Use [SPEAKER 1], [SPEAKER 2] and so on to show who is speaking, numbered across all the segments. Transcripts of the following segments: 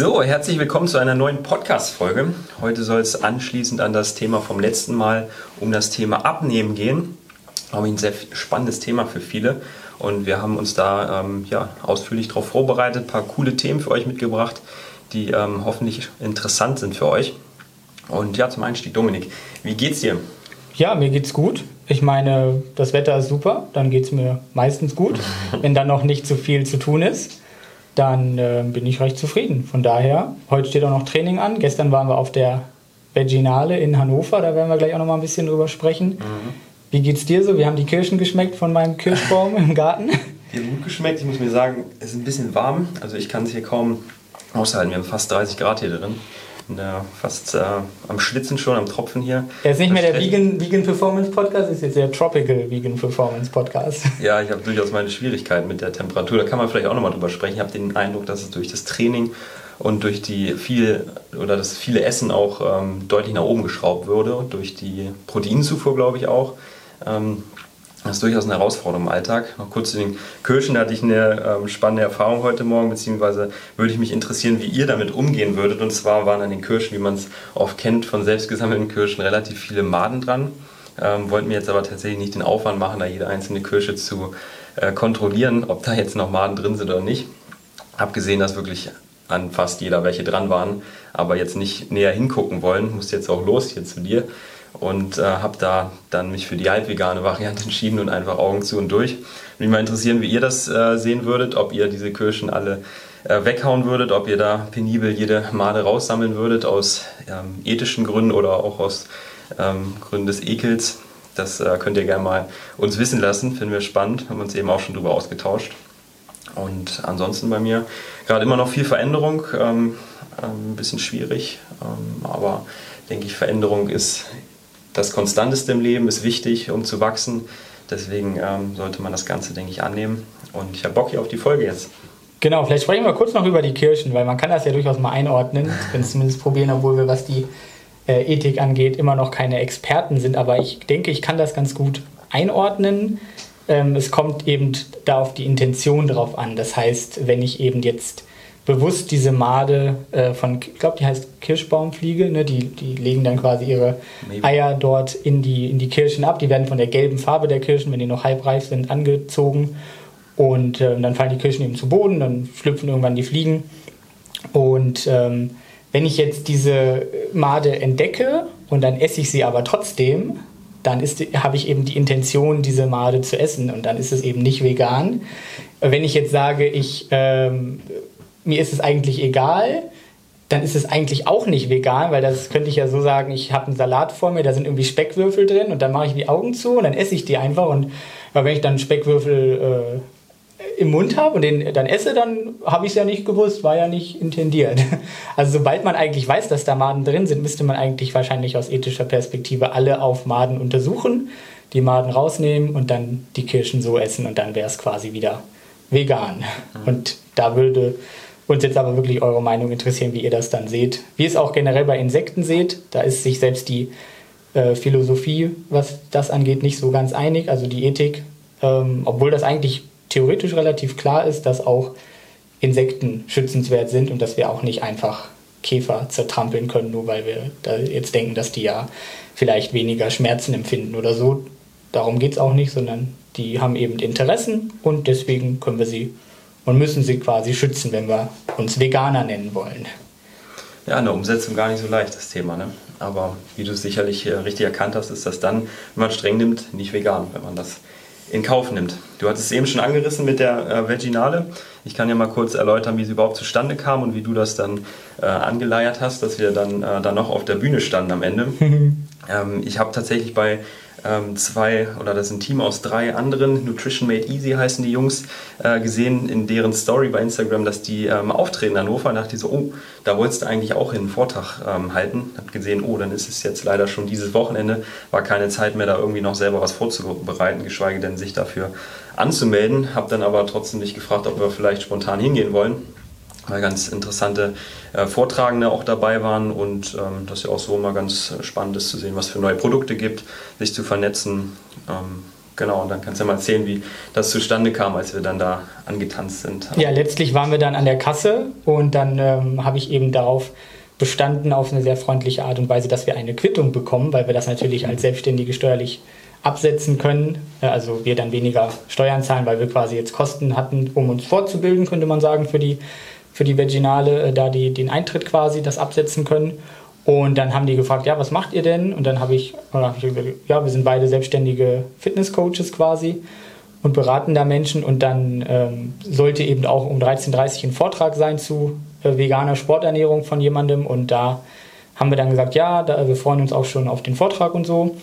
[SPEAKER 1] So, herzlich willkommen zu einer neuen Podcast-Folge. Heute soll es anschließend an das Thema vom letzten Mal um das Thema Abnehmen gehen. Glaube ich, ein sehr spannendes Thema für viele. Und wir haben uns da ähm, ja, ausführlich darauf vorbereitet, ein paar coole Themen für euch mitgebracht, die ähm, hoffentlich interessant sind für euch. Und ja, zum Einstieg, Dominik, wie geht's dir?
[SPEAKER 2] Ja, mir geht's gut. Ich meine, das Wetter ist super, dann geht's mir meistens gut. Wenn dann noch nicht zu viel zu tun ist dann äh, bin ich recht zufrieden. Von daher, heute steht auch noch Training an. Gestern waren wir auf der Veginale in Hannover, da werden wir gleich auch noch mal ein bisschen drüber sprechen. Mhm. Wie geht's dir so? Wir haben die Kirschen geschmeckt von meinem Kirschbaum im Garten.
[SPEAKER 1] Die haben gut geschmeckt. Ich muss mir sagen, es ist ein bisschen warm. Also ich kann es hier kaum aushalten. Wir haben fast 30 Grad hier drin ja, fast äh, am Schwitzen schon, am Tropfen hier.
[SPEAKER 2] Er ist nicht mehr der Vegan, Vegan Performance Podcast, ist jetzt der Tropical Vegan Performance Podcast.
[SPEAKER 1] Ja, ich habe durchaus meine Schwierigkeiten mit der Temperatur. Da kann man vielleicht auch nochmal drüber sprechen. Ich habe den Eindruck, dass es durch das Training und durch die viel oder das viele Essen auch ähm, deutlich nach oben geschraubt würde durch die Proteinzufuhr, glaube ich auch. Ähm, das ist durchaus eine Herausforderung im Alltag. Noch kurz zu den Kirschen, da hatte ich eine ähm, spannende Erfahrung heute Morgen, beziehungsweise würde ich mich interessieren, wie ihr damit umgehen würdet. Und zwar waren an den Kirschen, wie man es oft kennt, von selbst gesammelten Kirschen relativ viele Maden dran. Ähm, wollten mir jetzt aber tatsächlich nicht den Aufwand machen, da jede einzelne Kirsche zu äh, kontrollieren, ob da jetzt noch Maden drin sind oder nicht. Hab gesehen, dass wirklich an fast jeder welche dran waren, aber jetzt nicht näher hingucken wollen. Muss jetzt auch los hier zu dir und äh, habe da dann mich für die halbvegane Variante entschieden und einfach Augen zu und durch. Mich mal interessieren, wie ihr das äh, sehen würdet, ob ihr diese Kirschen alle äh, weghauen würdet, ob ihr da penibel jede Made raussammeln würdet aus ähm, ethischen Gründen oder auch aus ähm, Gründen des Ekels. Das äh, könnt ihr gerne mal uns wissen lassen, finden wir spannend, haben uns eben auch schon darüber ausgetauscht. Und ansonsten bei mir gerade immer noch viel Veränderung, ähm, ähm ein bisschen schwierig, ähm, aber denke ich, Veränderung ist das Konstanteste im Leben ist wichtig, um zu wachsen. Deswegen ähm, sollte man das Ganze, denke ich, annehmen. Und ich habe Bock hier auf die Folge jetzt.
[SPEAKER 2] Genau, vielleicht sprechen wir kurz noch über die Kirchen, weil man kann das ja durchaus mal einordnen. Ich bin zumindest probieren, obwohl wir, was die äh, Ethik angeht, immer noch keine Experten sind. Aber ich denke, ich kann das ganz gut einordnen. Ähm, es kommt eben da auf die Intention drauf an. Das heißt, wenn ich eben jetzt bewusst diese Made äh, von, ich glaube, die heißt Kirschbaumfliege, ne? die, die legen dann quasi ihre Maybe. Eier dort in die, in die Kirschen ab. Die werden von der gelben Farbe der Kirschen, wenn die noch halbreif sind, angezogen. Und äh, dann fallen die Kirschen eben zu Boden, dann schlüpfen irgendwann die Fliegen. Und ähm, wenn ich jetzt diese Made entdecke und dann esse ich sie aber trotzdem, dann habe ich eben die Intention, diese Made zu essen und dann ist es eben nicht vegan. Wenn ich jetzt sage, ich ähm, mir ist es eigentlich egal, dann ist es eigentlich auch nicht vegan, weil das könnte ich ja so sagen, ich habe einen Salat vor mir, da sind irgendwie Speckwürfel drin und dann mache ich die Augen zu und dann esse ich die einfach und wenn ich dann Speckwürfel äh, im Mund habe und den dann esse, dann habe ich es ja nicht gewusst, war ja nicht intendiert. Also sobald man eigentlich weiß, dass da Maden drin sind, müsste man eigentlich wahrscheinlich aus ethischer Perspektive alle auf Maden untersuchen, die Maden rausnehmen und dann die Kirschen so essen und dann wäre es quasi wieder vegan. Und da würde uns jetzt aber wirklich eure Meinung interessieren, wie ihr das dann seht. Wie ihr es auch generell bei Insekten seht, da ist sich selbst die äh, Philosophie, was das angeht, nicht so ganz einig, also die Ethik, ähm, obwohl das eigentlich theoretisch relativ klar ist, dass auch Insekten schützenswert sind und dass wir auch nicht einfach Käfer zertrampeln können, nur weil wir da jetzt denken, dass die ja vielleicht weniger Schmerzen empfinden oder so. Darum geht es auch nicht, sondern die haben eben Interessen und deswegen können wir sie und müssen sie quasi schützen, wenn wir uns Veganer nennen wollen.
[SPEAKER 1] Ja, in der Umsetzung gar nicht so leicht, das Thema. Ne? Aber wie du sicherlich äh, richtig erkannt hast, ist das dann, wenn man streng nimmt, nicht vegan, wenn man das in Kauf nimmt. Du hattest es eben schon angerissen mit der äh, Veginale. Ich kann ja mal kurz erläutern, wie sie überhaupt zustande kam und wie du das dann äh, angeleiert hast, dass wir dann, äh, dann noch auf der Bühne standen am Ende. ähm, ich habe tatsächlich bei ähm, zwei oder das ist ein Team aus drei anderen, Nutrition Made Easy heißen die Jungs, äh, gesehen in deren Story bei Instagram, dass die ähm, auftreten in Hannover. Da dachte ich so, oh, da wolltest du eigentlich auch einen Vortrag ähm, halten. Hab gesehen, oh, dann ist es jetzt leider schon dieses Wochenende, war keine Zeit mehr, da irgendwie noch selber was vorzubereiten, geschweige denn sich dafür anzumelden. Hab dann aber trotzdem nicht gefragt, ob wir vielleicht spontan hingehen wollen weil ganz interessante äh, Vortragende auch dabei waren und ähm, das ist ja auch so immer ganz spannend ist zu sehen, was für neue Produkte gibt, sich zu vernetzen. Ähm, Genau, und dann kannst du ja mal erzählen, wie das zustande kam, als wir dann da angetanzt sind.
[SPEAKER 2] Ja, letztlich waren wir dann an der Kasse und dann ähm, habe ich eben darauf bestanden, auf eine sehr freundliche Art und Weise, dass wir eine Quittung bekommen, weil wir das natürlich als Selbstständige steuerlich absetzen können. Äh, also wir dann weniger Steuern zahlen, weil wir quasi jetzt Kosten hatten, um uns fortzubilden, könnte man sagen, für die, für die Virginale, äh, da die, den Eintritt quasi, das absetzen können. Und dann haben die gefragt, ja, was macht ihr denn? Und dann habe ich, hab ich gesagt, ja, wir sind beide selbstständige Fitnesscoaches quasi und beraten da Menschen. Und dann ähm, sollte eben auch um 13.30 Uhr ein Vortrag sein zu äh, veganer Sporternährung von jemandem. Und da haben wir dann gesagt, ja, da, wir freuen uns auch schon auf den Vortrag und so.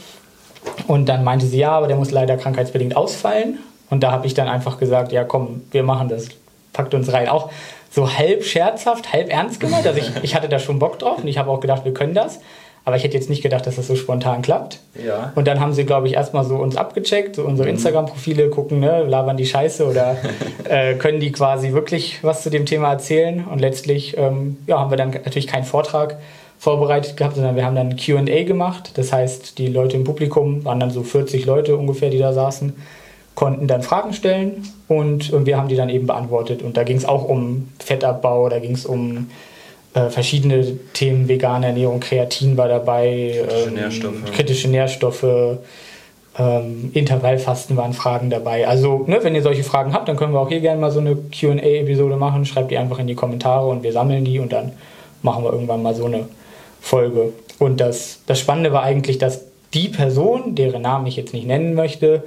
[SPEAKER 2] Und dann meinte sie, ja, aber der muss leider krankheitsbedingt ausfallen. Und da habe ich dann einfach gesagt, ja, komm, wir machen das, packt uns rein. Auch so halb scherzhaft, halb ernst gemeint. Also ich, ich hatte da schon Bock drauf und ich habe auch gedacht, wir können das. Aber ich hätte jetzt nicht gedacht, dass das so spontan klappt. Ja. Und dann haben sie, glaube ich, erstmal so uns abgecheckt, so unsere mhm. Instagram-Profile gucken, ne, labern die Scheiße oder äh, können die quasi wirklich was zu dem Thema erzählen. Und letztlich ähm, ja, haben wir dann natürlich keinen Vortrag vorbereitet gehabt, sondern wir haben dann QA gemacht. Das heißt, die Leute im Publikum waren dann so 40 Leute ungefähr, die da saßen konnten dann Fragen stellen und, und wir haben die dann eben beantwortet. Und da ging es auch um Fettabbau, da ging es um äh, verschiedene Themen, vegane Ernährung, Kreatin war dabei, kritische ähm, Nährstoffe, kritische Nährstoffe ähm, Intervallfasten waren Fragen dabei. Also, ne, wenn ihr solche Fragen habt, dann können wir auch hier gerne mal so eine QA-Episode machen. Schreibt die einfach in die Kommentare und wir sammeln die und dann machen wir irgendwann mal so eine Folge. Und das, das Spannende war eigentlich, dass die Person, deren Namen ich jetzt nicht nennen möchte,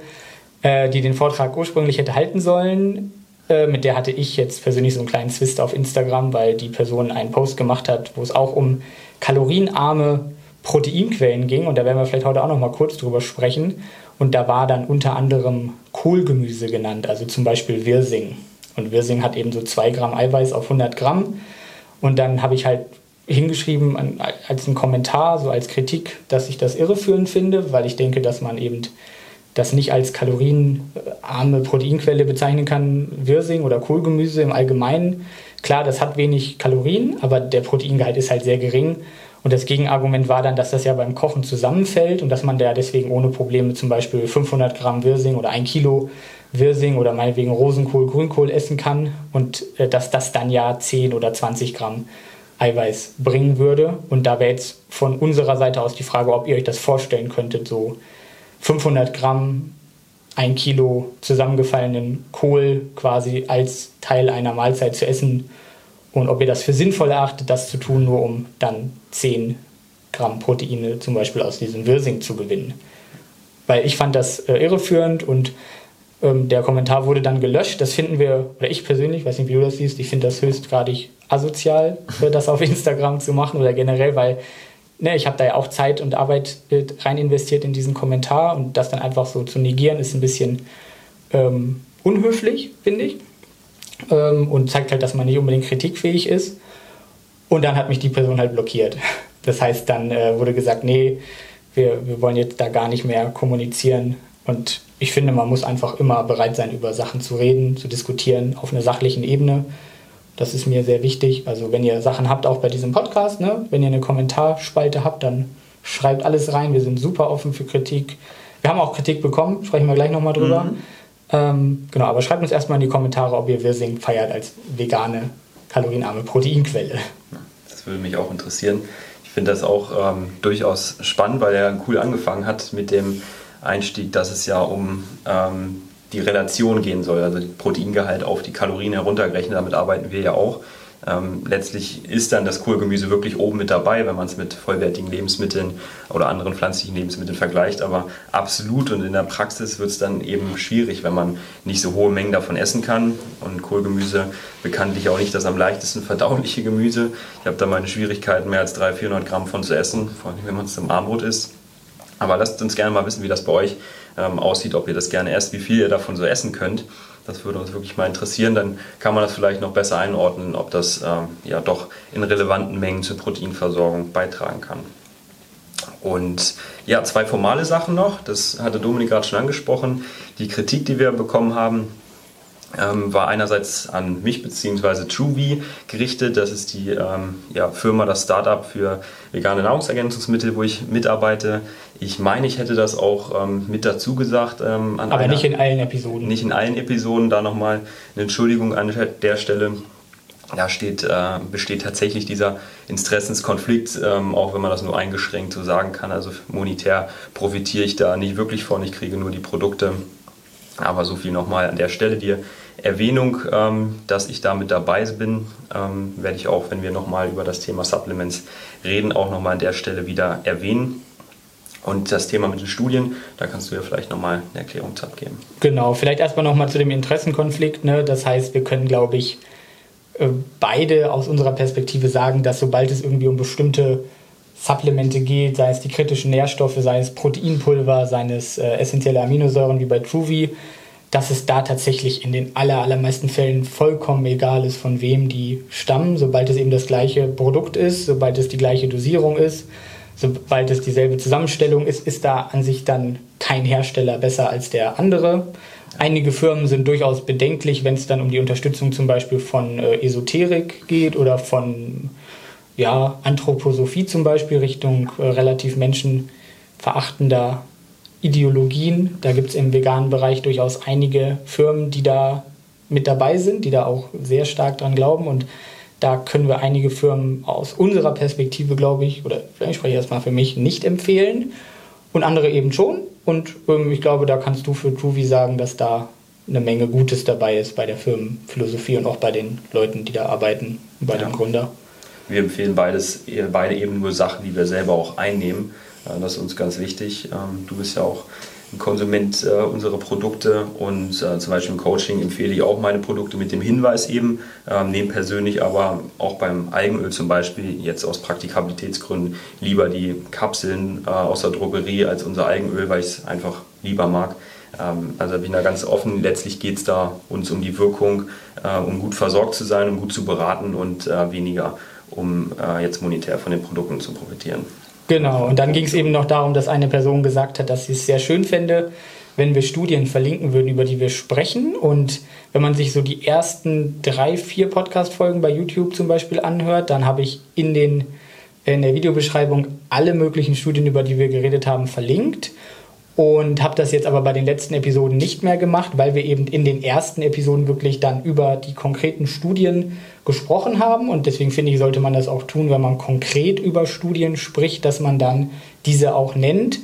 [SPEAKER 2] äh, die den Vortrag ursprünglich hätte halten sollen. Äh, mit der hatte ich jetzt persönlich so einen kleinen Zwist auf Instagram, weil die Person einen Post gemacht hat, wo es auch um kalorienarme Proteinquellen ging. Und da werden wir vielleicht heute auch noch mal kurz drüber sprechen. Und da war dann unter anderem Kohlgemüse genannt, also zum Beispiel Wirsing. Und Wirsing hat eben so 2 Gramm Eiweiß auf 100 Gramm. Und dann habe ich halt hingeschrieben als einen Kommentar, so als Kritik, dass ich das irreführend finde, weil ich denke, dass man eben das nicht als kalorienarme Proteinquelle bezeichnen kann, Wirsing oder Kohlgemüse im Allgemeinen. Klar, das hat wenig Kalorien, aber der Proteingehalt ist halt sehr gering. Und das Gegenargument war dann, dass das ja beim Kochen zusammenfällt und dass man da deswegen ohne Probleme zum Beispiel 500 Gramm Wirsing oder ein Kilo Wirsing oder meinetwegen Rosenkohl, Grünkohl essen kann und äh, dass das dann ja 10 oder 20 Gramm Eiweiß bringen würde. Und da wäre jetzt von unserer Seite aus die Frage, ob ihr euch das vorstellen könntet, so 500 Gramm, ein Kilo zusammengefallenen Kohl quasi als Teil einer Mahlzeit zu essen und ob ihr das für sinnvoll erachtet, das zu tun, nur um dann 10 Gramm Proteine zum Beispiel aus diesem Wirsing zu gewinnen. Weil ich fand das äh, irreführend und ähm, der Kommentar wurde dann gelöscht. Das finden wir, oder ich persönlich, weiß nicht, wie du das siehst, ich finde das höchstgradig asozial, das auf Instagram zu machen oder generell, weil ne, ich habe da ja auch Zeit und Arbeit äh, rein investiert in diesen Kommentar und das dann einfach so zu negieren, ist ein bisschen ähm, unhöflich, finde ich. Ähm, und zeigt halt, dass man nicht unbedingt kritikfähig ist. Und dann hat mich die Person halt blockiert. Das heißt, dann äh, wurde gesagt, nee, wir, wir wollen jetzt da gar nicht mehr kommunizieren. Und ich finde, man muss einfach immer bereit sein, über Sachen zu reden, zu diskutieren auf einer sachlichen Ebene. Das ist mir sehr wichtig. Also wenn ihr Sachen habt, auch bei diesem Podcast, ne? wenn ihr eine Kommentarspalte habt, dann schreibt alles rein. Wir sind super offen für Kritik. Wir haben auch Kritik bekommen, sprechen wir gleich nochmal drüber. Mhm. Ähm, genau, aber schreibt uns erstmal in die Kommentare, ob ihr Wirsing feiert als vegane, kalorienarme Proteinquelle.
[SPEAKER 1] Das würde mich auch interessieren. Ich finde das auch ähm, durchaus spannend, weil er cool angefangen hat mit dem Einstieg, dass es ja um ähm, die Relation gehen soll, also Proteingehalt auf die Kalorien heruntergerechnet, damit arbeiten wir ja auch. Ähm, letztlich ist dann das Kohlgemüse wirklich oben mit dabei, wenn man es mit vollwertigen Lebensmitteln oder anderen pflanzlichen Lebensmitteln vergleicht. Aber absolut und in der Praxis wird es dann eben schwierig, wenn man nicht so hohe Mengen davon essen kann. Und Kohlgemüse bekanntlich auch nicht das am leichtesten verdauliche Gemüse. Ich habe da meine Schwierigkeiten, mehr als 300, 400 Gramm von zu essen, vor allem wenn man es zum Armbrot isst. Aber lasst uns gerne mal wissen, wie das bei euch ähm, aussieht, ob ihr das gerne esst, wie viel ihr davon so essen könnt. Das würde uns wirklich mal interessieren. Dann kann man das vielleicht noch besser einordnen, ob das ähm, ja doch in relevanten Mengen zur Proteinversorgung beitragen kann. Und ja, zwei formale Sachen noch. Das hatte Dominik gerade schon angesprochen. Die Kritik, die wir bekommen haben, ähm, war einerseits an mich bzw. TrueV gerichtet. Das ist die ähm, ja, Firma, das Startup für vegane Nahrungsergänzungsmittel, wo ich mitarbeite. Ich meine, ich hätte das auch ähm, mit dazu gesagt.
[SPEAKER 2] Ähm, Aber einer, nicht in allen Episoden.
[SPEAKER 1] Nicht in allen Episoden. Da nochmal eine Entschuldigung an der Stelle. Da steht, äh, besteht tatsächlich dieser Interessenskonflikt, ähm, auch wenn man das nur eingeschränkt so sagen kann. Also monetär profitiere ich da nicht wirklich von. Ich kriege nur die Produkte. Aber so viel nochmal an der Stelle dir Erwähnung, ähm, dass ich da mit dabei bin, ähm, werde ich auch, wenn wir nochmal über das Thema Supplements reden, auch nochmal an der Stelle wieder erwähnen. Und das Thema mit den Studien, da kannst du ja vielleicht nochmal eine Erklärung zu abgeben.
[SPEAKER 2] Genau, vielleicht erstmal nochmal zu dem Interessenkonflikt. Ne? Das heißt, wir können, glaube ich, äh, beide aus unserer Perspektive sagen, dass sobald es irgendwie um bestimmte Supplemente geht, sei es die kritischen Nährstoffe, sei es Proteinpulver, seien es äh, essentielle Aminosäuren wie bei Truvi, dass es da tatsächlich in den aller, allermeisten Fällen vollkommen egal ist, von wem die stammen, sobald es eben das gleiche Produkt ist, sobald es die gleiche Dosierung ist, sobald es dieselbe Zusammenstellung ist, ist da an sich dann kein Hersteller besser als der andere. Einige Firmen sind durchaus bedenklich, wenn es dann um die Unterstützung zum Beispiel von äh, Esoterik geht oder von ja, Anthroposophie zum Beispiel Richtung äh, relativ menschenverachtender Ideologien. Da gibt es im veganen Bereich durchaus einige Firmen, die da mit dabei sind, die da auch sehr stark dran glauben. Und da können wir einige Firmen aus unserer Perspektive, glaube ich, oder vielleicht spreche ich erstmal für mich, nicht empfehlen. Und andere eben schon. Und ähm, ich glaube, da kannst du für Truvi sagen, dass da eine Menge Gutes dabei ist bei der Firmenphilosophie und auch bei den Leuten, die da arbeiten, bei ja. dem Gründer.
[SPEAKER 1] Wir empfehlen beides, beide eben nur Sachen, die wir selber auch einnehmen. Das ist uns ganz wichtig. Ähm, du bist ja auch ein Konsument äh, unserer Produkte und äh, zum Beispiel im Coaching empfehle ich auch meine Produkte mit dem Hinweis eben, ähm, nehme persönlich aber auch beim Algenöl zum Beispiel jetzt aus Praktikabilitätsgründen lieber die Kapseln äh, aus der Drogerie als unser Algenöl, weil ich es einfach lieber mag. Ähm, also bin da ganz offen. Letztlich geht es da uns um die Wirkung, um gut versorgt zu sein, um gut zu beraten und weniger um jetzt monetär von den Produkten zu profitieren.
[SPEAKER 2] Genau, und dann ging es eben noch darum, dass eine Person gesagt hat, dass sie es sehr schön fände, wenn wir Studien verlinken würden, über die wir sprechen. Und wenn man sich so die ersten drei, vier Podcast-Folgen bei YouTube zum Beispiel anhört, dann habe ich in, den, in der Videobeschreibung alle möglichen Studien, über die wir geredet haben, verlinkt und habe das jetzt aber bei den letzten Episoden nicht mehr gemacht, weil wir eben in den ersten Episoden wirklich dann über die konkreten Studien gesprochen haben und deswegen finde ich, sollte man das auch tun, wenn man konkret über Studien spricht, dass man dann diese auch nennt.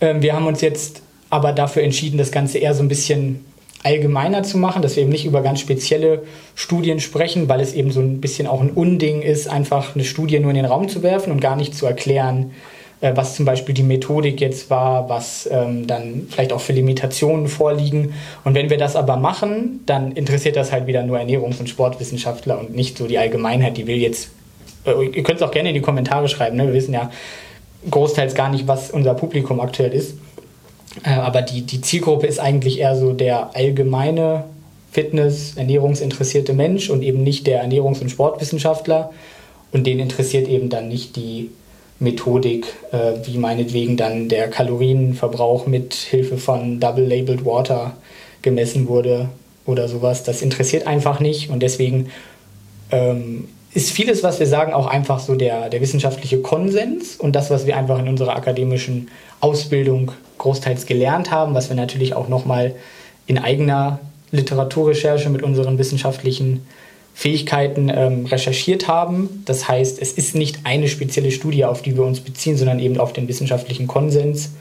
[SPEAKER 2] Ähm, wir haben uns jetzt aber dafür entschieden, das Ganze eher so ein bisschen allgemeiner zu machen, dass wir eben nicht über ganz spezielle Studien sprechen, weil es eben so ein bisschen auch ein Unding ist, einfach eine Studie nur in den Raum zu werfen und gar nicht zu erklären, äh, was zum Beispiel die Methodik jetzt war, was ähm, dann vielleicht auch für Limitationen vorliegen. Und wenn wir das aber machen, dann interessiert das halt wieder nur Ernährungs- und Sportwissenschaftler und nicht so die Allgemeinheit, die will jetzt, äh, ihr könnt es auch gerne in die Kommentare schreiben, ne? wir wissen ja großteils gar nicht, was unser Publikum aktuell ist. Äh, aber die, die Zielgruppe ist eigentlich eher so der allgemeine Fitness-, ernährungsinteressierte Mensch und eben nicht der Ernährungs- und Sportwissenschaftler. Und den interessiert eben dann nicht die Methodik, äh, wie meinetwegen dann der Kalorienverbrauch mit Hilfe von Double Labeled Water gemessen wurde oder sowas. Das interessiert einfach nicht und deswegen ähm, ist vieles, was wir sagen, auch einfach so der, der wissenschaftliche Konsens und das, was wir einfach in unserer akademischen Ausbildung großteils gelernt haben, was wir natürlich auch nochmal in eigener Literaturrecherche mit unseren wissenschaftlichen Fähigkeiten ähm, recherchiert haben. Das heißt, es ist nicht eine spezielle Studie, auf die wir uns beziehen, sondern eben auf den wissenschaftlichen Konsens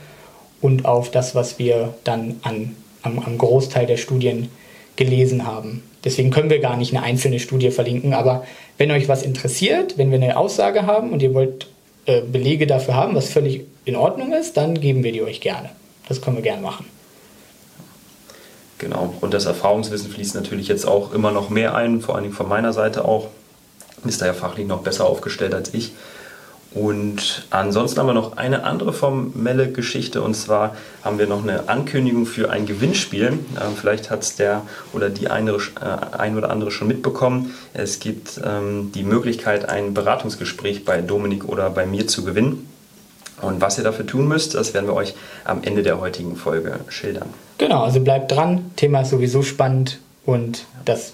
[SPEAKER 2] und auf das, was wir dann an, am, am Großteil der Studien gelesen haben. Deswegen können wir gar nicht eine einzelne Studie verlinken, aber wenn euch was interessiert, wenn wir eine Aussage haben und ihr wollt äh, Belege dafür haben, was völlig in Ordnung ist, dann geben wir die euch gerne. Das können wir gerne machen.
[SPEAKER 1] Genau, und das Erfahrungswissen fließt natürlich jetzt auch immer noch mehr ein, vor allen Dingen von meiner Seite auch. Ist da ja fachlich noch besser aufgestellt als ich. Und ansonsten haben wir noch eine andere formelle Geschichte und zwar haben wir noch eine Ankündigung für ein Gewinnspiel. Ähm, vielleicht hat es der oder die eine, äh, ein oder andere schon mitbekommen. Es gibt ähm, die Möglichkeit, ein Beratungsgespräch bei Dominik oder bei mir zu gewinnen. Und was ihr dafür tun müsst, das werden wir euch am Ende der heutigen Folge schildern.
[SPEAKER 2] Genau, also bleibt dran. Thema ist sowieso spannend Und das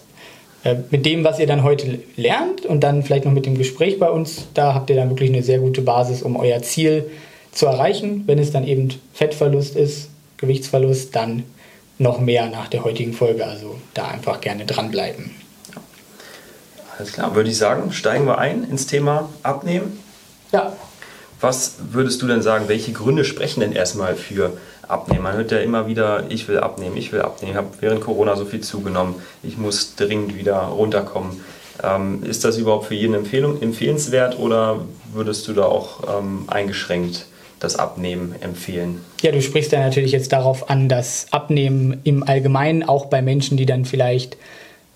[SPEAKER 2] äh, mit dem, was ihr dann heute lernt und dann vielleicht noch mit dem Gespräch bei uns, da habt ihr dann wirklich eine sehr gute Basis, um euer Ziel zu erreichen. Wenn es dann eben Fettverlust ist, Gewichtsverlust, dann noch mehr nach der heutigen Folge. Also da einfach gerne dranbleiben.
[SPEAKER 1] Alles klar, würde ich sagen, steigen wir ein ins Thema Abnehmen.
[SPEAKER 2] Ja.
[SPEAKER 1] Was würdest du denn sagen, welche Gründe sprechen denn erstmal für Abnehmen? Man hört ja immer wieder, ich will abnehmen, ich will abnehmen, ich habe während Corona so viel zugenommen, ich muss dringend wieder runterkommen. Ähm, ist das überhaupt für jeden Empfehlung, empfehlenswert oder würdest du da auch ähm, eingeschränkt das Abnehmen empfehlen?
[SPEAKER 2] Ja, du sprichst ja natürlich jetzt darauf an, dass Abnehmen im Allgemeinen auch bei Menschen, die dann vielleicht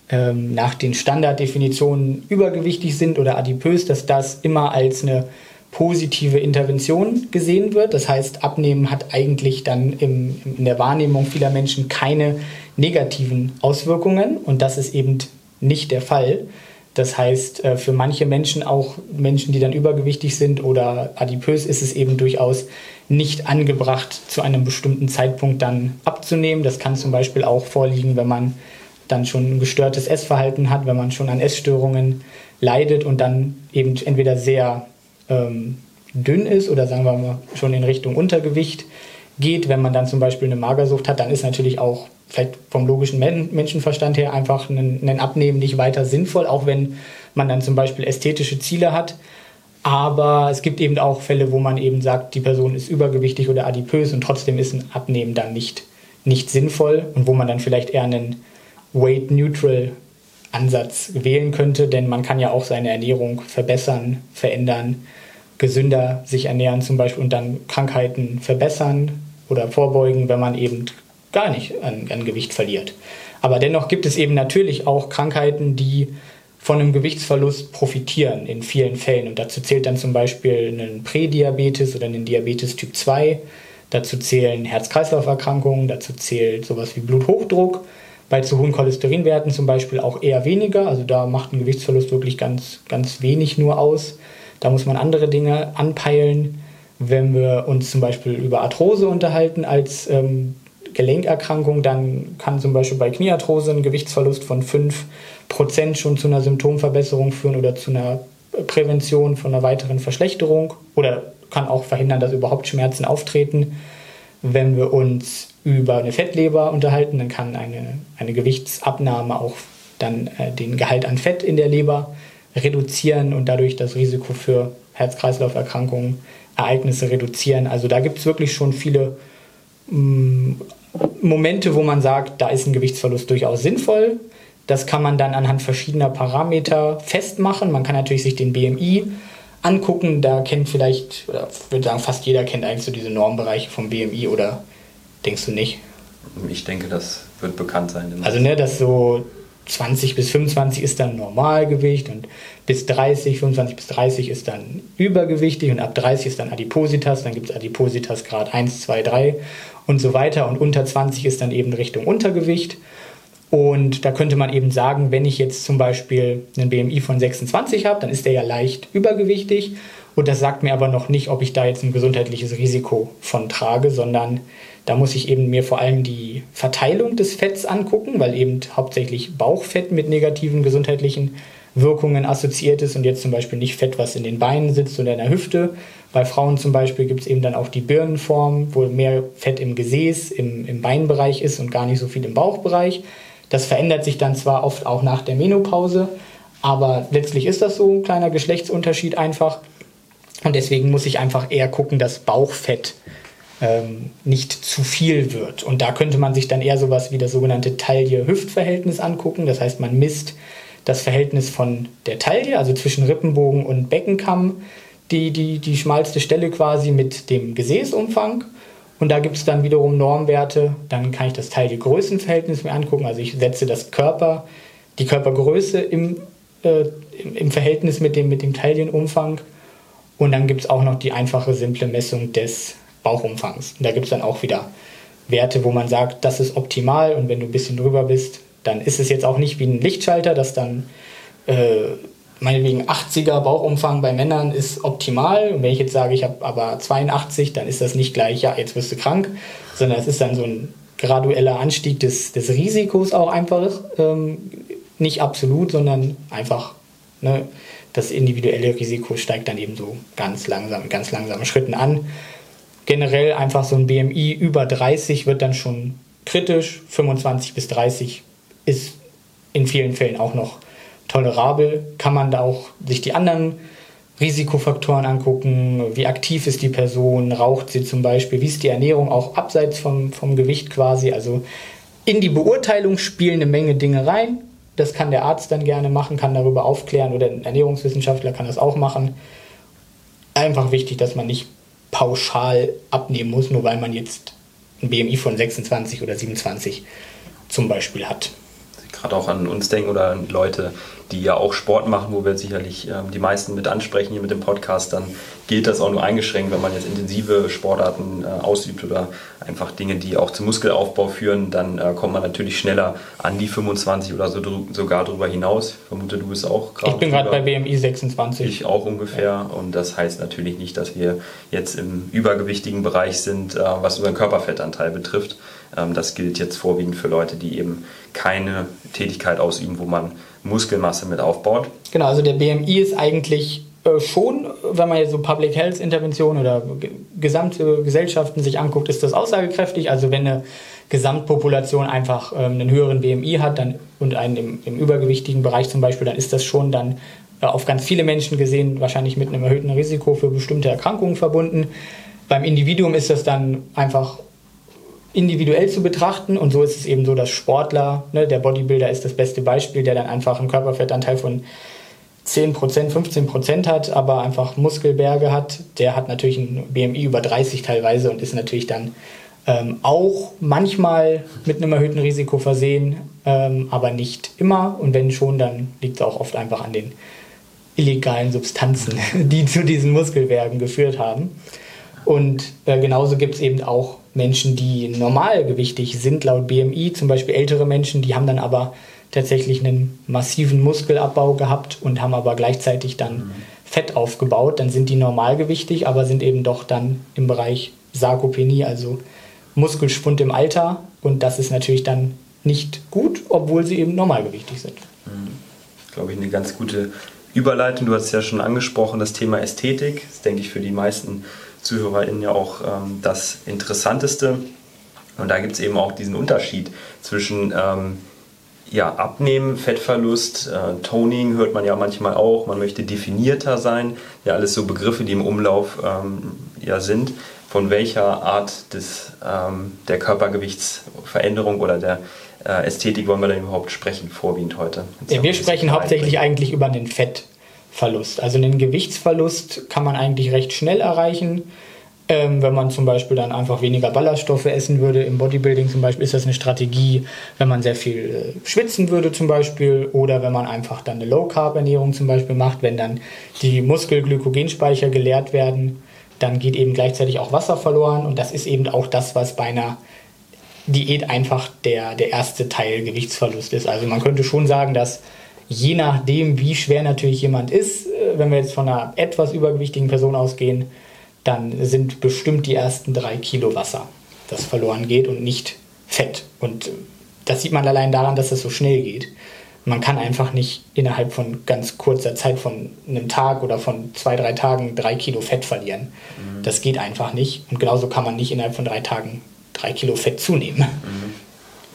[SPEAKER 2] ähm, nach den Standarddefinitionen übergewichtig sind oder adipös, dass das immer als eine positive Intervention gesehen wird. Das heißt, Abnehmen hat eigentlich dann im, in der Wahrnehmung vieler Menschen keine negativen Auswirkungen und das ist eben nicht der Fall. Das heißt, äh, für manche Menschen, auch Menschen, die dann übergewichtig sind oder adipös, ist es eben durchaus nicht angebracht, zu einem bestimmten Zeitpunkt dann abzunehmen. Das kann zum Beispiel auch vorliegen, wenn man dann schon ein gestörtes Essverhalten hat, wenn man schon an Essstörungen leidet und dann eben entweder sehr ähm, dünn ist oder sagen wir mal schon in Richtung Untergewicht geht, wenn man dann zum Beispiel eine Magersucht hat, dann ist natürlich auch vielleicht vom logischen Men Menschenverstand her einfach ein, ein Abnehmen nicht weiter sinnvoll, auch wenn man dann zum Beispiel ästhetische Ziele hat. Aber es gibt eben auch Fälle, wo man eben sagt, die Person ist übergewichtig oder adipös und trotzdem ist ein Abnehmen dann nicht, nicht sinnvoll und wo man dann vielleicht eher einen Weight-Neutral Ansatz wählen könnte, denn man kann ja auch seine Ernährung verbessern, verändern, gesünder sich ernähren zum Beispiel und dann Krankheiten verbessern oder vorbeugen, wenn man eben gar nicht an, an Gewicht verliert. Aber dennoch gibt es eben natürlich auch Krankheiten, die von einem Gewichtsverlust profitieren in vielen Fällen. Und dazu zählt dann zum Beispiel einen Prädiabetes oder einen Diabetes Typ 2. Dazu zählen Herz-Kreislauf-Erkrankungen, dazu zählt sowas wie Bluthochdruck bei zu hohen Cholesterinwerten zum Beispiel auch eher weniger. Also da macht ein Gewichtsverlust wirklich ganz, ganz wenig nur aus. Da muss man andere Dinge anpeilen. Wenn wir uns zum Beispiel über Arthrose unterhalten als ähm, Gelenkerkrankung, dann kann zum Beispiel bei Kniearthrose ein Gewichtsverlust von 5% schon zu einer Symptomverbesserung führen oder zu einer Prävention von einer weiteren Verschlechterung oder kann auch verhindern, dass überhaupt Schmerzen auftreten. Wenn wir uns über eine Fettleber unterhalten, dann kann eine, eine Gewichtsabnahme auch dann äh, den Gehalt an Fett in der Leber reduzieren und dadurch das Risiko für Herz-Kreislauf-Erkrankungen, Ereignisse reduzieren. Also da gibt es wirklich schon viele mm, Momente, wo man sagt, da ist ein Gewichtsverlust durchaus sinnvoll. Das kann man dann anhand verschiedener Parameter festmachen. Man kann natürlich sich den BMI angucken. Da kennt vielleicht, oder ich würde sagen, fast jeder kennt eigentlich so diese Normbereiche vom BMI oder Denkst du nicht?
[SPEAKER 1] Ich denke, das wird bekannt sein.
[SPEAKER 2] Also, ne, dass so 20 bis 25 ist dann Normalgewicht und bis 30, 25 bis 30 ist dann übergewichtig und ab 30 ist dann Adipositas, dann gibt es Adipositas Grad 1, 2, 3 und so weiter und unter 20 ist dann eben Richtung Untergewicht. Und da könnte man eben sagen, wenn ich jetzt zum Beispiel einen BMI von 26 habe, dann ist der ja leicht übergewichtig und das sagt mir aber noch nicht, ob ich da jetzt ein gesundheitliches Risiko von trage, sondern da muss ich eben mir vor allem die Verteilung des Fetts angucken, weil eben hauptsächlich Bauchfett mit negativen gesundheitlichen Wirkungen assoziiert ist und jetzt zum Beispiel nicht Fett, was in den Beinen sitzt oder in der Hüfte. Bei Frauen zum Beispiel gibt es eben dann auch die Birnenform, wo mehr Fett im Gesäß, im, im Beinbereich ist und gar nicht so viel im Bauchbereich. Das verändert sich dann zwar oft auch nach der Menopause, aber letztlich ist das so ein kleiner Geschlechtsunterschied einfach. Und deswegen muss ich einfach eher gucken, dass Bauchfett ähm, nicht zu viel wird. Und da könnte man sich dann eher sowas wie das sogenannte Taille-Hüft-Verhältnis angucken. Das heißt, man misst das Verhältnis von der Taille, also zwischen Rippenbogen und Beckenkamm, die, die, die schmalste Stelle quasi mit dem Gesäßumfang. Und da gibt es dann wiederum Normwerte. Dann kann ich das Taille-Größen-Verhältnis mir angucken. Also ich setze das Körper, die Körpergröße im, äh, im Verhältnis mit dem, mit dem Taillenumfang. Und dann gibt es auch noch die einfache, simple Messung des Bauchumfangs. Und da gibt es dann auch wieder Werte, wo man sagt, das ist optimal und wenn du ein bisschen drüber bist, dann ist es jetzt auch nicht wie ein Lichtschalter, dass dann äh, meinetwegen 80er Bauchumfang bei Männern ist optimal. Und wenn ich jetzt sage, ich habe aber 82, dann ist das nicht gleich, ja, jetzt wirst du krank, sondern es ist dann so ein gradueller Anstieg des, des Risikos auch einfach. Ähm, nicht absolut, sondern einfach ne, das individuelle Risiko steigt dann eben so ganz langsam, ganz langsamen Schritten an. Generell einfach so ein BMI über 30 wird dann schon kritisch, 25 bis 30 ist in vielen Fällen auch noch tolerabel. Kann man da auch sich die anderen Risikofaktoren angucken, wie aktiv ist die Person, raucht sie zum Beispiel, wie ist die Ernährung auch abseits vom, vom Gewicht quasi. Also in die Beurteilung spielen eine Menge Dinge rein. Das kann der Arzt dann gerne machen, kann darüber aufklären oder ein Ernährungswissenschaftler kann das auch machen. Einfach wichtig, dass man nicht pauschal abnehmen muss, nur weil man jetzt ein BMI von 26 oder 27 zum Beispiel hat
[SPEAKER 1] gerade auch an uns denken oder an Leute, die ja auch Sport machen, wo wir sicherlich ähm, die meisten mit ansprechen hier mit dem Podcast, dann gilt das auch nur eingeschränkt, wenn man jetzt intensive Sportarten äh, ausübt oder einfach Dinge, die auch zum Muskelaufbau führen, dann äh, kommt man natürlich schneller an die 25 oder so, sogar darüber hinaus. Ich vermute, du bist auch
[SPEAKER 2] gerade. Ich bin gerade bei BMI 26.
[SPEAKER 1] Ich auch ungefähr. Ja. Und das heißt natürlich nicht, dass wir jetzt im übergewichtigen Bereich sind, äh, was unseren Körperfettanteil betrifft. Ähm, das gilt jetzt vorwiegend für Leute, die eben keine Tätigkeit ausüben, wo man Muskelmasse mit aufbaut.
[SPEAKER 2] Genau, also der BMI ist eigentlich äh, schon, wenn man jetzt so Public Health Interventionen oder gesamte Gesellschaften sich anguckt, ist das aussagekräftig. Also wenn eine Gesamtpopulation einfach ähm, einen höheren BMI hat dann, und einen im, im, übergewichtigen Bereich zum Beispiel, dann ist das schon dann äh, auf ganz viele Menschen gesehen wahrscheinlich mit einem erhöhten Risiko für bestimmte Erkrankungen verbunden. Beim Individuum ist das dann einfach individuell zu betrachten. Und so ist es eben so, dass Sportler, ne, der Bodybuilder ist das beste Beispiel, der dann einfach einen Körperfettanteil von 10%, 15% hat, aber einfach Muskelberge hat. Der hat natürlich ein BMI über 30 teilweise und ist natürlich dann ähm, auch manchmal mit einem erhöhten Risiko versehen, ähm, aber nicht immer. Und wenn schon, dann liegt es auch oft einfach an den illegalen Substanzen, die zu diesen Muskelbergen geführt haben. Und äh, genauso gibt es eben auch Menschen, die normalgewichtig sind, laut BMI, zum Beispiel ältere Menschen, die haben dann aber tatsächlich einen massiven Muskelabbau gehabt und haben aber gleichzeitig dann mhm. Fett aufgebaut. Dann sind die normalgewichtig, aber sind eben doch dann im Bereich Sarkopenie, also Muskelschwund im Alter. Und das ist natürlich dann nicht gut, obwohl sie eben normalgewichtig sind.
[SPEAKER 1] Mhm. Glaube ich, eine ganz gute Überleitung. Du hast es ja schon angesprochen, das Thema Ästhetik. Das denke ich für die meisten ZuhörerInnen ja auch ähm, das Interessanteste. Und da gibt es eben auch diesen Unterschied zwischen ähm, ja, Abnehmen, Fettverlust, äh, Toning hört man ja manchmal auch, man möchte definierter sein, ja alles so Begriffe, die im Umlauf ähm, ja sind. Von welcher Art des, ähm, der Körpergewichtsveränderung oder der äh, Ästhetik wollen wir denn überhaupt sprechen, vorwiegend heute?
[SPEAKER 2] Wir sprechen hauptsächlich eigentlich über den Fett. Verlust. Also einen Gewichtsverlust kann man eigentlich recht schnell erreichen. Ähm, wenn man zum Beispiel dann einfach weniger Ballaststoffe essen würde, im Bodybuilding zum Beispiel ist das eine Strategie, wenn man sehr viel äh, schwitzen würde zum Beispiel oder wenn man einfach dann eine Low-Carb-Ernährung zum Beispiel macht, wenn dann die Muskelglykogenspeicher geleert werden, dann geht eben gleichzeitig auch Wasser verloren und das ist eben auch das, was bei einer Diät einfach der, der erste Teil Gewichtsverlust ist. Also man könnte schon sagen, dass je nachdem, wie schwer natürlich jemand ist, äh, wenn wir jetzt von einer etwas übergewichtigen Person ausgehen, dann sind bestimmt die ersten drei Kilo Wasser, das verloren geht und nicht Fett. Und äh, das sieht man allein daran, dass das so schnell geht. Man kann einfach nicht innerhalb von ganz kurzer Zeit, von einem Tag oder von zwei, drei Tagen drei Kilo Fett verlieren. Mhm. Das geht einfach nicht. Und genauso kann man nicht innerhalb von drei Tagen drei Kilo Fett zunehmen. Mhm.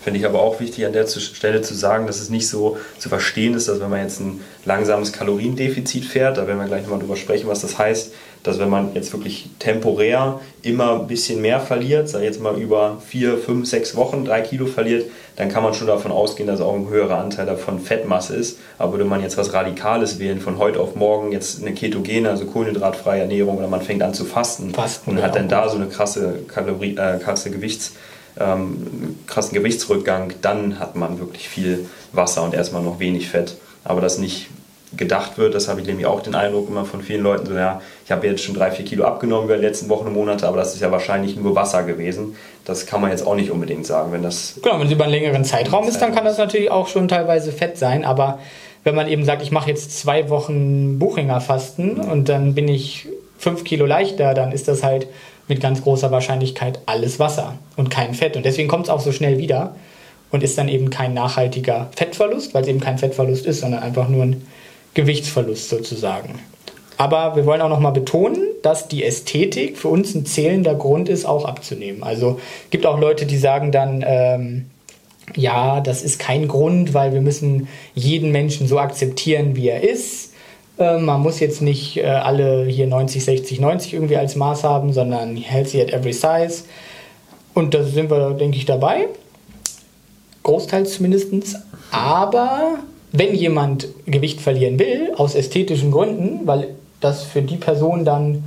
[SPEAKER 1] Finde ich aber auch wichtig an der Stelle zu sagen, dass es nicht so zu verstehen ist, dass wenn man jetzt ein langsames Kaloriendefizit fährt, da werden wir gleich nochmal drüber sprechen, was das heißt, dass wenn man jetzt wirklich temporär immer ein bisschen mehr verliert, sei jetzt mal über vier, fünf, sechs Wochen drei Kilo verliert, dann kann man schon davon ausgehen, dass auch ein höherer Anteil davon Fettmasse ist. Aber würde man jetzt was Radikales wählen, von heute auf morgen jetzt eine ketogene, also kohlenhydratfreie Ernährung oder man fängt an zu fasten, fasten und hat dann da so eine krasse, Kalorie, äh, krasse Gewichts- ähm, krassen Gewichtsrückgang, dann hat man wirklich viel Wasser und erstmal noch wenig Fett. Aber das nicht gedacht wird, das habe ich nämlich auch den Eindruck immer von vielen Leuten, so ja, ich habe jetzt schon drei, vier Kilo abgenommen über die letzten Wochen und Monate, aber das ist ja wahrscheinlich nur Wasser gewesen. Das kann man jetzt auch nicht unbedingt sagen, wenn das...
[SPEAKER 2] Genau, wenn es über einen längeren Zeitraum ist, dann kann das natürlich auch schon teilweise Fett sein, aber wenn man eben sagt, ich mache jetzt zwei Wochen Buchinger Fasten und dann bin ich fünf Kilo leichter, dann ist das halt mit ganz großer Wahrscheinlichkeit alles Wasser und kein Fett. Und deswegen kommt es auch so schnell wieder und ist dann eben kein nachhaltiger Fettverlust, weil es eben kein Fettverlust ist, sondern einfach nur ein Gewichtsverlust sozusagen. Aber wir wollen auch nochmal betonen, dass die Ästhetik für uns ein zählender Grund ist, auch abzunehmen. Also gibt auch Leute, die sagen dann, ähm, ja, das ist kein Grund, weil wir müssen jeden Menschen so akzeptieren, wie er ist. Äh, man muss jetzt nicht äh, alle hier 90, 60, 90 irgendwie als Maß haben, sondern healthy at every size. Und da sind wir, denke ich, dabei. Großteils zumindest. Aber wenn jemand Gewicht verlieren will, aus ästhetischen Gründen, weil das für die Person dann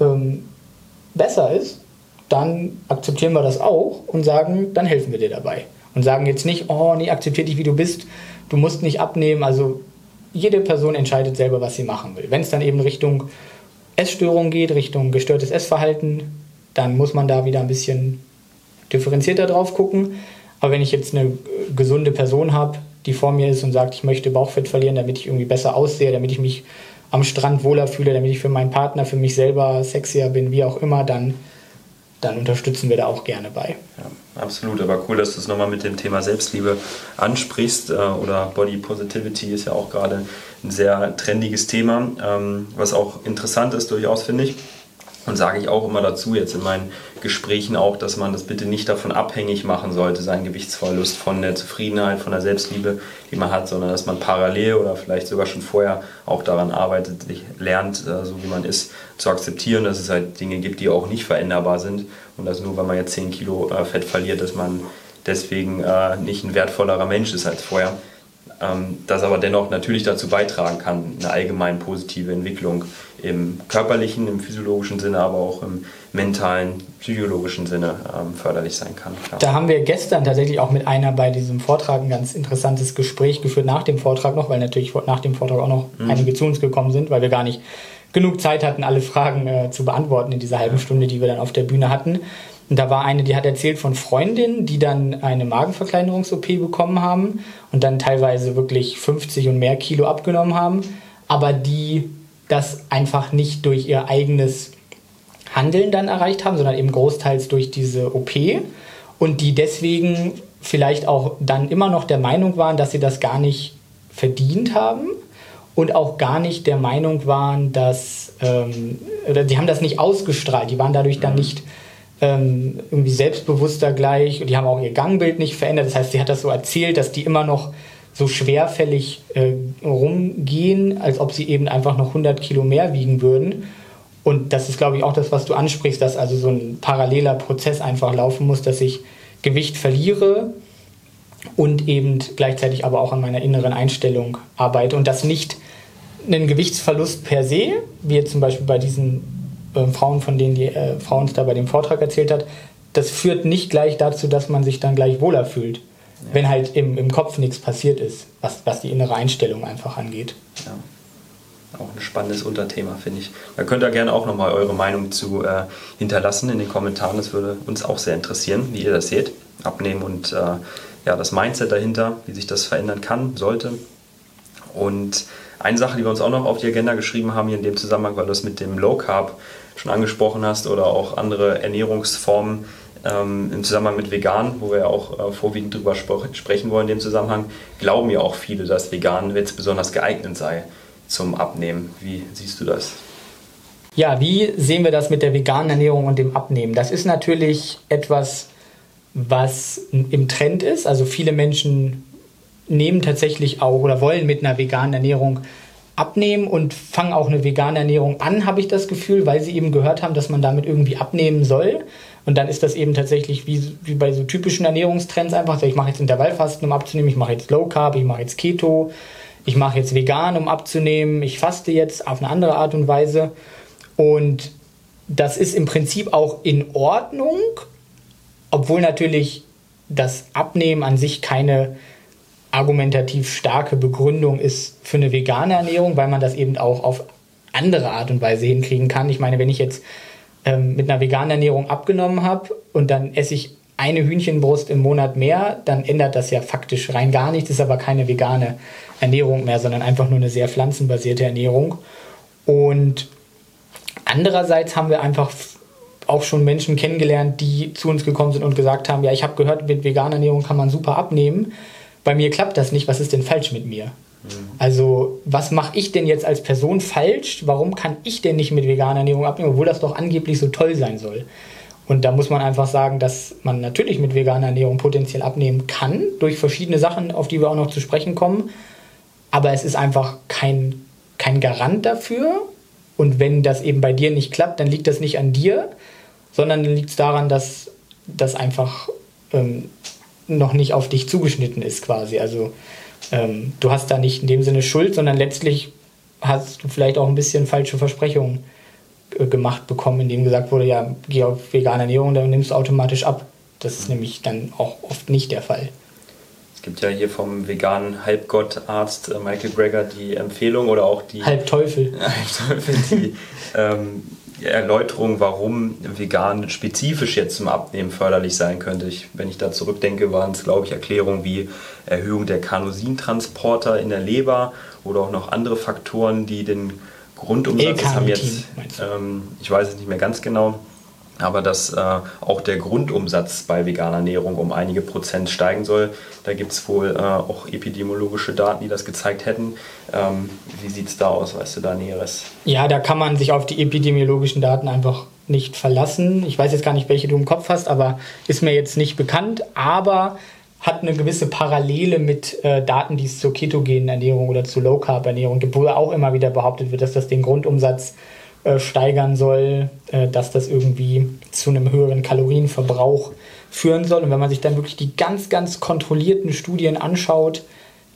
[SPEAKER 2] ähm, besser ist, dann akzeptieren wir das auch und sagen, dann helfen wir dir dabei. Und sagen jetzt nicht, oh nee, akzeptier dich wie du bist, du musst nicht abnehmen. Also jede Person entscheidet selber, was sie machen will. Wenn es dann eben Richtung Essstörung geht, Richtung gestörtes Essverhalten, dann muss man da wieder ein bisschen differenzierter drauf gucken. Aber wenn ich jetzt eine gesunde Person habe, die vor mir ist und sagt, ich möchte Bauchfett verlieren, damit ich irgendwie besser aussehe, damit ich mich am Strand wohler fühle, damit ich für meinen Partner, für mich selber sexier bin, wie auch immer, dann, dann unterstützen wir da auch gerne bei.
[SPEAKER 1] Ja, absolut, aber cool, dass du es nochmal mit dem Thema Selbstliebe ansprichst äh, oder Body Positivity ist ja auch gerade ein sehr trendiges Thema, ähm, was auch interessant ist durchaus, finde ich. Und sage ich auch immer dazu, jetzt in meinen Gesprächen auch, dass man das bitte nicht davon abhängig machen sollte, seinen Gewichtsverlust von der Zufriedenheit, von der Selbstliebe, die man hat, sondern dass man parallel oder vielleicht sogar schon vorher auch daran arbeitet, lernt, äh, so wie man ist, zu akzeptieren, dass es halt Dinge gibt, die auch nicht veränderbar sind. Und dass nur, weil man jetzt 10 Kilo äh, Fett verliert, dass man deswegen äh, nicht ein wertvollerer Mensch ist als vorher das aber dennoch natürlich dazu beitragen kann, eine allgemein positive Entwicklung im körperlichen, im physiologischen Sinne, aber auch im mentalen, psychologischen Sinne ähm, förderlich sein kann.
[SPEAKER 2] Klar. Da haben wir gestern tatsächlich auch mit einer bei diesem Vortrag ein ganz interessantes Gespräch geführt, nach dem Vortrag noch, weil natürlich nach dem Vortrag auch noch mhm. einige zu uns gekommen sind, weil wir gar nicht genug Zeit hatten, alle Fragen äh, zu beantworten in dieser halben Stunde, die wir dann auf der Bühne hatten. Und da war eine, die hat erzählt von Freundinnen, die dann eine Magenverkleinerungs-OP bekommen haben und dann teilweise wirklich 50 und mehr Kilo abgenommen haben, aber die das einfach nicht durch ihr eigenes Handeln dann erreicht haben, sondern eben großteils durch diese OP und die deswegen vielleicht auch dann immer noch der Meinung waren, dass sie das gar nicht verdient haben und auch gar nicht der Meinung waren, dass, ähm, oder sie haben das nicht ausgestrahlt, die waren dadurch dann mhm. nicht ähm, irgendwie selbstbewusster gleich und die haben auch ihr Gangbild nicht verändert. Das heißt, sie hat das so erzählt, dass die immer noch so schwerfällig äh, rumgehen, als ob sie eben einfach noch 100 Kilo mehr wiegen würden. Und das ist, glaube ich, auch das, was du ansprichst, dass also so ein paralleler Prozess einfach laufen muss, dass ich Gewicht verliere und eben gleichzeitig aber auch an meiner inneren Einstellung arbeite und das nicht einen Gewichtsverlust per se, wie jetzt zum Beispiel bei diesen äh, Frauen, von denen die äh, Frau uns da bei dem Vortrag erzählt hat, das führt nicht gleich dazu, dass man sich dann gleich wohler fühlt, ja. wenn halt im, im Kopf nichts passiert ist, was, was die innere Einstellung einfach angeht. Ja.
[SPEAKER 1] Auch ein spannendes Unterthema, finde ich. Da könnt ihr gerne auch nochmal eure Meinung zu äh, hinterlassen in den Kommentaren. Das würde uns auch sehr interessieren, wie ihr das seht. Abnehmen und äh, ja, das Mindset dahinter, wie sich das verändern kann, sollte. Und eine Sache, die wir uns auch noch auf die Agenda geschrieben haben hier in dem Zusammenhang, weil du es mit dem Low Carb schon angesprochen hast oder auch andere Ernährungsformen ähm, im Zusammenhang mit vegan, wo wir ja auch äh, vorwiegend drüber spre sprechen wollen in dem Zusammenhang, glauben ja auch viele, dass vegan jetzt besonders geeignet sei zum Abnehmen. Wie siehst du das?
[SPEAKER 2] Ja, wie sehen wir das mit der veganen Ernährung und dem Abnehmen? Das ist natürlich etwas, was im Trend ist. Also viele Menschen nehmen tatsächlich auch oder wollen mit einer veganen Ernährung abnehmen und fangen auch eine vegane Ernährung an, habe ich das Gefühl, weil sie eben gehört haben, dass man damit irgendwie abnehmen soll. Und dann ist das eben tatsächlich wie, wie bei so typischen Ernährungstrends einfach, ich mache jetzt Intervallfasten, um abzunehmen, ich mache jetzt Low Carb, ich mache jetzt Keto, ich mache jetzt vegan, um abzunehmen, ich faste jetzt auf eine andere Art und Weise. Und das ist im Prinzip auch in Ordnung, obwohl natürlich das Abnehmen an sich keine argumentativ starke Begründung ist für eine vegane Ernährung, weil man das eben auch auf andere Art und Weise hinkriegen kann. Ich meine, wenn ich jetzt ähm, mit einer veganen Ernährung abgenommen habe und dann esse ich eine Hühnchenbrust im Monat mehr, dann ändert das ja faktisch rein gar nichts, ist aber keine vegane Ernährung mehr, sondern einfach nur eine sehr pflanzenbasierte Ernährung. Und andererseits haben wir einfach auch schon Menschen kennengelernt, die zu uns gekommen sind und gesagt haben, ja, ich habe gehört, mit veganer Ernährung kann man super abnehmen. Bei mir klappt das nicht, was ist denn falsch mit mir? Mhm. Also, was mache ich denn jetzt als Person falsch? Warum kann ich denn nicht mit veganer Ernährung abnehmen, obwohl das doch angeblich so toll sein soll? Und da muss man einfach sagen, dass man natürlich mit veganer Ernährung potenziell abnehmen kann, durch verschiedene Sachen, auf die wir auch noch zu sprechen kommen. Aber es ist einfach kein, kein Garant dafür. Und wenn das eben bei dir nicht klappt, dann liegt das nicht an dir, sondern dann liegt es daran, dass das einfach ähm, noch nicht auf dich zugeschnitten ist quasi. Also ähm, du hast da nicht in dem Sinne Schuld, sondern letztlich hast du vielleicht auch ein bisschen falsche Versprechungen äh, gemacht bekommen, in dem gesagt wurde, ja, geh auf vegane Ernährung, dann nimmst du automatisch ab. Das ist nämlich dann auch oft nicht der Fall.
[SPEAKER 1] Es gibt ja hier vom veganen Halbgottarzt äh, Michael Greger die Empfehlung oder auch die
[SPEAKER 2] Halbteufel.
[SPEAKER 1] Halbteufel, die ähm, Erläuterung, warum vegan spezifisch jetzt zum Abnehmen förderlich sein könnte. Ich, wenn ich da zurückdenke, waren es, glaube ich, Erklärungen wie Erhöhung der Carnosintransporter in der Leber oder auch noch andere Faktoren, die den Grundumsatz das haben jetzt, ähm, ich weiß es nicht mehr ganz genau, aber dass äh, auch der Grundumsatz bei veganer Ernährung um einige Prozent steigen soll. Da gibt es wohl äh, auch epidemiologische Daten, die das gezeigt hätten. Ähm, wie sieht es da aus? Weißt du da Näheres?
[SPEAKER 2] Ja, da kann man sich auf die epidemiologischen Daten einfach nicht verlassen. Ich weiß jetzt gar nicht, welche du im Kopf hast, aber ist mir jetzt nicht bekannt. Aber hat eine gewisse Parallele mit äh, Daten, die es zur ketogenen Ernährung oder zur Low Carb Ernährung gibt, wo auch immer wieder behauptet wird, dass das den Grundumsatz äh, steigern soll, äh, dass das irgendwie zu einem höheren Kalorienverbrauch führen soll. Und wenn man sich dann wirklich die ganz, ganz kontrollierten Studien anschaut,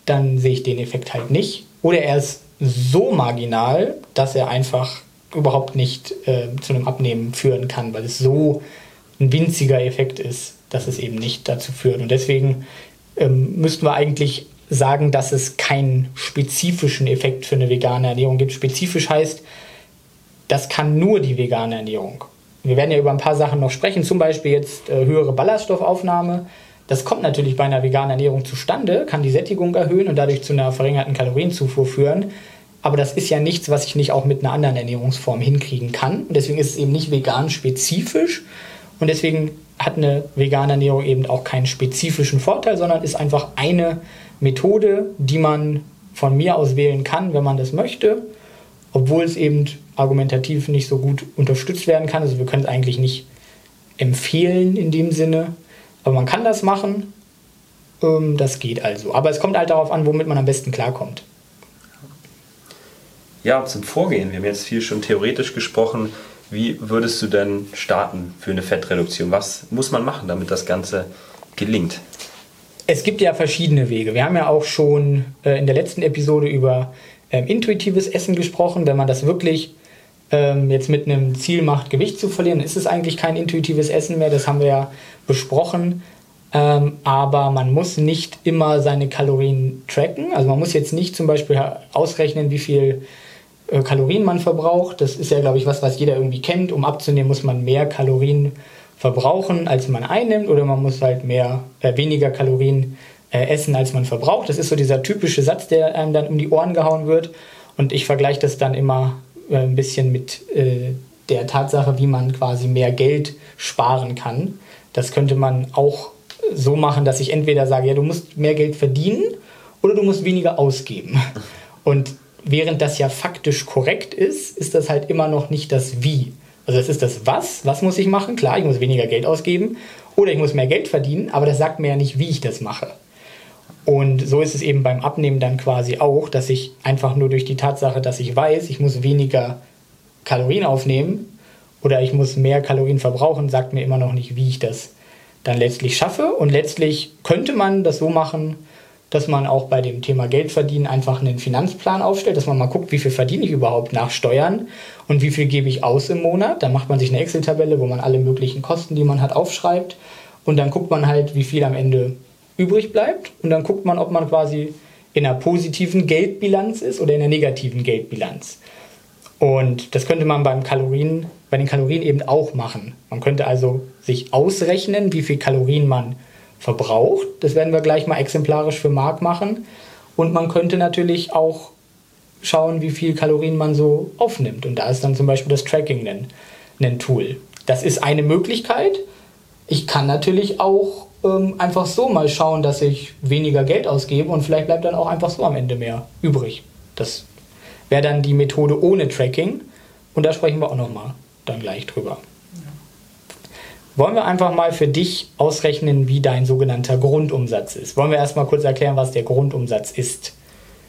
[SPEAKER 2] dann sehe ich den Effekt halt nicht. Oder er ist so marginal, dass er einfach überhaupt nicht äh, zu einem Abnehmen führen kann, weil es so ein winziger Effekt ist dass es eben nicht dazu führt. Und deswegen ähm, müssten wir eigentlich sagen, dass es keinen spezifischen Effekt für eine vegane Ernährung gibt. Spezifisch heißt, das kann nur die vegane Ernährung. Wir werden ja über ein paar Sachen noch sprechen, zum Beispiel jetzt äh, höhere Ballaststoffaufnahme. Das kommt natürlich bei einer veganen Ernährung zustande, kann die Sättigung erhöhen und dadurch zu einer verringerten Kalorienzufuhr führen. Aber das ist ja nichts, was ich nicht auch mit einer anderen Ernährungsform hinkriegen kann. Und deswegen ist es eben nicht vegan spezifisch. Und deswegen hat eine vegane Ernährung eben auch keinen spezifischen Vorteil, sondern ist einfach eine Methode, die man von mir aus wählen kann, wenn man das möchte, obwohl es eben argumentativ nicht so gut unterstützt werden kann. Also wir können es eigentlich nicht empfehlen in dem Sinne, aber man kann das machen. Ähm, das geht also. Aber es kommt halt darauf an, womit man am besten klarkommt.
[SPEAKER 1] Ja, zum Vorgehen. Wir haben jetzt viel schon theoretisch gesprochen. Wie würdest du denn starten für eine Fettreduktion? Was muss man machen, damit das Ganze gelingt?
[SPEAKER 2] Es gibt ja verschiedene Wege. Wir haben ja auch schon äh, in der letzten Episode über ähm, intuitives Essen gesprochen. Wenn man das wirklich ähm, jetzt mit einem Ziel macht, Gewicht zu verlieren, ist es eigentlich kein intuitives Essen mehr. Das haben wir ja besprochen. Ähm, aber man muss nicht immer seine Kalorien tracken. Also man muss jetzt nicht zum Beispiel ausrechnen, wie viel äh, Kalorien man verbraucht. Das ist ja, glaube ich, was, was jeder irgendwie kennt. Um abzunehmen, muss man mehr Kalorien verbrauchen, als man einnimmt, oder man muss halt mehr, äh, weniger Kalorien äh, essen, als man verbraucht. Das ist so dieser typische Satz, der einem dann um die Ohren gehauen wird. Und ich vergleiche das dann immer äh, ein bisschen mit äh, der Tatsache, wie man quasi mehr Geld sparen kann. Das könnte man auch so machen, dass ich entweder sage, ja, du musst mehr Geld verdienen oder du musst weniger ausgeben. Und während das ja faktisch korrekt ist, ist das halt immer noch nicht das Wie. Also es ist das Was, was muss ich machen? Klar, ich muss weniger Geld ausgeben oder ich muss mehr Geld verdienen, aber das sagt mir ja nicht, wie ich das mache. Und so ist es eben beim Abnehmen dann quasi auch, dass ich einfach nur durch die Tatsache, dass ich weiß, ich muss weniger Kalorien aufnehmen oder ich muss mehr Kalorien verbrauchen, sagt mir immer noch nicht, wie ich das dann letztlich schaffe. Und letztlich könnte man das so machen, dass man auch bei dem Thema Geld verdienen einfach einen Finanzplan aufstellt, dass man mal guckt, wie viel verdiene ich überhaupt nach Steuern und wie viel gebe ich aus im Monat. Dann macht man sich eine Excel-Tabelle, wo man alle möglichen Kosten, die man hat, aufschreibt und dann guckt man halt, wie viel am Ende übrig bleibt und dann guckt man, ob man quasi in einer positiven Geldbilanz ist oder in einer negativen Geldbilanz. Und das könnte man beim Kalorien, bei den Kalorien eben auch machen. Man könnte also sich ausrechnen, wie viel Kalorien man verbraucht. Das werden wir gleich mal exemplarisch für Mark machen. Und man könnte natürlich auch schauen, wie viel Kalorien man so aufnimmt. Und da ist dann zum Beispiel das Tracking ein, ein Tool. Das ist eine Möglichkeit. Ich kann natürlich auch ähm, einfach so mal schauen, dass ich weniger Geld ausgebe und vielleicht bleibt dann auch einfach so am Ende mehr übrig. Das wäre dann die Methode ohne Tracking und da sprechen wir auch nochmal dann gleich drüber. Wollen wir einfach mal für dich ausrechnen, wie dein sogenannter Grundumsatz ist? Wollen wir erstmal kurz erklären, was der Grundumsatz ist?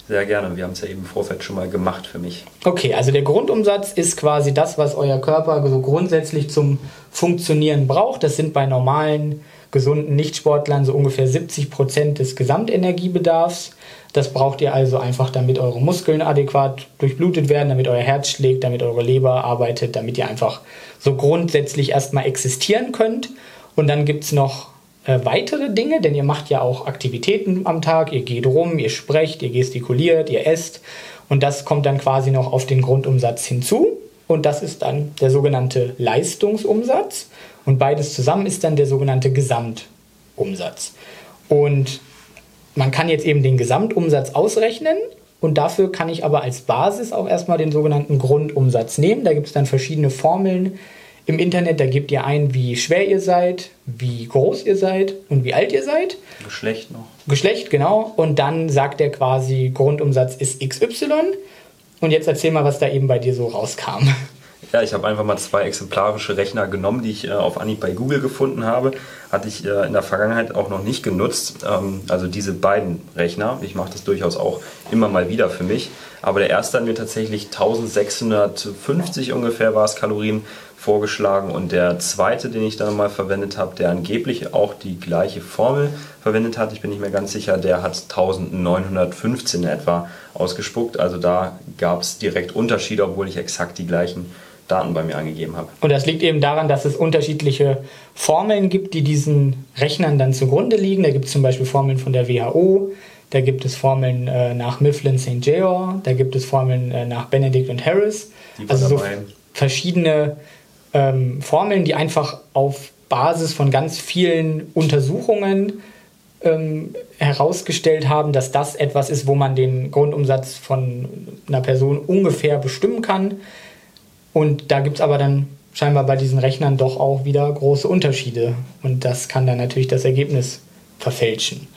[SPEAKER 1] Sehr gerne. Wir haben es ja eben im Vorfeld schon mal gemacht für mich.
[SPEAKER 2] Okay, also der Grundumsatz ist quasi das, was euer Körper so grundsätzlich zum Funktionieren braucht. Das sind bei normalen gesunden Nichtsportlern so ungefähr 70 Prozent des Gesamtenergiebedarfs. Das braucht ihr also einfach, damit eure Muskeln adäquat durchblutet werden, damit euer Herz schlägt, damit eure Leber arbeitet, damit ihr einfach so grundsätzlich erstmal existieren könnt. Und dann gibt es noch äh, weitere Dinge, denn ihr macht ja auch Aktivitäten am Tag, ihr geht rum, ihr sprecht, ihr gestikuliert, ihr esst. Und das kommt dann quasi noch auf den Grundumsatz hinzu. Und das ist dann der sogenannte Leistungsumsatz. Und beides zusammen ist dann der sogenannte Gesamtumsatz. Und man kann jetzt eben den Gesamtumsatz ausrechnen und dafür kann ich aber als Basis auch erstmal den sogenannten Grundumsatz nehmen. Da gibt es dann verschiedene Formeln im Internet. Da gebt ihr ein, wie schwer ihr seid, wie groß ihr seid und wie alt ihr seid.
[SPEAKER 1] Geschlecht noch.
[SPEAKER 2] Geschlecht, genau. Und dann sagt er quasi, Grundumsatz ist XY. Und jetzt erzähl mal, was da eben bei dir so rauskam.
[SPEAKER 1] Ja, ich habe einfach mal zwei exemplarische Rechner genommen, die ich äh, auf Anhieb bei Google gefunden habe. Hatte ich äh, in der Vergangenheit auch noch nicht genutzt. Ähm, also diese beiden Rechner. Ich mache das durchaus auch immer mal wieder für mich. Aber der erste hat mir tatsächlich 1650 ungefähr war es Kalorien vorgeschlagen und der zweite, den ich dann mal verwendet habe, der angeblich auch die gleiche Formel verwendet hat, ich bin nicht mehr ganz sicher, der hat 1915 etwa ausgespuckt. Also da gab es direkt Unterschiede, obwohl ich exakt die gleichen Daten bei mir angegeben habe.
[SPEAKER 2] Und das liegt eben daran, dass es unterschiedliche Formeln gibt, die diesen Rechnern dann zugrunde liegen. Da gibt es zum Beispiel Formeln von der WHO, da gibt es Formeln äh, nach Mifflin St. Georg, da gibt es Formeln äh, nach Benedict und Harris. also so verschiedene ähm, Formeln, die einfach auf Basis von ganz vielen Untersuchungen ähm, herausgestellt haben, dass das etwas ist, wo man den Grundumsatz von einer Person ungefähr bestimmen kann. Und da gibt es aber dann scheinbar bei diesen Rechnern doch auch wieder große Unterschiede. Und das kann dann natürlich das Ergebnis verfälschen.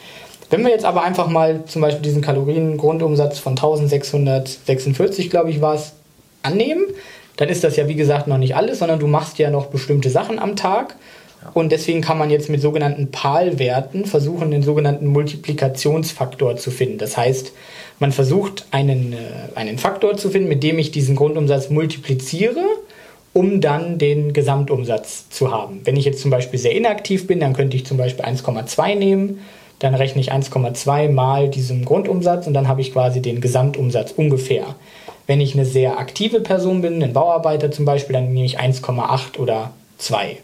[SPEAKER 2] Wenn wir jetzt aber einfach mal zum Beispiel diesen Kaloriengrundumsatz von 1646, glaube ich, war es, annehmen, dann ist das ja wie gesagt noch nicht alles, sondern du machst ja noch bestimmte Sachen am Tag. Und deswegen kann man jetzt mit sogenannten PAL-Werten versuchen, den sogenannten Multiplikationsfaktor zu finden. Das heißt, man versucht einen, äh, einen Faktor zu finden, mit dem ich diesen Grundumsatz multipliziere, um dann den Gesamtumsatz zu haben. Wenn ich jetzt zum Beispiel sehr inaktiv bin, dann könnte ich zum Beispiel 1,2 nehmen, dann rechne ich 1,2 mal diesem Grundumsatz und dann habe ich quasi den Gesamtumsatz ungefähr. Wenn ich eine sehr aktive Person bin, ein Bauarbeiter zum Beispiel, dann nehme ich 1,8 oder 2.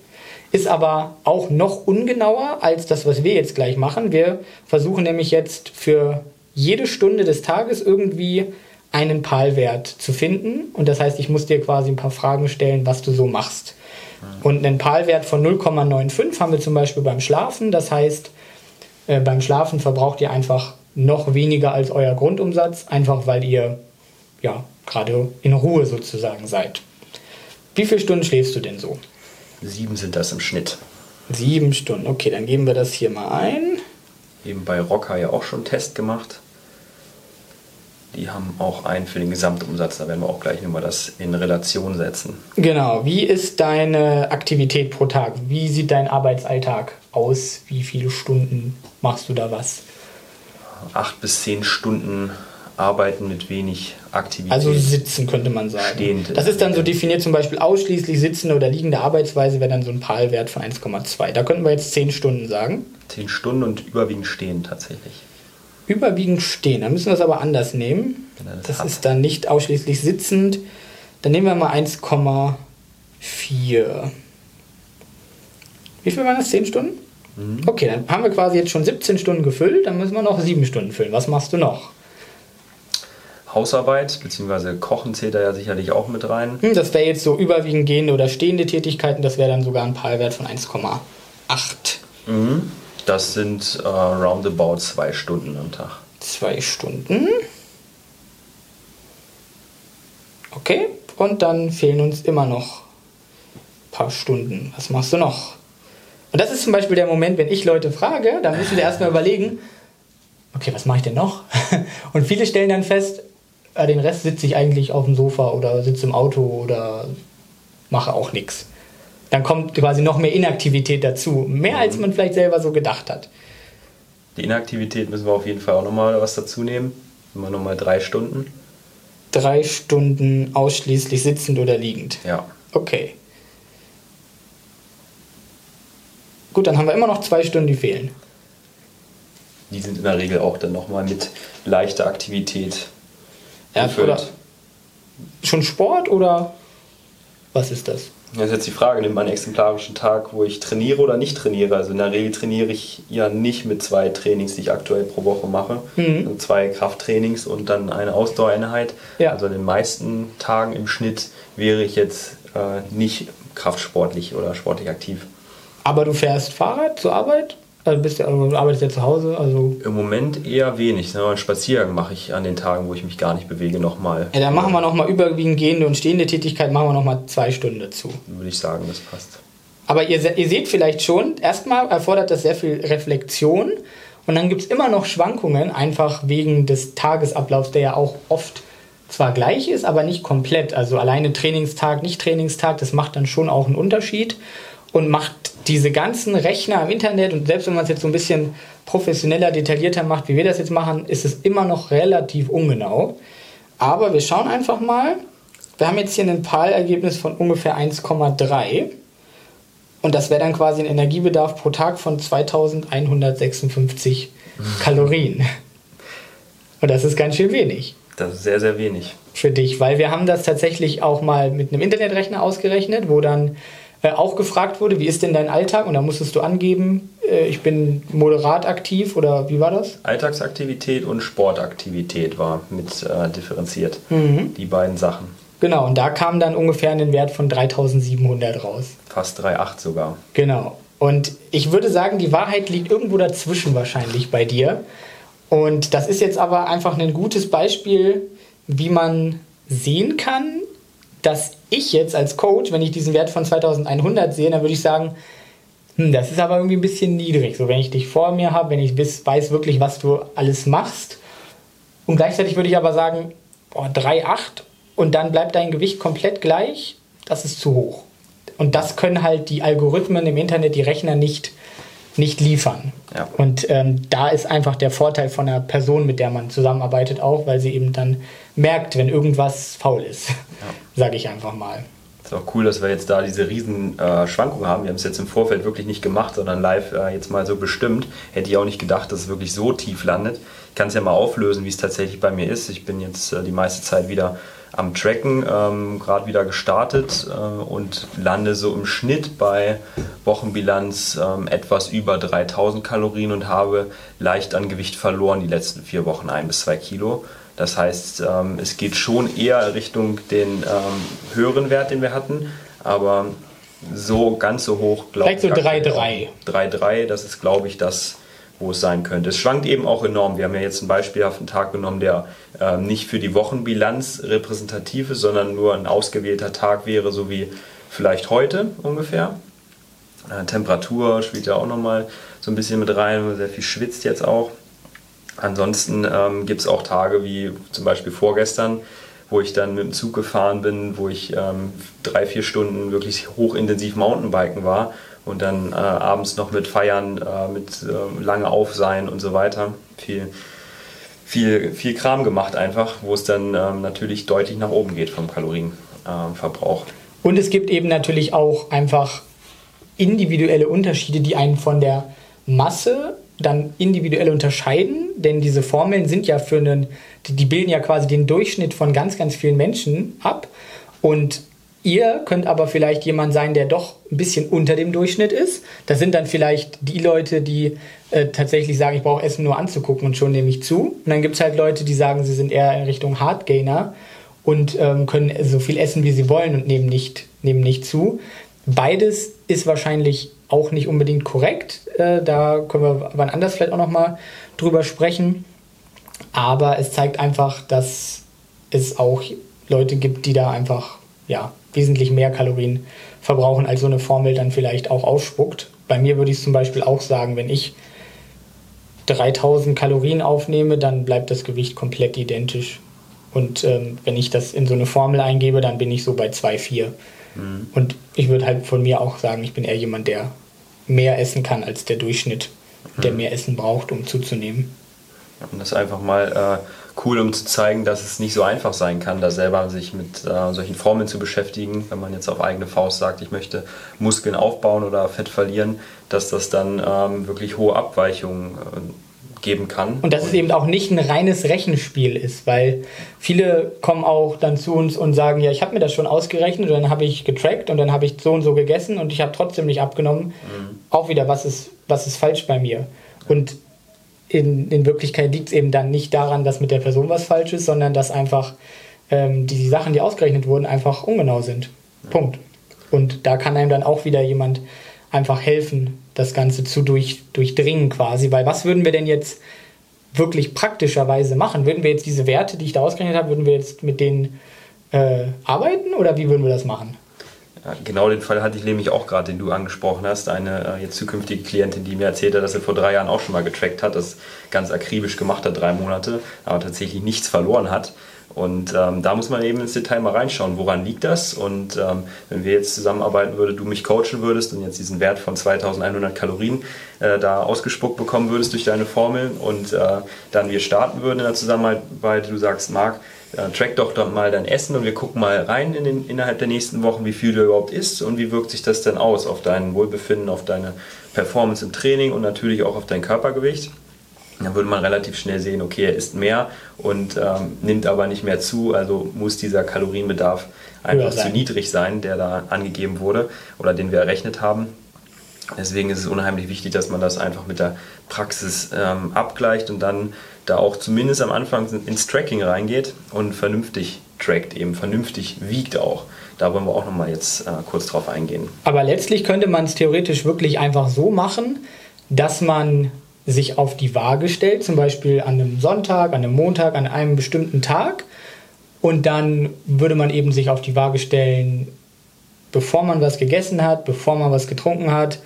[SPEAKER 2] Ist aber auch noch ungenauer als das, was wir jetzt gleich machen. Wir versuchen nämlich jetzt für jede Stunde des Tages irgendwie einen PAL-Wert zu finden. Und das heißt, ich muss dir quasi ein paar Fragen stellen, was du so machst. Und einen PAL-Wert von 0,95 haben wir zum Beispiel beim Schlafen. Das heißt, äh, beim Schlafen verbraucht ihr einfach noch weniger als euer Grundumsatz, einfach weil ihr ja, gerade in Ruhe sozusagen seid. Wie viele Stunden schläfst du denn so?
[SPEAKER 1] Sieben sind das im Schnitt.
[SPEAKER 2] Sieben Stunden, okay, dann geben wir das hier mal ein.
[SPEAKER 1] Eben bei Rocker ja auch schon einen Test gemacht. Die haben auch einen für den Gesamtumsatz, da werden wir auch gleich nochmal das in Relation setzen.
[SPEAKER 2] Genau, wie ist deine Aktivität pro Tag? Wie sieht dein Arbeitsalltag aus? Wie viele Stunden machst du da was?
[SPEAKER 1] Acht bis zehn Stunden Arbeiten mit wenig Aktivität.
[SPEAKER 2] Also sitzen könnte man sagen. Stehend. Das ist dann so definiert, zum Beispiel ausschließlich sitzende oder liegende Arbeitsweise wäre dann so ein PAL-Wert von 1,2. Da könnten wir jetzt 10 Stunden sagen.
[SPEAKER 1] 10 Stunden und überwiegend stehen tatsächlich.
[SPEAKER 2] Überwiegend stehen, dann müssen wir es aber anders nehmen. Das, das ist dann nicht ausschließlich sitzend. Dann nehmen wir mal 1,4. Wie viel waren das? 10 Stunden? Mhm. Okay, dann haben wir quasi jetzt schon 17 Stunden gefüllt, dann müssen wir noch 7 Stunden füllen. Was machst du noch?
[SPEAKER 1] Hausarbeit, beziehungsweise Kochen zählt da ja sicherlich auch mit rein.
[SPEAKER 2] Hm, das wäre jetzt so überwiegend gehende oder stehende Tätigkeiten, das wäre dann sogar ein PAL-Wert von 1,8.
[SPEAKER 1] Mhm. Das sind äh, roundabout zwei Stunden am Tag.
[SPEAKER 2] Zwei Stunden. Okay, und dann fehlen uns immer noch ein paar Stunden. Was machst du noch? Und das ist zum Beispiel der Moment, wenn ich Leute frage, dann müssen sie erstmal überlegen, okay, was mache ich denn noch? Und viele stellen dann fest, den Rest sitze ich eigentlich auf dem Sofa oder sitze im Auto oder mache auch nichts. Dann kommt quasi noch mehr Inaktivität dazu. Mehr als man vielleicht selber so gedacht hat.
[SPEAKER 1] Die Inaktivität müssen wir auf jeden Fall auch nochmal was dazu nehmen. Immer nochmal drei Stunden.
[SPEAKER 2] Drei Stunden ausschließlich sitzend oder liegend.
[SPEAKER 1] Ja.
[SPEAKER 2] Okay. Gut, dann haben wir immer noch zwei Stunden, die fehlen.
[SPEAKER 1] Die sind in der Regel auch dann nochmal mit leichter Aktivität
[SPEAKER 2] Oder schon Sport oder was ist das?
[SPEAKER 1] Das ist jetzt die Frage, nimmt man einen exemplarischen Tag, wo ich trainiere oder nicht trainiere? Also in der Regel trainiere ich ja nicht mit zwei Trainings, die ich aktuell pro Woche mache.
[SPEAKER 2] Mhm.
[SPEAKER 1] Also zwei Krafttrainings und dann eine Ausdauereinheit.
[SPEAKER 2] Ja.
[SPEAKER 1] Also an den meisten Tagen im Schnitt wäre ich jetzt äh, nicht kraftsportlich oder sportlich aktiv.
[SPEAKER 2] Aber du fährst Fahrrad zur Arbeit? Also bist also du arbeitest ja zu Hause, also.
[SPEAKER 1] Im Moment eher wenig. Ne? Einen Spaziergang mache ich an den Tagen, wo ich mich gar nicht bewege, nochmal.
[SPEAKER 2] Ja, dann machen wir nochmal überwiegend gehende und stehende Tätigkeit, machen wir nochmal zwei Stunden dazu.
[SPEAKER 1] Würde ich sagen, das passt.
[SPEAKER 2] Aber ihr, ihr seht vielleicht schon, erstmal erfordert das sehr viel Reflexion und dann gibt es immer noch Schwankungen, einfach wegen des Tagesablaufs, der ja auch oft zwar gleich ist, aber nicht komplett. Also alleine Trainingstag, nicht Trainingstag, das macht dann schon auch einen Unterschied und macht diese ganzen Rechner im Internet und selbst wenn man es jetzt so ein bisschen professioneller, detaillierter macht, wie wir das jetzt machen, ist es immer noch relativ ungenau. Aber wir schauen einfach mal. Wir haben jetzt hier ein PAL-Ergebnis von ungefähr 1,3. Und das wäre dann quasi ein Energiebedarf pro Tag von 2156 Kalorien. Und das ist ganz schön wenig
[SPEAKER 1] Das ist sehr, sehr wenig.
[SPEAKER 2] für dich, weil wir haben das tatsächlich auch mal mit einem Internetrechner ausgerechnet, wo dann äh, auch gefragt wurde, wie ist denn dein Alltag? Und da musstest du angeben, äh, ich bin moderat aktiv oder wie war das?
[SPEAKER 1] Alltagsaktivität und Sportaktivität war mit äh, differenziert.
[SPEAKER 2] Mhm.
[SPEAKER 1] Die beiden Sachen.
[SPEAKER 2] Genau, und da kam dann ungefähr ein Wert von 3700 raus.
[SPEAKER 1] Fast 3,8 sogar.
[SPEAKER 2] Genau. Und ich würde sagen, die Wahrheit liegt irgendwo dazwischen wahrscheinlich bei dir. Und das ist jetzt aber einfach ein gutes Beispiel, wie man sehen kann, dass ich jetzt als Coach, wenn ich diesen Wert von 2100 sehe, dann würde ich sagen, hm, das ist aber irgendwie ein bisschen niedrig. So, wenn ich dich vor mir habe, wenn ich weiß wirklich, was du alles machst. Und gleichzeitig würde ich aber sagen, boah, 3,8 und dann bleibt dein Gewicht komplett gleich, das ist zu hoch. Und das können halt die Algorithmen im Internet, die Rechner nicht, nicht liefern.
[SPEAKER 1] Ja.
[SPEAKER 2] Und ähm, da ist einfach der Vorteil von einer Person, mit der man zusammenarbeitet, auch, weil sie eben dann merkt, wenn irgendwas faul ist. Sage ich einfach mal.
[SPEAKER 1] Ist auch cool, dass wir jetzt da diese riesen äh, Schwankungen haben. Wir haben es jetzt im Vorfeld wirklich nicht gemacht, sondern live äh, jetzt mal so bestimmt. Hätte ich auch nicht gedacht, dass es wirklich so tief landet. Ich kann es ja mal auflösen, wie es tatsächlich bei mir ist. Ich bin jetzt äh, die meiste Zeit wieder am Tracken, ähm, gerade wieder gestartet äh, und lande so im Schnitt bei Wochenbilanz ähm, etwas über 3000 Kalorien und habe leicht an Gewicht verloren die letzten vier Wochen, ein bis zwei Kilo. Das heißt, ähm, es geht schon eher Richtung den ähm, höheren Wert, den wir hatten, aber so ganz so hoch, glaube ich.
[SPEAKER 2] Vielleicht so
[SPEAKER 1] aktuell
[SPEAKER 2] 3,3.
[SPEAKER 1] auch. 3,3, das ist, glaube ich, das, wo es sein könnte. Es schwankt eben auch enorm. Wir haben ja jetzt einen beispielhaften Tag genommen, der ähm, nicht für die Wochenbilanz repräsentativ ist, sondern nur ein ausgewählter Tag wäre, so wie vielleicht heute ungefähr. Äh, Temperatur spielt ja auch nochmal so ein bisschen mit rein, sehr viel schwitzt jetzt auch. Ansonsten ähm, gibt es auch Tage wie zum Beispiel vorgestern, wo ich dann mit dem Zug gefahren bin, wo ich ähm, drei, vier Stunden wirklich hochintensiv Mountainbiken war und dann äh, abends noch mit Feiern, äh, mit äh, lange Aufsein und so weiter. Viel, viel, viel Kram gemacht einfach, wo es dann ähm, natürlich deutlich nach oben geht vom Kalorienverbrauch.
[SPEAKER 2] Und es gibt eben natürlich auch einfach individuelle Unterschiede, die einen von der Masse dann individuell unterscheiden, denn diese Formeln sind ja für einen, die, bilden ja quasi den Durchschnitt von ganz, ganz vielen Menschen ab und ihr könnt aber vielleicht jemand sein, der doch ein bisschen unter dem Durchschnitt ist. Das sind dann vielleicht die Leute, die äh, tatsächlich sagen, ich brauche Essen nur anzugucken und schon nehme ich zu. Und dann gibt es halt Leute, die sagen, sie sind eher in Richtung Hardgainer und ähm, können so viel essen, wie sie wollen und nehmen nicht, nehmen nicht zu. Beides ist wahrscheinlich auch nicht unbedingt korrekt. Äh, da können wir wann anders vielleicht auch nochmal drüber sprechen. Aber es zeigt einfach, dass es auch Leute gibt, die da einfach ja, wesentlich mehr Kalorien verbrauchen, als so eine Formel dann vielleicht auch ausspuckt. Bei mir würde ich zum Beispiel auch sagen, wenn ich 3000 Kalorien aufnehme, dann bleibt das Gewicht komplett identisch. Und ähm, wenn ich das in so eine Formel eingebe, dann bin ich so bei 2,4. Mhm. Und ich würde halt von mir auch sagen, ich bin eher jemand, der mehr essen kann als der Durchschnitt, mhm. der mehr Essen braucht, um zuzunehmen.
[SPEAKER 1] Und das einfach mal äh, cool, um zu zeigen, dass es nicht so einfach sein kann, da selber sich mit äh, solchen Formeln zu beschäftigen. Wenn man jetzt auf eigene Faust sagt, ich möchte Muskeln aufbauen oder Fett verlieren, dass das dann ähm, wirklich hohe Abweichungen äh, geben kann.
[SPEAKER 2] Und dass es eben auch nicht ein reines Rechenspiel ist, weil viele kommen auch dann zu uns und sagen, ja, ich habe mir das schon ausgerechnet und dann habe ich getrackt und dann habe ich so und so gegessen und ich habe trotzdem nicht abgenommen. Mhm. Auch wieder, was ist, was ist falsch bei mir? Und in, in Wirklichkeit liegt es eben dann nicht daran, dass mit der Person was falsch ist, sondern dass einfach ähm, die Sachen, die ausgerechnet wurden, einfach ungenau sind. Ja. Punkt. Und da kann einem dann auch wieder jemand einfach helfen, das Ganze zu durch, durchdringen quasi. Weil was würden wir denn jetzt wirklich praktischerweise machen? Würden wir jetzt diese Werte, die ich da ausgerechnet habe, würden wir jetzt mit denen äh, arbeiten oder wie würden wir das machen?
[SPEAKER 1] Genau den Fall hatte ich nämlich auch gerade, den du angesprochen hast. Eine äh, jetzt zukünftige Klientin, die mir erzählt hat, dass sie vor drei Jahren auch schon mal getrackt hat, das ganz akribisch gemacht hat, drei Monate, aber tatsächlich nichts verloren hat. Und ähm, da muss man eben ins Detail mal reinschauen, woran liegt das? Und ähm, wenn wir jetzt zusammenarbeiten würden, du mich coachen würdest und jetzt diesen Wert von 2100 Kalorien äh, da ausgespuckt bekommen würdest durch deine Formel und äh, dann wir starten würden in der Zusammenarbeit, du sagst, Marc, äh, track doch dann mal dein Essen und wir gucken mal rein in den, innerhalb der nächsten Wochen, wie viel du überhaupt isst und wie wirkt sich das denn aus auf dein Wohlbefinden, auf deine Performance im Training und natürlich auch auf dein Körpergewicht. Dann würde man relativ schnell sehen, okay, er isst mehr und ähm, nimmt aber nicht mehr zu, also muss dieser Kalorienbedarf einfach zu niedrig sein, der da angegeben wurde oder den wir errechnet haben. Deswegen ist es unheimlich wichtig, dass man das einfach mit der Praxis ähm, abgleicht und dann da auch zumindest am Anfang ins Tracking reingeht und vernünftig trackt, eben vernünftig wiegt auch. Da wollen wir auch nochmal jetzt äh, kurz drauf eingehen.
[SPEAKER 2] Aber letztlich könnte man es theoretisch wirklich einfach so machen, dass man sich auf die Waage stellt, zum Beispiel an einem Sonntag, an einem Montag, an einem bestimmten Tag. Und dann würde man eben sich auf die Waage stellen, bevor man was gegessen hat, bevor man was getrunken hat,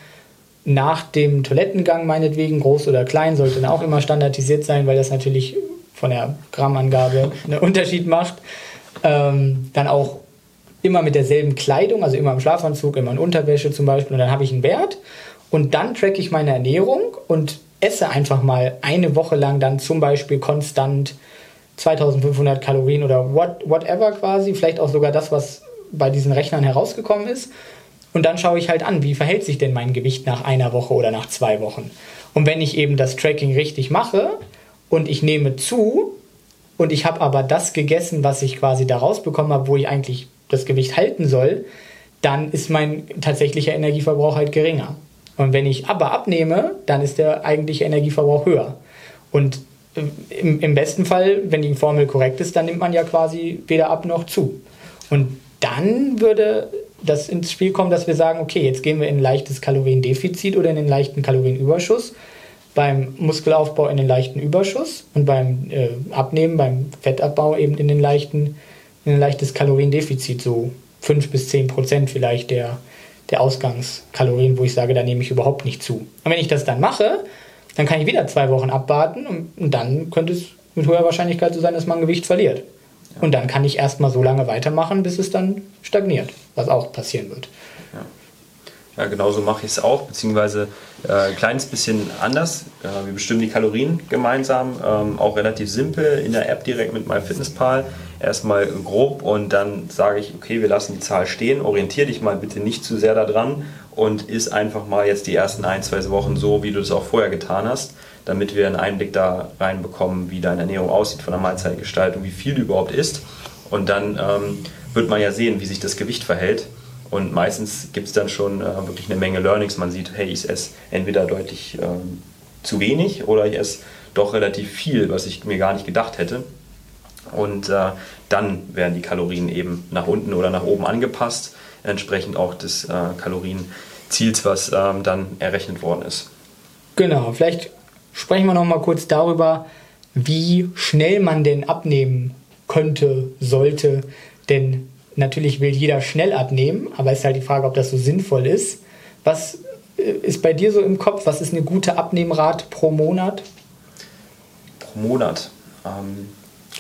[SPEAKER 2] nach dem Toilettengang meinetwegen, groß oder klein, sollte dann auch immer standardisiert sein, weil das natürlich von der Grammangabe einen Unterschied macht. Ähm, dann auch immer mit derselben Kleidung, also immer im Schlafanzug, immer in Unterwäsche zum Beispiel. Und dann habe ich einen Wert und dann tracke ich meine Ernährung und esse einfach mal eine Woche lang dann zum Beispiel konstant 2500 Kalorien oder what, whatever quasi, vielleicht auch sogar das, was bei diesen Rechnern herausgekommen ist und dann schaue ich halt an, wie verhält sich denn mein Gewicht nach einer Woche oder nach zwei Wochen. Und wenn ich eben das Tracking richtig mache und ich nehme zu und ich habe aber das gegessen, was ich quasi da rausbekommen habe, wo ich eigentlich das Gewicht halten soll, dann ist mein tatsächlicher Energieverbrauch halt geringer. Und wenn ich aber abnehme, dann ist der eigentliche Energieverbrauch höher. Und im, im besten Fall, wenn die Formel korrekt ist, dann nimmt man ja quasi weder ab noch zu. Und dann würde das ins Spiel kommen, dass wir sagen, okay, jetzt gehen wir in ein leichtes Kaloriendefizit oder in einen leichten Kalorienüberschuss. Beim Muskelaufbau in den leichten Überschuss und beim äh, Abnehmen, beim Fettabbau eben in den leichten, in ein leichtes Kaloriendefizit, so 5 bis 10 Prozent vielleicht der, der Ausgangskalorien, wo ich sage, da nehme ich überhaupt nicht zu. Und wenn ich das dann mache, dann kann ich wieder zwei Wochen abwarten und, und dann könnte es mit hoher Wahrscheinlichkeit so sein, dass man Gewicht verliert. Und dann kann ich erstmal so lange weitermachen, bis es dann stagniert, was auch passieren wird.
[SPEAKER 1] Ja, genauso mache ich es auch, beziehungsweise äh, ein kleines bisschen anders. Äh, wir bestimmen die Kalorien gemeinsam, ähm, auch relativ simpel in der App direkt mit MyFitnessPal. Erstmal grob und dann sage ich, okay, wir lassen die Zahl stehen, orientiere dich mal bitte nicht zu sehr daran und isst einfach mal jetzt die ersten ein, zwei Wochen so, wie du es auch vorher getan hast damit wir einen Einblick da reinbekommen, wie deine Ernährung aussieht von der Mahlzeitgestaltung, wie viel du überhaupt isst. Und dann ähm, wird man ja sehen, wie sich das Gewicht verhält. Und meistens gibt es dann schon äh, wirklich eine Menge Learnings. Man sieht, hey, ich esse entweder deutlich ähm, zu wenig oder ich esse doch relativ viel, was ich mir gar nicht gedacht hätte. Und äh, dann werden die Kalorien eben nach unten oder nach oben angepasst, entsprechend auch des äh, Kalorienziels, was ähm, dann errechnet worden ist.
[SPEAKER 2] Genau, vielleicht sprechen wir noch mal kurz darüber, wie schnell man denn abnehmen könnte, sollte. Denn natürlich will jeder schnell abnehmen, aber es ist halt die Frage, ob das so sinnvoll ist. Was äh, ist bei dir so im Kopf? Was ist eine gute Abnehmrate pro Monat?
[SPEAKER 1] Pro Monat. Ähm,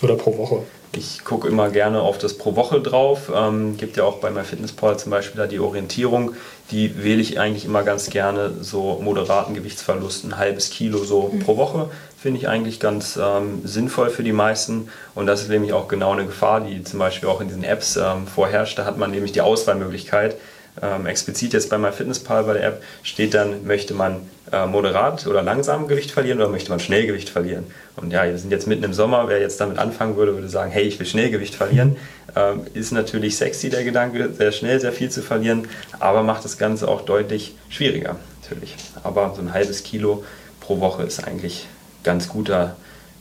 [SPEAKER 2] Oder pro Woche?
[SPEAKER 1] Ich gucke immer gerne auf das pro Woche drauf. Ähm, gibt ja auch bei MyFitnessPal zum Beispiel da die Orientierung. Die wähle ich eigentlich immer ganz gerne so moderaten Gewichtsverlust, ein halbes Kilo so mhm. pro Woche. Finde ich eigentlich ganz ähm, sinnvoll für die meisten. Und das ist nämlich auch genau eine Gefahr, die zum Beispiel auch in diesen Apps ähm, vorherrscht. Da hat man nämlich die Auswahlmöglichkeit ähm, explizit jetzt bei MyFitnessPal bei der App steht dann, möchte man äh, moderat oder langsam Gewicht verlieren oder möchte man schnell Gewicht verlieren. Und ja, wir sind jetzt mitten im Sommer, wer jetzt damit anfangen würde, würde sagen, hey, ich will schnell Gewicht verlieren. Ähm, ist natürlich sexy der Gedanke, sehr schnell sehr viel zu verlieren, aber macht das Ganze auch deutlich schwieriger natürlich. Aber so ein halbes Kilo pro Woche ist eigentlich ganz guter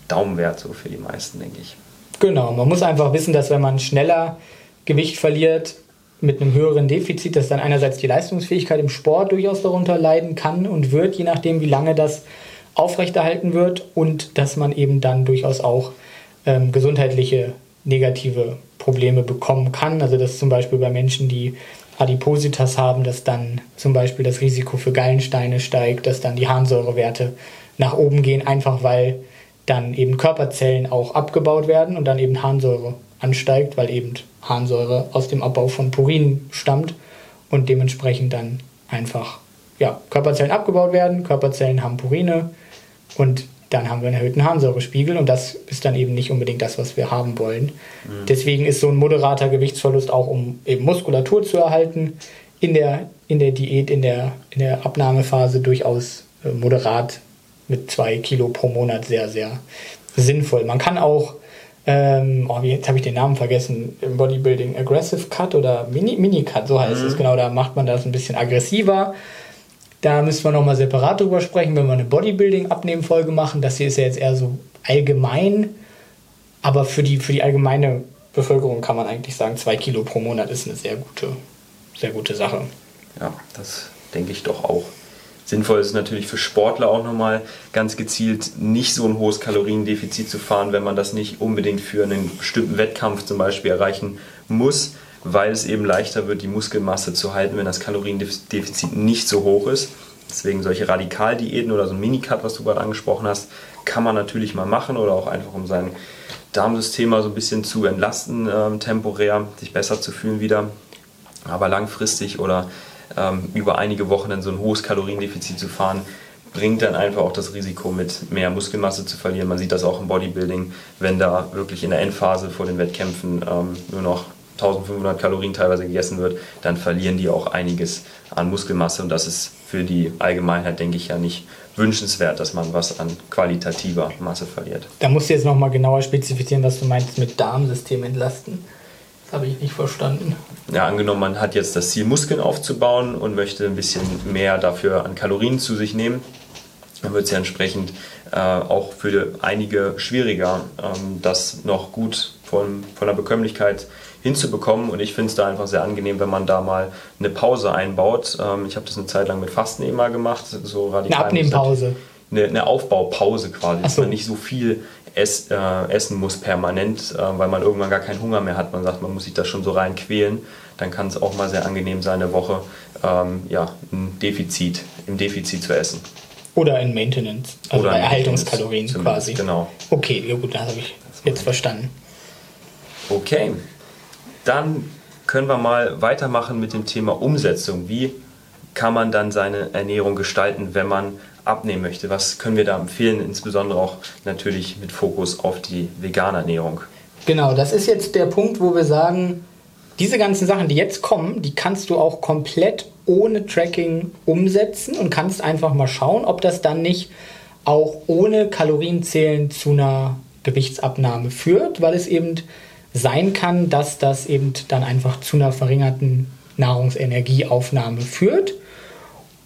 [SPEAKER 1] Daumenwert so für die meisten, denke ich.
[SPEAKER 2] Genau, man muss einfach wissen, dass wenn man schneller Gewicht verliert, mit einem höheren Defizit, dass dann einerseits die Leistungsfähigkeit im Sport durchaus darunter leiden kann und wird, je nachdem, wie lange das aufrechterhalten wird und dass man eben dann durchaus auch ähm, gesundheitliche negative Probleme bekommen kann. Also dass zum Beispiel bei Menschen, die Adipositas haben, dass dann zum Beispiel das Risiko für Gallensteine steigt, dass dann die Harnsäurewerte nach oben gehen, einfach weil dann eben Körperzellen auch abgebaut werden und dann eben Harnsäure ansteigt, weil eben Harnsäure aus dem Abbau von Purin stammt und dementsprechend dann einfach ja, Körperzellen abgebaut werden. Körperzellen haben Purine und dann haben wir einen erhöhten Harnsäurespiegel und das ist dann eben nicht unbedingt das, was wir haben wollen. Mhm. Deswegen ist so ein moderater Gewichtsverlust auch, um eben Muskulatur zu erhalten, in der, in der Diät, in der, in der Abnahmephase durchaus äh, moderat mit zwei Kilo pro Monat sehr, sehr sinnvoll. Man kann auch ähm, oh, wie, jetzt habe ich den Namen vergessen, im Bodybuilding Aggressive Cut oder Mini, Mini Cut, so heißt mhm. es genau, da macht man das ein bisschen aggressiver. Da müssen wir nochmal separat drüber sprechen, wenn wir eine Bodybuilding-Abnehmen-Folge machen. Das hier ist ja jetzt eher so allgemein, aber für die, für die allgemeine Bevölkerung kann man eigentlich sagen, zwei Kilo pro Monat ist eine sehr gute, sehr gute Sache.
[SPEAKER 1] Ja, das denke ich doch auch. Sinnvoll ist es natürlich für Sportler auch nochmal ganz gezielt nicht so ein hohes Kaloriendefizit zu fahren, wenn man das nicht unbedingt für einen bestimmten Wettkampf zum Beispiel erreichen muss, weil es eben leichter wird, die Muskelmasse zu halten, wenn das Kaloriendefizit nicht so hoch ist. Deswegen solche Radikaldiäten oder so ein Minicut, was du gerade angesprochen hast, kann man natürlich mal machen oder auch einfach um sein Darmsystem mal so ein bisschen zu entlasten, ähm, temporär, sich besser zu fühlen wieder. Aber langfristig oder ähm, über einige Wochen dann so ein hohes Kaloriendefizit zu fahren, bringt dann einfach auch das Risiko mit mehr Muskelmasse zu verlieren. Man sieht das auch im Bodybuilding, wenn da wirklich in der Endphase vor den Wettkämpfen ähm, nur noch 1500 Kalorien teilweise gegessen wird, dann verlieren die auch einiges an Muskelmasse und das ist für die Allgemeinheit, denke ich, ja nicht wünschenswert, dass man was an qualitativer Masse verliert.
[SPEAKER 2] Da musst du jetzt nochmal genauer spezifizieren, was du meinst mit Darmsystem entlasten. Habe ich nicht verstanden.
[SPEAKER 1] Ja, angenommen, man hat jetzt das Ziel, Muskeln aufzubauen und möchte ein bisschen mehr dafür an Kalorien zu sich nehmen, dann wird es ja entsprechend äh, auch für einige schwieriger, ähm, das noch gut von, von der Bekömmlichkeit hinzubekommen. Und ich finde es da einfach sehr angenehm, wenn man da mal eine Pause einbaut. Ähm, ich habe das eine Zeit lang mit Fasten immer gemacht, so
[SPEAKER 2] radikal. Eine Abnehmpause.
[SPEAKER 1] Eine, eine Aufbaupause quasi, so. dass man nicht so viel ess, äh, essen muss permanent, äh, weil man irgendwann gar keinen Hunger mehr hat. Man sagt, man muss sich da schon so rein quälen. Dann kann es auch mal sehr angenehm sein, eine Woche ähm, ja, ein Defizit, im Defizit zu essen.
[SPEAKER 2] Oder in Maintenance, also Oder bei Erhaltungskalorien quasi.
[SPEAKER 1] Genau.
[SPEAKER 2] Okay, ja gut, das habe ich jetzt verstanden.
[SPEAKER 1] Okay, dann können wir mal weitermachen mit dem Thema Umsetzung. Wie kann man dann seine Ernährung gestalten, wenn man abnehmen möchte? Was können wir da empfehlen, insbesondere auch natürlich mit Fokus auf die vegane Ernährung?
[SPEAKER 2] Genau, das ist jetzt der Punkt, wo wir sagen, diese ganzen Sachen, die jetzt kommen, die kannst du auch komplett ohne Tracking umsetzen und kannst einfach mal schauen, ob das dann nicht auch ohne Kalorienzählen zu einer Gewichtsabnahme führt, weil es eben sein kann, dass das eben dann einfach zu einer verringerten Nahrungsenergieaufnahme führt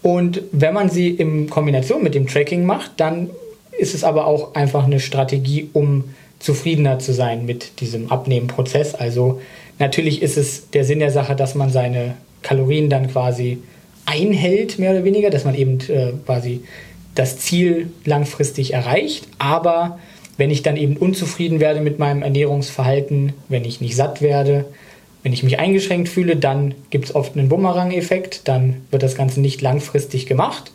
[SPEAKER 2] und wenn man sie in Kombination mit dem Tracking macht, dann ist es aber auch einfach eine Strategie, um zufriedener zu sein mit diesem Abnehmenprozess. Also natürlich ist es der Sinn der Sache, dass man seine Kalorien dann quasi einhält, mehr oder weniger, dass man eben äh, quasi das Ziel langfristig erreicht. Aber wenn ich dann eben unzufrieden werde mit meinem Ernährungsverhalten, wenn ich nicht satt werde, Wenn ich mich eingeschränkt fühle, dann gibt es oft einen Bumerang-Effekt, dann wird das Ganze nicht langfristig gemacht.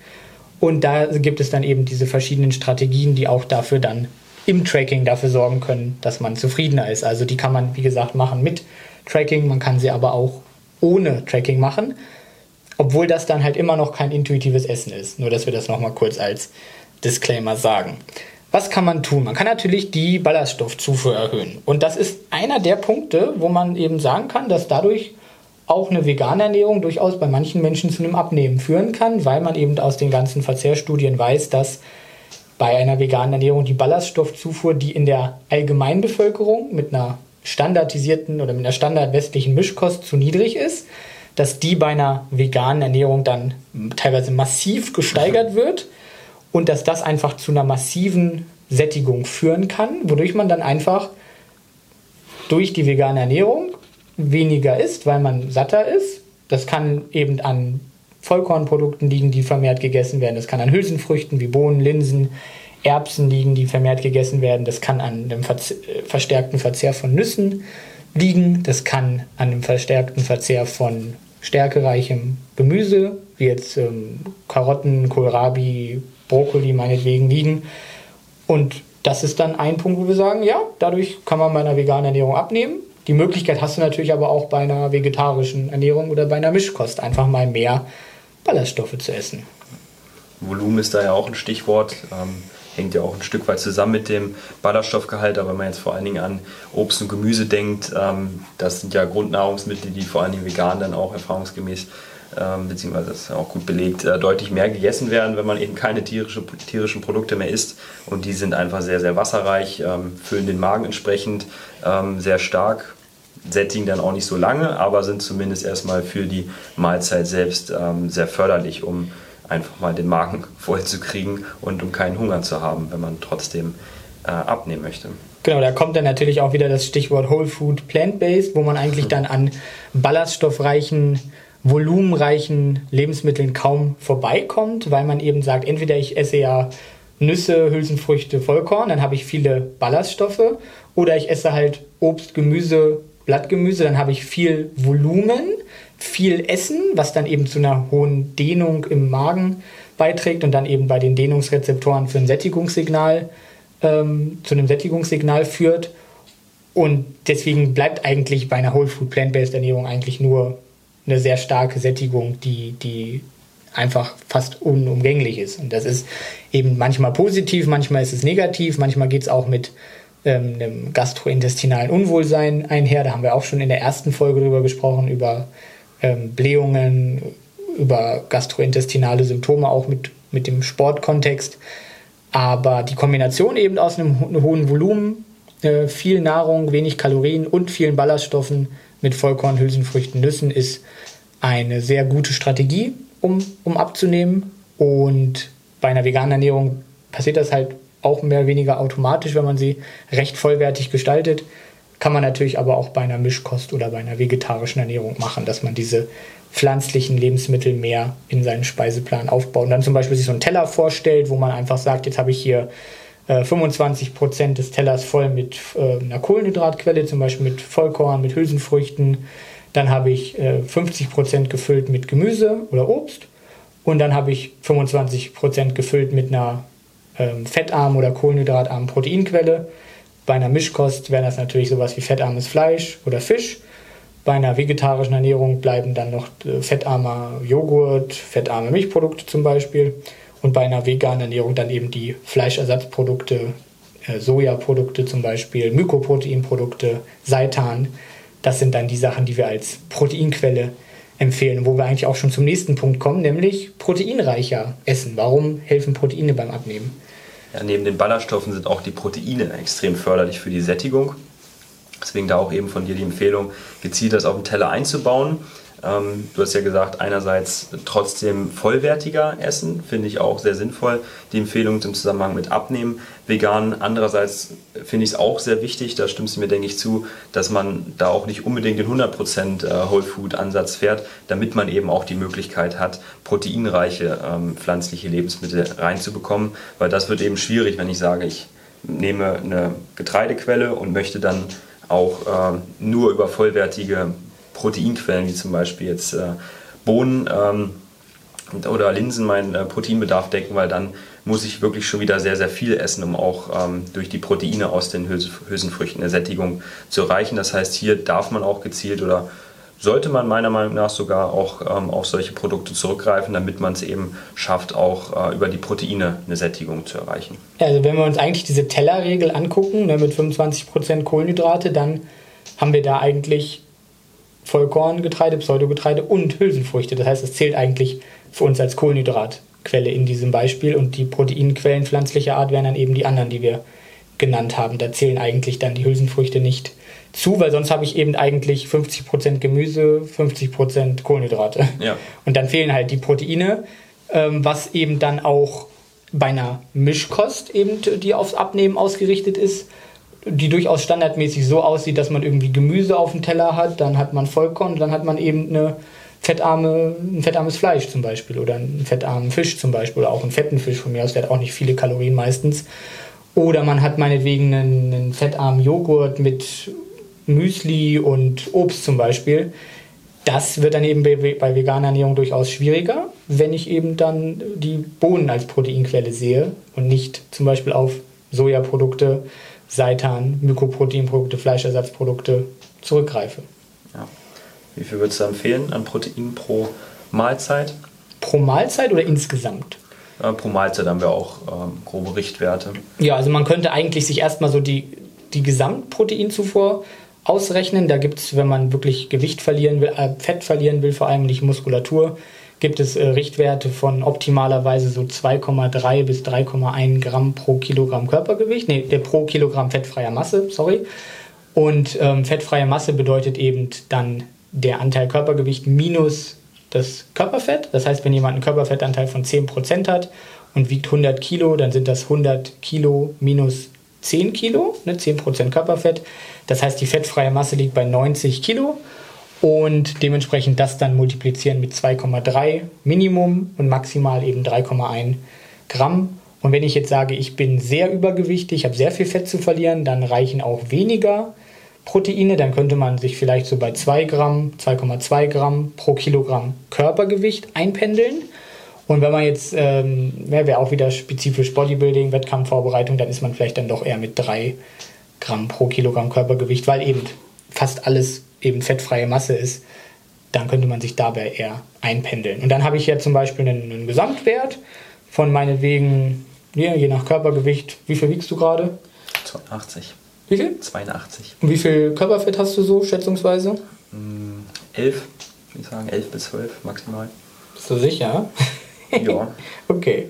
[SPEAKER 2] Und da gibt es dann eben diese verschiedenen Strategien, die auch dafür dann im Tracking dafür sorgen können, dass man zufriedener ist. Also die kann man, wie gesagt, machen mit Tracking, man kann sie aber auch ohne Tracking machen, obwohl das dann halt immer noch kein intuitives Essen ist. Nur dass wir das nochmal kurz als Disclaimer sagen. Was kann man tun? Man kann natürlich die Ballaststoffzufuhr erhöhen. Und das ist einer der Punkte, wo man eben sagen kann, dass dadurch auch eine vegane Ernährung durchaus bei manchen Menschen zu einem Abnehmen führen kann, weil man eben aus den ganzen Verzehrstudien weiß, dass bei einer veganen Ernährung die Ballaststoffzufuhr, die in der Allgemeinbevölkerung mit einer standardisierten oder mit einer standardwestlichen Mischkost zu niedrig ist, dass die bei einer veganen Ernährung dann teilweise massiv gesteigert wird und dass das einfach zu einer massiven Sättigung führen kann, wodurch man dann einfach durch die vegane Ernährung weniger isst, weil man satter ist. Das kann eben an Vollkornprodukten liegen, die vermehrt gegessen werden. Das kann an Hülsenfrüchten wie Bohnen, Linsen, Erbsen liegen, die vermehrt gegessen werden. Das kann an dem Verze verstärkten Verzehr von Nüssen liegen. Das kann an dem verstärkten Verzehr von stärkereichem Gemüse, wie jetzt ähm, Karotten, Kohlrabi, Brokkoli meinetwegen liegen. Und das ist dann ein Punkt, wo wir sagen, ja, dadurch kann man bei einer veganen Ernährung abnehmen. Die Möglichkeit hast du natürlich aber auch bei einer vegetarischen Ernährung oder bei einer Mischkost, einfach mal mehr Ballaststoffe zu essen.
[SPEAKER 1] Volumen ist da ja auch ein Stichwort. Ähm, hängt ja auch ein Stück weit zusammen mit dem Ballaststoffgehalt. Aber wenn man jetzt vor allen Dingen an Obst und Gemüse denkt, ähm, das sind ja Grundnahrungsmittel, die vor allen Dingen vegan dann auch erfahrungsgemäß ähm, beziehungsweise das ist auch gut belegt, äh, deutlich mehr gegessen werden, wenn man eben keine tierische, tierischen Produkte mehr isst. Und die sind einfach sehr, sehr wasserreich, ähm, füllen den Magen entsprechend ähm, sehr stark, sättigen dann auch nicht so lange, aber sind zumindest erstmal für die Mahlzeit selbst ähm, sehr förderlich, um einfach mal den Magen voll zu kriegen und um keinen Hunger zu haben, wenn man trotzdem äh, abnehmen möchte.
[SPEAKER 2] Genau, da kommt dann natürlich auch wieder das Stichwort Whole Food Plant-Based, wo man eigentlich dann an ballaststoffreichen volumenreichen Lebensmitteln kaum vorbeikommt, weil man eben sagt, entweder ich esse ja Nüsse, Hülsenfrüchte, Vollkorn, dann habe ich viele Ballaststoffe, oder ich esse halt Obst, Gemüse, Blattgemüse, dann habe ich viel Volumen, viel Essen, was dann eben zu einer hohen Dehnung im Magen beiträgt und dann eben bei den Dehnungsrezeptoren für ein Sättigungssignal ähm, zu einem Sättigungssignal führt. Und deswegen bleibt eigentlich bei einer Whole Food Plant-Based Ernährung eigentlich nur eine sehr starke Sättigung, die, die einfach fast unumgänglich ist. Und das ist eben manchmal positiv, manchmal ist es negativ, manchmal geht es auch mit ähm, einem gastrointestinalen Unwohlsein einher. Da haben wir auch schon in der ersten Folge drüber gesprochen, über ähm, Blähungen, über gastrointestinale Symptome, auch mit, mit dem Sportkontext. Aber die Kombination eben aus einem, einem hohen Volumen, äh, viel Nahrung, wenig Kalorien und vielen Ballaststoffen mit Vollkorn, Hülsenfrüchten, Nüssen ist eine sehr gute Strategie, um, um abzunehmen. Und bei einer veganen Ernährung passiert das halt auch mehr oder weniger automatisch, wenn man sie recht vollwertig gestaltet. Kann man natürlich aber auch bei einer Mischkost oder bei einer vegetarischen Ernährung machen, dass man diese pflanzlichen Lebensmittel mehr in seinen Speiseplan aufbaut. Und dann zum Beispiel sich so einen Teller vorstellt, wo man einfach sagt, jetzt habe ich hier 25 Prozent des Tellers voll mit äh, einer Kohlenhydratquelle, zum Beispiel mit Vollkorn, mit Hülsenfrüchten. Dann habe ich äh, 50 Prozent gefüllt mit Gemüse oder Obst. Und dann habe ich 25 Prozent gefüllt mit einer ähm, fettarmen oder kohlenhydratarmen Proteinquelle. Bei einer Mischkost wäre das natürlich sowas wie fettarmes Fleisch oder Fisch. Bei einer vegetarischen Ernährung bleiben dann noch äh, fettarmer Joghurt, fettarme Milchprodukte zum Beispiel und bei einer veganen Ernährung dann eben die Fleischersatzprodukte, äh, Sojaprodukte zum Beispiel, Mykoproteinprodukte, Seitan. Das sind dann die Sachen, die wir als Proteinquelle empfehlen, wo wir eigentlich auch schon zum nächsten Punkt kommen, nämlich proteinreicher essen. Warum helfen Proteine beim Abnehmen?
[SPEAKER 1] Ja, neben den Ballaststoffen sind auch die Proteine extrem förderlich für die Sättigung. Deswegen da auch eben von dir die Empfehlung, gezielt das auf den Teller einzubauen. Ähm, du hast ja gesagt, einerseits trotzdem vollwertiger essen, finde ich auch sehr sinnvoll. Die Empfehlung im Zusammenhang mit Abnehmen, vegan. Andererseits finde ich es auch sehr wichtig, da stimmst du mir, denke ich, zu, dass man da auch nicht unbedingt den 100% äh, Whole Food Ansatz fährt, damit man eben auch die Möglichkeit hat, proteinreiche ähm, pflanzliche Lebensmittel reinzubekommen. Weil das wird eben schwierig, wenn ich sage, ich nehme eine Getreidequelle und möchte dann auch äh, nur über vollwertige Proteinquellen, wie zum Beispiel jetzt äh, Bohnen ähm, oder Linsen meinen äh, Proteinbedarf decken, weil dann muss ich wirklich schon wieder sehr, sehr viel essen, um auch ähm, durch die Proteine aus den Hülsenfrüchten eine Sättigung zu erreichen. Das heißt, hier darf man auch gezielt oder sollte man meiner Meinung nach sogar auch ähm, auf solche Produkte zurückgreifen, damit man es eben schafft, auch äh, über die Proteine eine Sättigung zu erreichen.
[SPEAKER 2] Also wenn wir uns eigentlich diese Tellerregel angucken, ne, mit 25% Kohlenhydrate, dann haben wir da eigentlich Vollkorngetreide, Pseudogetreide und Hülsenfrüchte. Das heißt, es zählt eigentlich für uns als Kohlenhydratquelle in diesem Beispiel und die Proteinquellen pflanzlicher Art wären dann eben die anderen, die wir genannt haben. Da zählen eigentlich dann die Hülsenfrüchte nicht zu, weil sonst habe ich eben eigentlich 50% Gemüse, 50% Kohlenhydrate.
[SPEAKER 1] Ja.
[SPEAKER 2] Und dann fehlen halt die Proteine, ähm, was eben dann auch bei einer Mischkost eben, die aufs Abnehmen ausgerichtet ist, die durchaus standardmäßig so aussieht, dass man irgendwie Gemüse auf dem Teller hat, dann hat man Vollkorn, dann hat man eben eine fettarme, ein fettarmes Fleisch zum Beispiel oder einen fettarmen Fisch zum Beispiel oder auch einen fetten Fisch von mir aus, der hat auch nicht viele Kalorien meistens. Oder man hat meinetwegen einen, einen fettarmen Joghurt mit Müsli und Obst zum Beispiel. Das wird dann eben bei, bei veganer Ernährung durchaus schwieriger, wenn ich eben dann die Bohnen als Proteinquelle sehe und nicht zum Beispiel auf Sojaprodukte, Seitan, Mykoproteinprodukte, Fleischersatzprodukte zurückgreife.
[SPEAKER 1] Ja. Wie viel würdest du empfehlen an Protein pro Mahlzeit?
[SPEAKER 2] Pro Mahlzeit oder insgesamt?
[SPEAKER 1] Äh, pro Mahlzeit haben wir auch ähm, grobe Richtwerte.
[SPEAKER 2] Ja, also man könnte eigentlich sich erstmal so die, die Gesamtproteinzufuhr ausrechnen. Da gibt es, wenn man wirklich Gewicht verlieren will, äh, Fett verlieren will, vor allem nicht Muskulatur, gibt es äh, Richtwerte von optimalerweise so 2,3 bis 3,1 Gramm pro Kilogramm Körpergewicht, nee, der pro Kilogramm fettfreier Masse, sorry. Und ähm, fettfreie Masse bedeutet eben dann der Anteil Körpergewicht minus das Körperfett. Das heißt, wenn jemand einen Körperfettanteil von 10% hat und wiegt 100 Kilo, dann sind das 100 Kilo minus 10 Kilo, ne, 10% Körperfett. Das heißt, die fettfreie Masse liegt bei 90 Kilo und dementsprechend das dann multiplizieren mit 2,3 Minimum und maximal eben 3,1 Gramm. Und wenn ich jetzt sage, ich bin sehr übergewichtig, habe sehr viel Fett zu verlieren, dann reichen auch weniger Proteine. Dann könnte man sich vielleicht so bei 2 Gramm, 2,2 Gramm pro Kilogramm Körpergewicht einpendeln. Und wenn man jetzt, ähm, wäre auch wieder spezifisch Bodybuilding, Wettkampfvorbereitung, dann ist man vielleicht dann doch eher mit 3 Gramm pro Kilogramm Körpergewicht, weil eben fast alles eben fettfreie Masse ist, dann könnte man sich dabei eher einpendeln. Und dann habe ich ja zum Beispiel einen, einen Gesamtwert von meinetwegen, ja, je nach Körpergewicht, wie viel wiegst du gerade?
[SPEAKER 1] 82.
[SPEAKER 2] Wie viel?
[SPEAKER 1] 82.
[SPEAKER 2] Und wie viel Körperfett hast du so, schätzungsweise?
[SPEAKER 1] Mm, 11, würde ich sagen, 11 bis 12 maximal.
[SPEAKER 2] Bist du sicher?
[SPEAKER 1] Ja.
[SPEAKER 2] okay.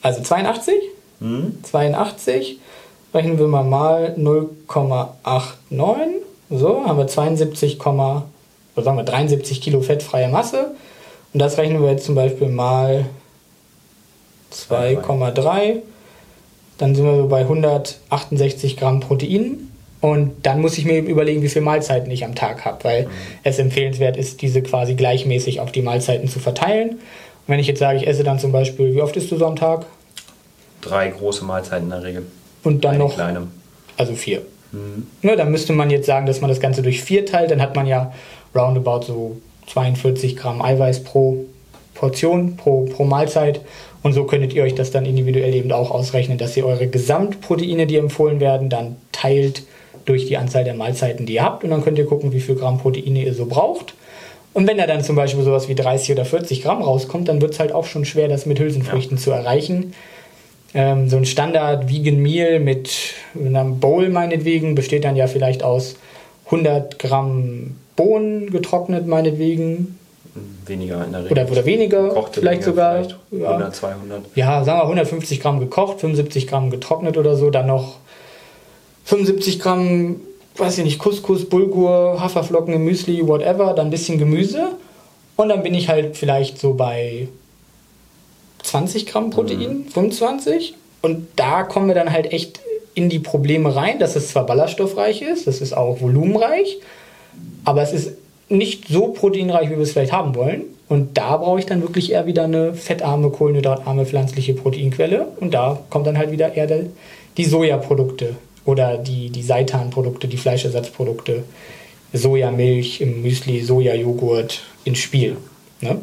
[SPEAKER 2] Also 82?
[SPEAKER 1] Mhm.
[SPEAKER 2] 82. Rechnen wir mal mal 0,89. So, haben wir 72, oder sagen wir 73 Kilo fettfreie Masse. Und das rechnen wir jetzt zum Beispiel mal 2,3. Dann sind wir so bei 168 Gramm Protein. Und dann muss ich mir eben überlegen, wie viele Mahlzeiten ich am Tag habe, weil mhm. es empfehlenswert ist, diese quasi gleichmäßig auf die Mahlzeiten zu verteilen. Und wenn ich jetzt sage, ich esse dann zum Beispiel, wie oft isst du so am Tag?
[SPEAKER 1] Drei große Mahlzeiten in der Regel.
[SPEAKER 2] Und dann
[SPEAKER 1] Eine
[SPEAKER 2] noch.
[SPEAKER 1] kleine.
[SPEAKER 2] Also vier.
[SPEAKER 1] Mhm.
[SPEAKER 2] Ne, dann müsste man jetzt sagen, dass man das Ganze durch vier teilt. Dann hat man ja roundabout so 42 Gramm Eiweiß pro Portion, pro, pro Mahlzeit. Und so könntet ihr euch das dann individuell eben auch ausrechnen, dass ihr eure Gesamtproteine, die empfohlen werden, dann teilt durch die Anzahl der Mahlzeiten, die ihr habt. Und dann könnt ihr gucken, wie viel Gramm Proteine ihr so braucht. Und wenn da dann zum Beispiel sowas wie 30 oder 40 Gramm rauskommt, dann wird es halt auch schon schwer, das mit Hülsenfrüchten ja. zu erreichen. Ähm, so ein Standard Vegan Meal mit einem Bowl meinetwegen besteht dann ja vielleicht aus 100 Gramm Bohnen getrocknet meinetwegen,
[SPEAKER 1] Weniger in der Regel.
[SPEAKER 2] oder, oder weniger,
[SPEAKER 1] Gekochte
[SPEAKER 2] vielleicht
[SPEAKER 1] Menge,
[SPEAKER 2] sogar.
[SPEAKER 1] Vielleicht 100,
[SPEAKER 2] ja.
[SPEAKER 1] 200.
[SPEAKER 2] ja, sagen wir 150 Gramm gekocht, 75 Gramm getrocknet oder so, dann noch 75 Gramm, weiß ich nicht, Couscous, Bulgur, Haferflocken im Müsli, whatever, dann ein bisschen Gemüse und dann bin ich halt vielleicht so bei 20 Gramm Protein, 25 und da kommen wir dann halt echt in die Probleme rein, dass es zwar ballaststoffreich ist, das ist auch volumenreich, aber es ist nicht so proteinreich, wie wir es vielleicht haben wollen. Und da brauche ich dann wirklich eher wieder eine fettarme, kohlenhydratarme pflanzliche Proteinquelle. Und da kommt dann halt wieder eher der, die Sojaprodukte oder die, die Seitanprodukte, die Fleischersatzprodukte Sojamilch im Müsli, Sojajoghurt ins Spiel. Ne?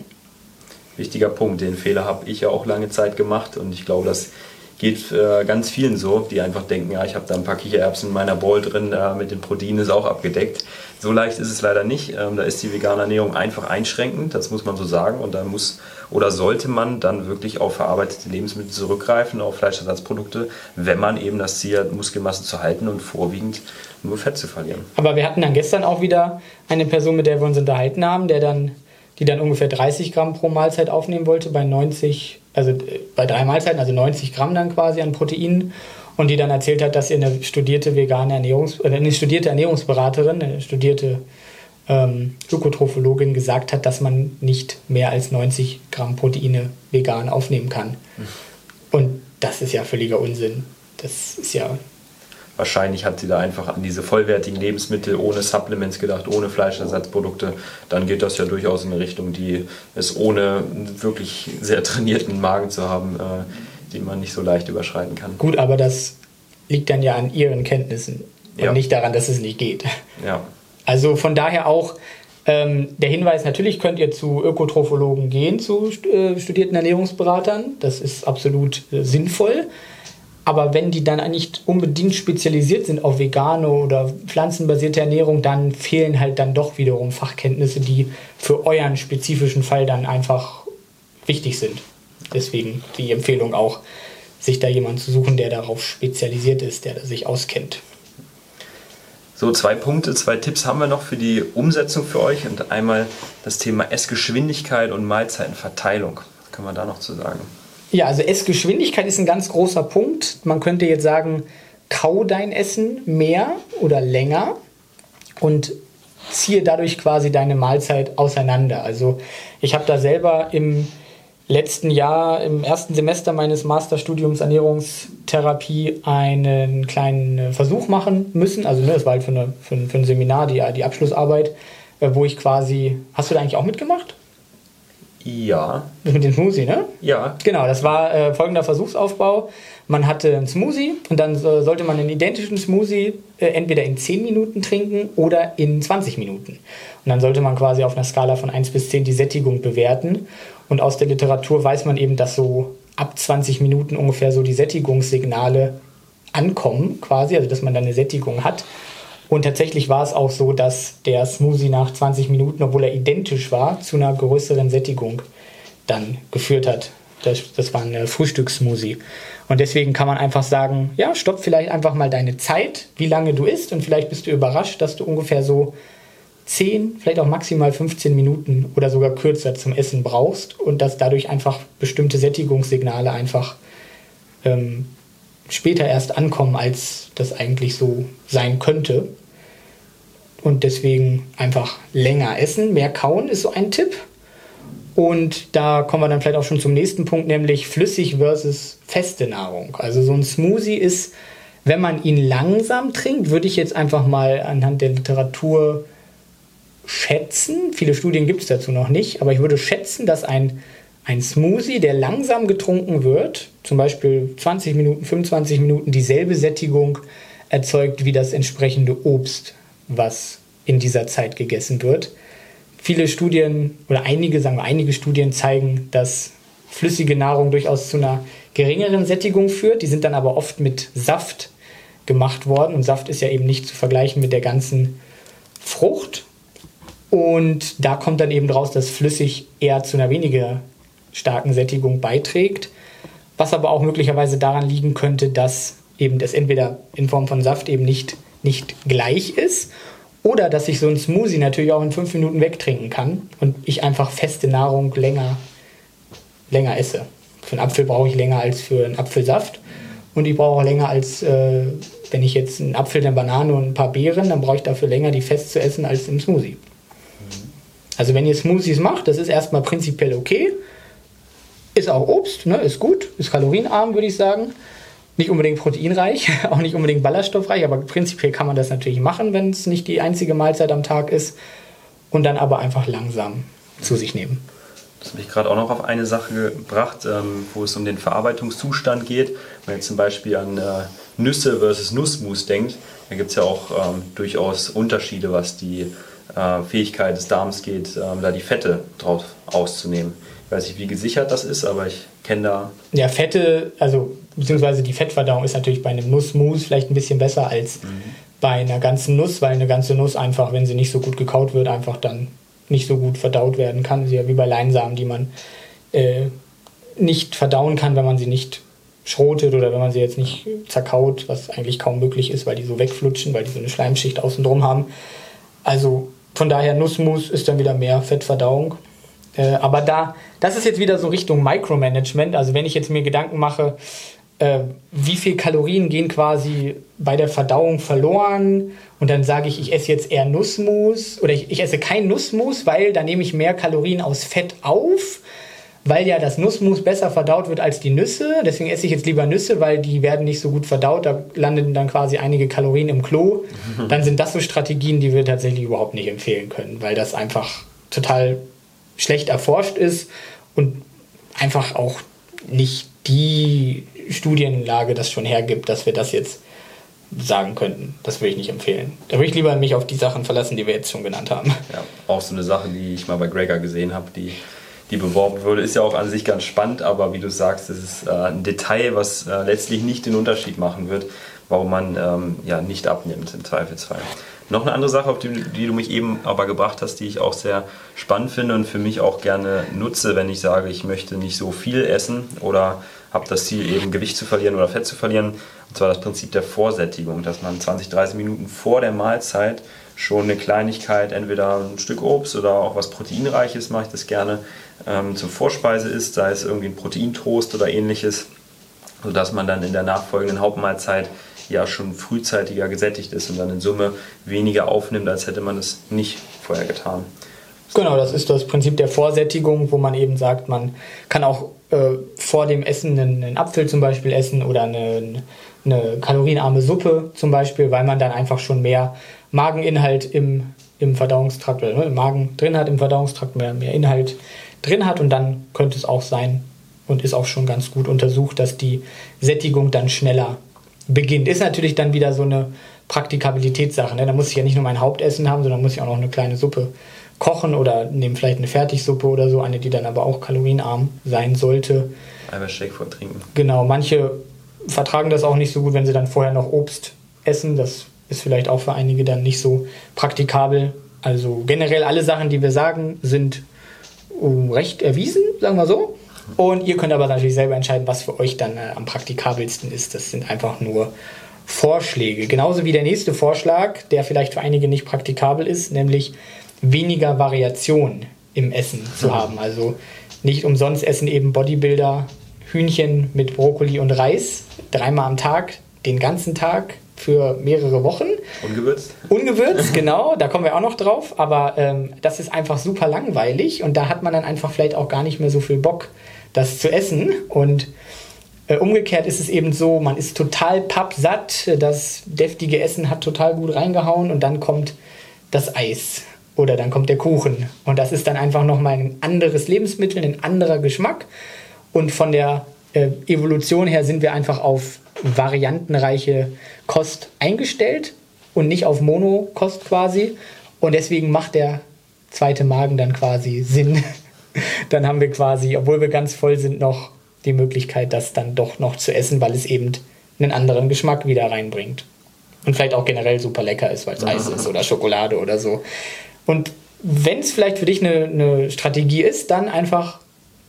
[SPEAKER 1] Wichtiger Punkt, den Fehler habe ich ja auch lange Zeit gemacht und ich glaube, das geht äh, ganz vielen so, die einfach denken, ja, ich habe da ein paar Kichererbsen in meiner Bowl drin, äh, mit den Proteinen ist auch abgedeckt. So leicht ist es leider nicht. Ähm, da ist die vegane Ernährung einfach einschränkend, das muss man so sagen. Und da muss oder sollte man dann wirklich auf verarbeitete Lebensmittel zurückgreifen, auf Fleischersatzprodukte, wenn man eben das Ziel hat, Muskelmasse zu halten und vorwiegend nur Fett zu verlieren.
[SPEAKER 2] Aber wir hatten dann gestern auch wieder eine Person, mit der wir uns unterhalten haben, der dann, die dann ungefähr 30 Gramm pro Mahlzeit aufnehmen wollte bei 90 also äh, bei drei Mahlzeiten, also 90 Gramm dann quasi an Proteinen und die dann erzählt hat, dass ihr eine studierte vegane Ernährungs äh, eine studierte Ernährungsberaterin, eine studierte ähm, Ökotrophologin gesagt hat, dass man nicht mehr als 90 Gramm Proteine vegan aufnehmen kann. Und das ist ja völliger Unsinn. Das ist ja
[SPEAKER 1] Wahrscheinlich hat sie da einfach an diese vollwertigen Lebensmittel ohne Supplements gedacht, ohne Fleischersatzprodukte. Dann geht das ja durchaus in eine Richtung, die es ohne wirklich sehr trainierten Magen zu haben, äh, den man nicht so leicht überschreiten kann.
[SPEAKER 2] Gut, aber das liegt dann ja an ihren Kenntnissen und ja. nicht daran, dass es nicht geht.
[SPEAKER 1] Ja.
[SPEAKER 2] Also von daher auch ähm, der Hinweis, natürlich könnt ihr zu Ökotrophologen gehen, zu äh, studierten Ernährungsberatern. Das ist absolut äh, sinnvoll. Aber wenn die dann nicht unbedingt spezialisiert sind auf vegane oder pflanzenbasierte Ernährung, dann fehlen halt dann doch wiederum Fachkenntnisse, die für euren spezifischen Fall dann einfach wichtig sind. Deswegen die Empfehlung auch, sich da jemanden zu suchen, der darauf spezialisiert ist, der sich auskennt.
[SPEAKER 1] So, zwei Punkte, zwei Tipps haben wir noch für die Umsetzung für euch und einmal das Thema Essgeschwindigkeit und Mahlzeitenverteilung. Was kann man da noch zu sagen?
[SPEAKER 2] Ja, also Essgeschwindigkeit ist ein ganz großer Punkt. Man könnte jetzt sagen, kau dein Essen mehr oder länger und ziehe dadurch quasi deine Mahlzeit auseinander. Also ich habe da selber im letzten Jahr, im ersten Semester meines Masterstudiums Ernährungstherapie, einen kleinen Versuch machen müssen. Also ne, das war halt für, eine, für, ein, für ein Seminar, die, die Abschlussarbeit, äh, wo ich quasi... Hast du da eigentlich auch mitgemacht?
[SPEAKER 1] Ja.
[SPEAKER 2] Mit dem Smoothie, ne?
[SPEAKER 1] Ja.
[SPEAKER 2] Genau, das war äh, folgender Versuchsaufbau. Man hatte einen Smoothie und dann äh, sollte man einen identischen Smoothie äh, entweder in 10 Minuten trinken oder in 20 Minuten. Und dann sollte man quasi auf einer Skala von 1 bis 10 die Sättigung bewerten. Und aus der Literatur weiß man eben, dass so ab 20 Minuten ungefähr so die Sättigungssignale ankommen, quasi, also dass man dann eine Sättigung hat. Und tatsächlich war es auch so, dass der Smoothie nach 20 Minuten, obwohl er identisch war, zu einer größeren Sättigung dann geführt hat. Das, das war ein Frühstückssmoothie. Und deswegen kann man einfach sagen, ja, stopp vielleicht einfach mal deine Zeit, wie lange du isst. Und vielleicht bist du überrascht, dass du ungefähr so 10, vielleicht auch maximal 15 Minuten oder sogar kürzer zum Essen brauchst. Und dass dadurch einfach bestimmte Sättigungssignale einfach ähm, später erst ankommen, als das eigentlich so sein könnte. Und deswegen einfach länger essen, mehr kauen ist so ein Tipp. Und da kommen wir dann vielleicht auch schon zum nächsten Punkt, nämlich flüssig versus feste Nahrung. Also so ein Smoothie ist, wenn man ihn langsam trinkt, würde ich jetzt einfach mal anhand der Literatur schätzen. Viele Studien gibt es dazu noch nicht, aber ich würde schätzen, dass ein ein Smoothie, der langsam getrunken wird, zum Beispiel 20 Minuten, 25 Minuten, dieselbe Sättigung erzeugt wie das entsprechende Obst, was in dieser Zeit gegessen wird. Viele Studien oder einige, sagen wir einige Studien zeigen, dass flüssige Nahrung durchaus zu einer geringeren Sättigung führt. Die sind dann aber oft mit Saft gemacht worden und Saft ist ja eben nicht zu vergleichen mit der ganzen Frucht. Und da kommt dann eben raus, dass flüssig eher zu einer weniger starken Sättigung beiträgt, was aber auch möglicherweise daran liegen könnte, dass eben das entweder in Form von Saft eben nicht, nicht gleich ist oder dass ich so ein Smoothie natürlich auch in fünf Minuten wegtrinken kann und ich einfach feste Nahrung länger, länger esse. Für einen Apfel brauche ich länger als für einen Apfelsaft und ich brauche auch länger als, äh, wenn ich jetzt einen Apfel, eine Banane und ein paar Beeren, dann brauche ich dafür länger, die fest zu essen als im Smoothie. Also wenn ihr Smoothies macht, das ist erstmal prinzipiell okay. Ist auch Obst, ne? ist gut, ist kalorienarm, würde ich sagen. Nicht unbedingt proteinreich, auch nicht unbedingt ballaststoffreich, aber prinzipiell kann man das natürlich machen, wenn es nicht die einzige Mahlzeit am Tag ist. Und dann aber einfach langsam zu sich nehmen.
[SPEAKER 1] Das hat mich gerade auch noch auf eine Sache gebracht, ähm, wo es um den Verarbeitungszustand geht. Wenn man jetzt zum Beispiel an äh, Nüsse versus Nussmus denkt, Da gibt es ja auch ähm, durchaus Unterschiede, was die äh, Fähigkeit des Darms geht, ähm, da die Fette drauf auszunehmen. Ich weiß nicht, wie gesichert das ist, aber ich kenne da.
[SPEAKER 2] Ja, Fette, also beziehungsweise die Fettverdauung ist natürlich bei einem Nussmus vielleicht ein bisschen besser als mhm. bei einer ganzen Nuss, weil eine ganze Nuss einfach, wenn sie nicht so gut gekaut wird, einfach dann nicht so gut verdaut werden kann. Sie ja wie bei Leinsamen, die man äh, nicht verdauen kann, wenn man sie nicht schrotet oder wenn man sie jetzt nicht zerkaut, was eigentlich kaum möglich ist, weil die so wegflutschen, weil die so eine Schleimschicht außen drum haben. Also von daher Nussmus ist dann wieder mehr Fettverdauung. Äh, aber da, das ist jetzt wieder so Richtung Micromanagement. Also wenn ich jetzt mir Gedanken mache, äh, wie viel Kalorien gehen quasi bei der Verdauung verloren und dann sage ich, ich esse jetzt eher Nussmus oder ich, ich esse kein Nussmus, weil da nehme ich mehr Kalorien aus Fett auf weil ja das Nussmus besser verdaut wird als die Nüsse. Deswegen esse ich jetzt lieber Nüsse, weil die werden nicht so gut verdaut. Da landen dann quasi einige Kalorien im Klo. Dann sind das so Strategien, die wir tatsächlich überhaupt nicht empfehlen können, weil das einfach total schlecht erforscht ist und einfach auch nicht die Studienlage das schon hergibt, dass wir das jetzt sagen könnten. Das würde ich nicht empfehlen. Da würde ich lieber mich auf die Sachen verlassen, die wir jetzt schon genannt haben.
[SPEAKER 1] Ja, auch so eine Sache, die ich mal bei Gregor gesehen habe, die die beworben wurde, ist ja auch an sich ganz spannend, aber wie du sagst, es ist äh, ein Detail, was äh, letztlich nicht den Unterschied machen wird, warum man ähm, ja nicht abnimmt im Zweifelsfall. Noch eine andere Sache, auf die, die, du mich eben aber gebracht hast, die ich auch sehr spannend finde und für mich auch gerne nutze, wenn ich sage, ich möchte nicht so viel essen oder habe das Ziel, eben Gewicht zu verlieren oder Fett zu verlieren. Und zwar das Prinzip der Vorsättigung, dass man 20, 30 Minuten vor der Mahlzeit schon eine Kleinigkeit, entweder ein Stück Obst oder auch was Proteinreiches, mache ich das gerne, ähm, zur Vorspeise isst, sei es irgendwie ein Proteintoast oder ähnliches, sodass man dann in der nachfolgenden Hauptmahlzeit ja schon frühzeitiger gesättigt ist und dann in Summe weniger aufnimmt, als hätte man es nicht vorher getan.
[SPEAKER 2] Genau, das ist das Prinzip der Vorsättigung, wo man eben sagt, man kann auch äh, vor dem Essen einen, einen, Apfel zum Beispiel essen oder eine, eine kalorienarme Suppe zum Beispiel, weil man dann einfach schon mehr Mageninhalt im, im Verdauungstrakt oder im Magen drin hat, im Verdauungstrakt mehr, mehr Inhalt drin hat und dann könnte es auch sein und ist auch schon ganz gut untersucht, dass die Sättigung dann schneller beginnt. Ist natürlich dann wieder so eine Praktikabilitätssache. Ne? Da muss ich ja nicht nur mein Hauptessen haben, sondern muss ich auch noch eine kleine Suppe kochen oder nehmen vielleicht eine Fertigsuppe oder so, eine, die dann aber auch kalorienarm sein sollte.
[SPEAKER 1] Eiweißshake vor trinken.
[SPEAKER 2] Genau, manche vertragen das auch nicht so gut, wenn sie dann vorher noch Obst essen. Das ist vielleicht auch für einige dann nicht so praktikabel. Also generell alle Sachen, die wir sagen, sind recht erwiesen, sagen wir so. Und ihr könnt aber natürlich selber entscheiden, was für euch dann äh, am praktikabelsten ist. Das sind einfach nur Vorschläge. Genauso wie der nächste Vorschlag, der vielleicht für einige nicht praktikabel ist, nämlich weniger Variation im Essen zu mhm. haben. Also nicht umsonst essen eben Bodybuilder Hühnchen mit Brokkoli und Reis dreimal am Tag, den ganzen Tag für mehrere Wochen.
[SPEAKER 1] Ungewürzt?
[SPEAKER 2] Ungewürzt, genau, da kommen wir auch noch drauf. Aber ähm, das ist einfach super langweilig und da hat man dann einfach vielleicht auch gar nicht mehr so viel Bock, das zu essen. Und äh, umgekehrt ist es eben so, man ist total pappsatt, das deftige Essen hat total gut reingehauen und dann kommt das Eis oder dann kommt der Kuchen. Und das ist dann einfach nochmal ein anderes Lebensmittel, ein anderer Geschmack. Und von der äh, Evolution her sind wir einfach auf variantenreiche Kost eingestellt und nicht auf Monokost quasi. Und deswegen macht der zweite Magen dann quasi Sinn. Dann haben wir quasi, obwohl wir ganz voll sind, noch die Möglichkeit, das dann doch noch zu essen, weil es eben einen anderen Geschmack wieder reinbringt. Und vielleicht auch generell super lecker ist, weil es Eis ist oder Schokolade oder so. Und wenn es vielleicht für dich eine, eine Strategie ist, dann einfach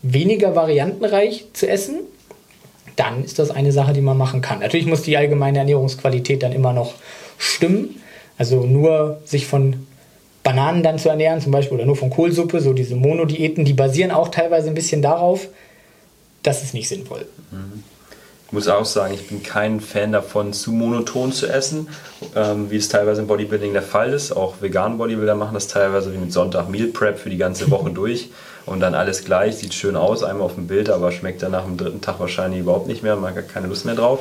[SPEAKER 2] weniger variantenreich zu essen dann ist das eine Sache, die man machen kann. Natürlich muss die allgemeine Ernährungsqualität dann immer noch stimmen. Also nur sich von Bananen dann zu ernähren, zum Beispiel, oder nur von Kohlsuppe, so diese Monodiäten, die basieren auch teilweise ein bisschen darauf, das ist nicht sinnvoll.
[SPEAKER 1] Mhm. Ich muss auch sagen, ich bin kein Fan davon, zu monoton zu essen, ähm, wie es teilweise im Bodybuilding der Fall ist. Auch veganen Bodybuilder machen das teilweise wie mit Sonntag Meal Prep für die ganze Woche durch und dann alles gleich, sieht schön aus, einmal auf dem Bild, aber schmeckt dann nach dem dritten Tag wahrscheinlich überhaupt nicht mehr, man hat keine Lust mehr drauf.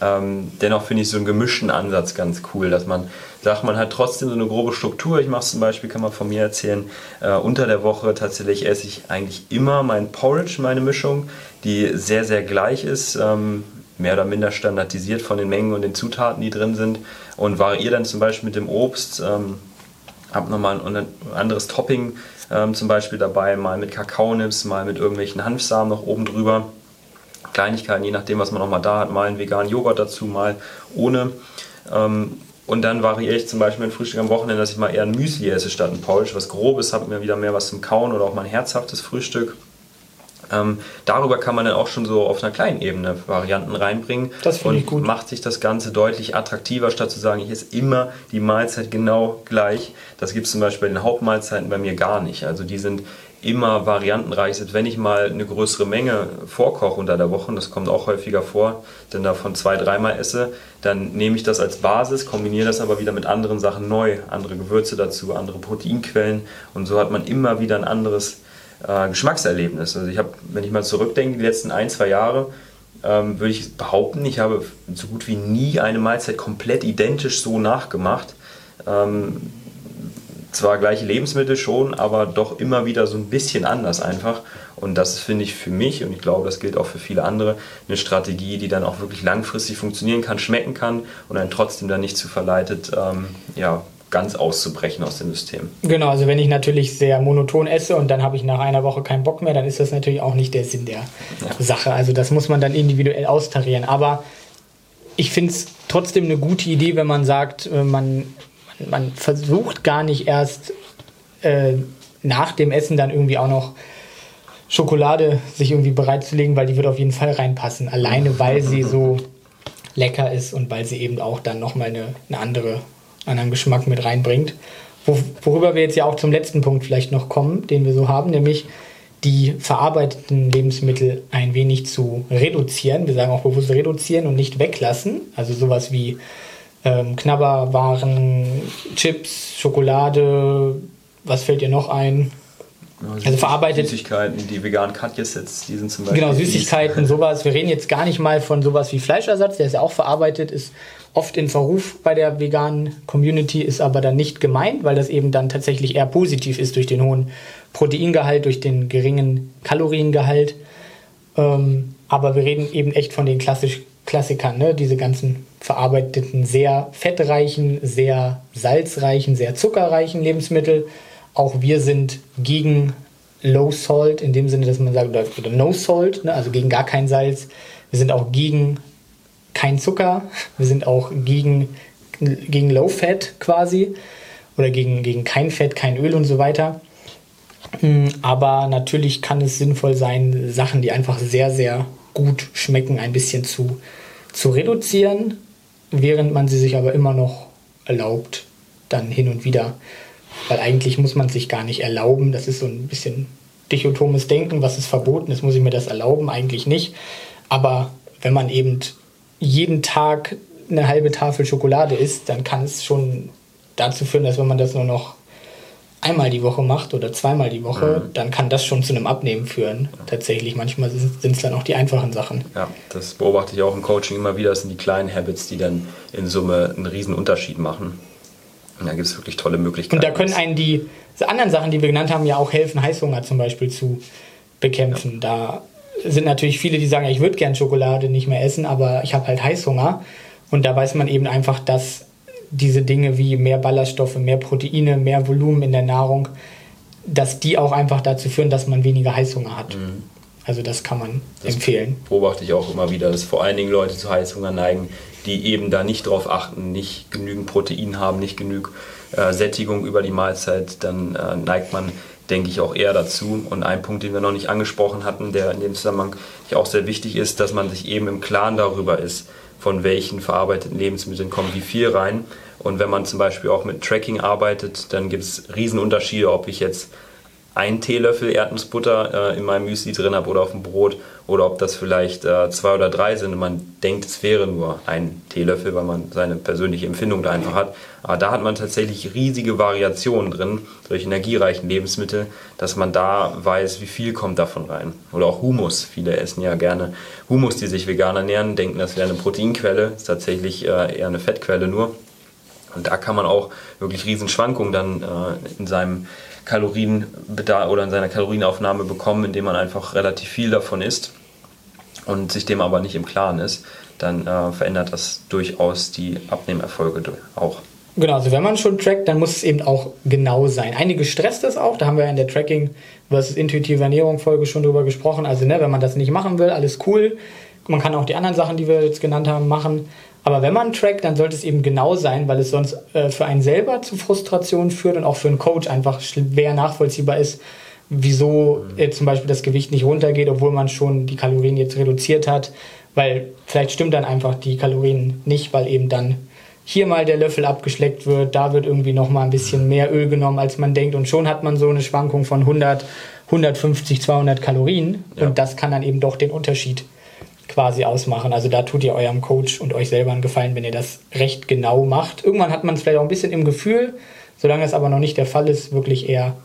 [SPEAKER 1] Ähm, dennoch finde ich so einen gemischten Ansatz ganz cool, dass man sagt, man hat trotzdem so eine grobe Struktur. Ich mache zum Beispiel, kann man von mir erzählen, äh, unter der Woche tatsächlich esse ich eigentlich immer mein Porridge, meine Mischung, die sehr, sehr gleich ist. Ähm, mehr oder minder standardisiert von den Mengen und den Zutaten, die drin sind und variiere dann zum Beispiel mit dem Obst, ähm, habe nochmal ein anderes Topping ähm, zum Beispiel dabei, mal mit Kakaonips, mal mit irgendwelchen Hanfsamen noch oben drüber. Kleinigkeiten, je nachdem, was man nochmal da hat, mal einen veganen Joghurt dazu, mal ohne. Ähm, und dann variiere ich zum Beispiel mein Frühstück am Wochenende, dass ich mal eher ein Müsli esse statt ein Porridge, was Grobes, habe mir wieder mehr was zum Kauen oder auch mal ein herzhaftes Frühstück. Ähm, darüber kann man dann auch schon so auf einer kleinen Ebene Varianten reinbringen.
[SPEAKER 2] Das finde ich gut.
[SPEAKER 1] Macht sich das Ganze deutlich attraktiver, statt zu sagen, ich esse immer die Mahlzeit genau gleich. Das gibt es zum Beispiel bei den Hauptmahlzeiten bei mir gar nicht. Also die sind immer variantenreich. Selbst wenn ich mal eine größere Menge vorkoche unter der Woche, das kommt auch häufiger vor, denn davon zwei, dreimal esse, dann nehme ich das als Basis, kombiniere das aber wieder mit anderen Sachen neu, andere Gewürze dazu, andere Proteinquellen und so hat man immer wieder ein anderes äh, Geschmackserlebnis. Also ich habe, wenn ich mal zurückdenke, die letzten ein, zwei Jahre, ähm, würde ich behaupten, ich habe so gut wie nie eine Mahlzeit komplett identisch so nachgemacht. Ähm, zwar gleiche Lebensmittel schon, aber doch immer wieder so ein bisschen anders einfach. Und das finde ich für mich, und ich glaube, das gilt auch für viele andere, eine Strategie, die dann auch wirklich langfristig funktionieren kann, schmecken kann und dann trotzdem dann nicht zu verleitet, ähm, ja, ganz auszubrechen aus dem System.
[SPEAKER 2] Genau, also wenn ich natürlich sehr monoton esse und dann habe ich nach einer Woche keinen Bock mehr, dann ist das natürlich auch nicht der Sinn der ja. Sache. Also das muss man dann individuell austarieren. Aber ich finde es trotzdem eine gute Idee, wenn man sagt, äh, man, man versucht gar nicht erst äh, nach dem Essen dann irgendwie auch noch Schokolade sich irgendwie bereitzulegen, weil die wird auf jeden Fall reinpassen. Alleine weil sie so lecker ist und weil sie eben auch dann nochmal eine, eine andere anderen Geschmack mit reinbringt. worüber wir jetzt ja auch zum letzten Punkt vielleicht noch kommen, den wir so haben, nämlich die verarbeiteten Lebensmittel ein wenig zu reduzieren. Wir sagen auch bewusst reduzieren und nicht weglassen. Also sowas wie ähm, Knabberwaren, Chips, Schokolade, was fällt dir noch ein?
[SPEAKER 1] Also verarbeitet. Süßigkeiten, die veganen Katjes die sind zum
[SPEAKER 2] Beispiel. Genau, Süßigkeiten, sowas. Wir reden jetzt gar nicht mal von sowas wie Fleischersatz, der ist ja auch verarbeitet, ist oft in Verruf bei der veganen Community, ist aber dann nicht gemeint, weil das eben dann tatsächlich eher positiv ist durch den hohen Proteingehalt, durch den geringen Kaloriengehalt. Ähm, aber wir reden eben echt von den klassisch Klassikern, ne? diese ganzen verarbeiteten, sehr fettreichen, sehr salzreichen, sehr zuckerreichen Lebensmittel. Auch wir sind gegen Low Salt, in dem Sinne, dass man sagt, oder No Salt, ne? also gegen gar kein Salz. Wir sind auch gegen kein Zucker. Wir sind auch gegen, gegen Low Fat quasi oder gegen, gegen kein Fett, kein Öl und so weiter. Hm, aber natürlich kann es sinnvoll sein, Sachen, die einfach sehr, sehr gut schmecken, ein bisschen zu, zu reduzieren, während man sie sich aber immer noch erlaubt, dann hin und wieder. Weil eigentlich muss man sich gar nicht erlauben. Das ist so ein bisschen dichotomes Denken. Was ist verboten ist, muss ich mir das erlauben? Eigentlich nicht. Aber wenn man eben jeden Tag eine halbe Tafel Schokolade isst, dann kann es schon dazu führen, dass wenn man das nur noch einmal die Woche macht oder zweimal die Woche, mhm. dann kann das schon zu einem Abnehmen führen. Tatsächlich, manchmal sind es dann auch die einfachen Sachen.
[SPEAKER 1] Ja, das beobachte ich auch im Coaching immer wieder. Das sind die kleinen Habits, die dann in Summe einen riesen Unterschied machen. Und da gibt es wirklich tolle Möglichkeiten.
[SPEAKER 2] Und da können einen die anderen Sachen, die wir genannt haben, ja auch helfen, Heißhunger zum Beispiel zu bekämpfen. Ja. Da sind natürlich viele, die sagen, ich würde gern Schokolade nicht mehr essen, aber ich habe halt Heißhunger. Und da weiß man eben einfach, dass diese Dinge wie mehr Ballaststoffe, mehr Proteine, mehr Volumen in der Nahrung, dass die auch einfach dazu führen, dass man weniger Heißhunger hat. Mhm. Also das kann man das empfehlen.
[SPEAKER 1] Beobachte ich auch immer wieder, dass vor allen Dingen Leute zu Heißhunger neigen, die eben da nicht drauf achten, nicht genügend Protein haben, nicht genug äh, Sättigung über die Mahlzeit, dann äh, neigt man denke ich auch eher dazu. Und ein Punkt, den wir noch nicht angesprochen hatten, der in dem Zusammenhang auch sehr wichtig ist, dass man sich eben im Klaren darüber ist, von welchen verarbeiteten Lebensmitteln kommen wie viel rein. Und wenn man zum Beispiel auch mit Tracking arbeitet, dann gibt es Riesenunterschiede, ob ich jetzt einen Teelöffel Erdnussbutter äh, in meinem Müsli drin habe oder auf dem Brot oder ob das vielleicht äh, zwei oder drei sind und man denkt, es wäre nur ein Teelöffel, weil man seine persönliche Empfindung da einfach hat. Aber da hat man tatsächlich riesige Variationen drin, solche energiereichen Lebensmittel, dass man da weiß, wie viel kommt davon rein. Oder auch Humus. Viele essen ja gerne Humus, die sich vegan ernähren, denken, das wäre eine Proteinquelle, ist tatsächlich äh, eher eine Fettquelle nur. Und da kann man auch wirklich riesen Schwankungen dann äh, in seinem Kalorienbedarf oder in seiner Kalorienaufnahme bekommen, indem man einfach relativ viel davon isst und sich dem aber nicht im Klaren ist. dann äh, verändert das durchaus die Abnehmerfolge auch.
[SPEAKER 2] Genau, also wenn man schon trackt, dann muss es eben auch genau sein. Einige stresst das auch, da haben wir ja in der Tracking versus intuitive Ernährung Folge schon drüber gesprochen. Also ne, wenn man das nicht machen will, alles cool. Man kann auch die anderen Sachen, die wir jetzt genannt haben, machen. Aber wenn man trackt, dann sollte es eben genau sein, weil es sonst äh, für einen selber zu Frustration führt und auch für einen Coach einfach schwer nachvollziehbar ist, wieso äh, zum Beispiel das Gewicht nicht runtergeht, obwohl man schon die Kalorien jetzt reduziert hat. Weil vielleicht stimmt dann einfach die Kalorien nicht, weil eben dann hier mal der Löffel abgeschleckt wird, da wird irgendwie noch mal ein bisschen mehr Öl genommen, als man denkt und schon hat man so eine Schwankung von 100, 150, 200 Kalorien ja. und das kann dann eben doch den Unterschied quasi ausmachen. Also da tut ihr eurem Coach und euch selber einen Gefallen, wenn ihr das recht genau macht. Irgendwann hat man es vielleicht auch ein bisschen im Gefühl, solange es aber noch nicht der Fall ist, wirklich eher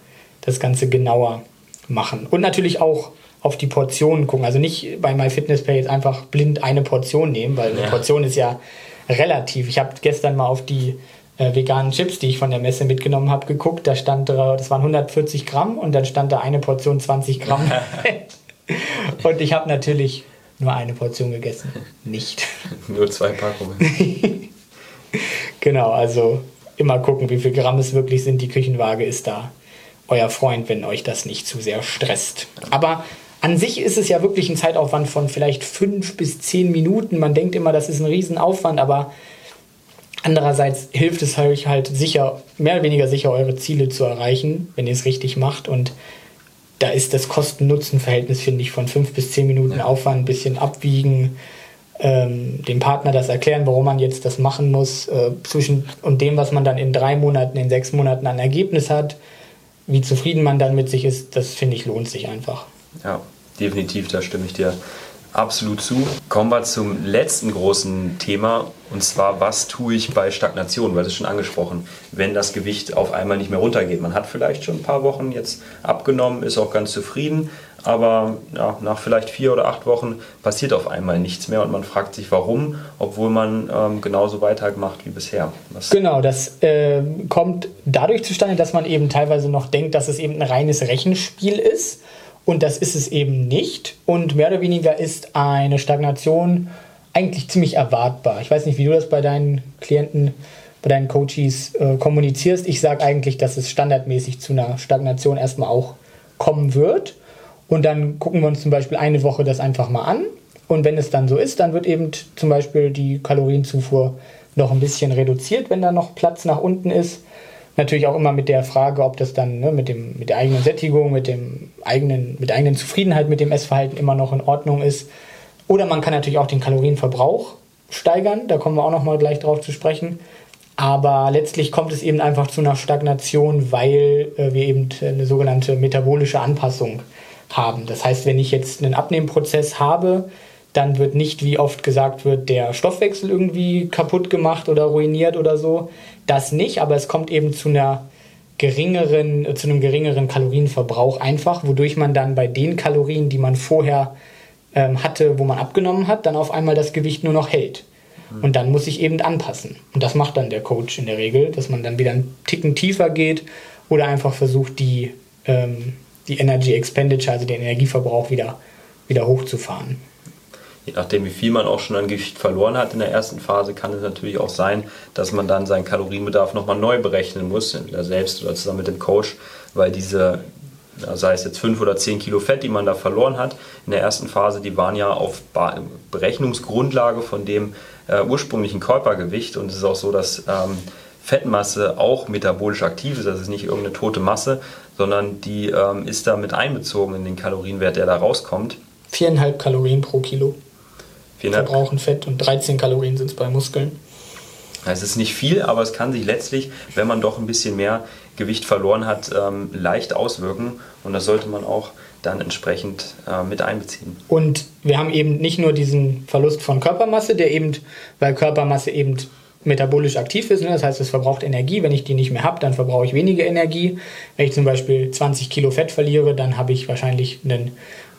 [SPEAKER 2] das Ganze genauer machen. Und natürlich auch auf die Portionen gucken. Also nicht bei MyFitnessPay jetzt einfach blind eine Portion nehmen, weil eine ja. Portion ist ja relativ. Ich habe gestern mal auf die äh, veganen Chips, die ich von der Messe mitgenommen habe, geguckt. Da stand, das waren 140 Gramm und dann stand da eine Portion 20 Gramm. und ich habe natürlich nur eine Portion gegessen. Nicht.
[SPEAKER 1] nur zwei Packungen.
[SPEAKER 2] genau, also immer gucken, wie viel Gramm es wirklich sind. Die Küchenwaage ist da euer Freund, wenn euch das nicht zu sehr stresst. Aber an sich ist es ja wirklich ein Zeitaufwand von vielleicht fünf bis zehn Minuten. Man denkt immer, das ist ein Riesenaufwand, aber andererseits hilft es euch halt sicher, mehr oder weniger sicher, eure Ziele zu erreichen, wenn ihr es richtig macht. Und da ist das Kosten-Nutzen-Verhältnis, finde ich, von fünf bis zehn Minuten ja. Aufwand ein bisschen abwiegen. Ähm, dem Partner das erklären, warum man jetzt das machen muss, äh, zwischen und dem, was man dann in drei Monaten, in sechs Monaten an Ergebnis hat, wie zufrieden man dann mit sich ist, das finde ich lohnt sich einfach.
[SPEAKER 1] Ja, definitiv, da stimme ich dir absolut zu. Kommen wir zum letzten großen Thema und zwar, was tue ich bei Stagnation? Weil das ist schon angesprochen, wenn das Gewicht auf einmal nicht mehr runtergeht. Man hat vielleicht schon ein paar Wochen jetzt abgenommen, ist auch ganz zufrieden, aber ja, nach vielleicht vier oder acht Wochen passiert auf einmal nichts mehr und man fragt sich, warum, obwohl man ähm, genauso weitermacht wie bisher.
[SPEAKER 2] Was genau, das äh, kommt dadurch zustande, dass man eben teilweise noch denkt, dass es eben ein reines Rechenspiel ist und das ist es eben nicht. Und mehr oder weniger ist eine Stagnation eigentlich ziemlich erwartbar. Ich weiß nicht, wie du das bei deinen Klienten, bei deinen Coaches äh, kommunizierst. Ich sage eigentlich, dass es standardmäßig zu einer Stagnation erstmal auch kommen wird. Und dann gucken wir uns zum Beispiel eine Woche das einfach mal an. Und wenn es dann so ist, dann wird eben zum Beispiel die Kalorienzufuhr noch ein bisschen reduziert, wenn da noch Platz nach unten ist. Natürlich auch immer mit der Frage, ob das dann ne, mit, dem, mit der eigenen Sättigung, mit, dem eigenen, mit der eigenen Zufriedenheit mit dem Essverhalten immer noch in Ordnung ist. Oder man kann natürlich auch den Kalorienverbrauch steigern, da kommen wir auch noch mal gleich drauf zu sprechen. Aber letztlich kommt es eben einfach zu einer Stagnation, weil äh, wir eben eine sogenannte metabolische Anpassung haben. Das heißt, wenn ich jetzt einen Abnehmprozess habe, dann wird nicht, wie oft gesagt wird, der Stoffwechsel irgendwie kaputt gemacht oder ruiniert oder so. Das nicht, aber es kommt eben zu einer geringeren, äh, zu einem geringeren Kalorienverbrauch einfach, wodurch man dann bei den Kalorien, die man vorher ähm, hatte, wo man abgenommen hat, dann auf einmal das Gewicht nur noch hält. Und dann muss ich eben anpassen. Und das macht dann der Coach in der Regel, dass man dann wieder einen Ticken tiefer geht oder einfach versucht, die, ähm, die Energy Expenditure, also den Energieverbrauch wieder, wieder hochzufahren
[SPEAKER 1] je nachdem, wie viel man auch schon an Gewicht verloren hat in der ersten Phase, kann es natürlich auch sein, dass man dann seinen Kalorienbedarf nochmal neu berechnen muss, entweder selbst oder zusammen mit dem Coach, weil diese, sei es jetzt 5 oder 10 Kilo Fett, die man da verloren hat, in der ersten Phase, die waren ja auf Berechnungsgrundlage von dem äh, ursprünglichen Körpergewicht. Und es ist auch so, dass ähm, Fettmasse auch metabolisch aktiv ist, das ist nicht irgendeine tote Masse, sondern die ähm, ist da mit einbezogen in den Kalorienwert, der da rauskommt.
[SPEAKER 2] Viereinhalb Kalorien pro Kilo verbrauchen Fett und 13 Kalorien sind es bei Muskeln.
[SPEAKER 1] Es ist nicht viel, aber es kann sich letztlich, wenn man doch ein bisschen mehr Gewicht verloren hat, ähm, leicht auswirken. Und das sollte man auch dann entsprechend äh, mit einbeziehen.
[SPEAKER 2] Und wir haben eben nicht nur diesen Verlust von Körpermasse, der eben, weil Körpermasse eben metabolisch aktiv ist, ne? das heißt, es verbraucht Energie. Wenn ich die nicht mehr habe, dann verbrauche ich weniger Energie. Wenn ich zum Beispiel 20 Kilo Fett verliere, dann habe ich wahrscheinlich einen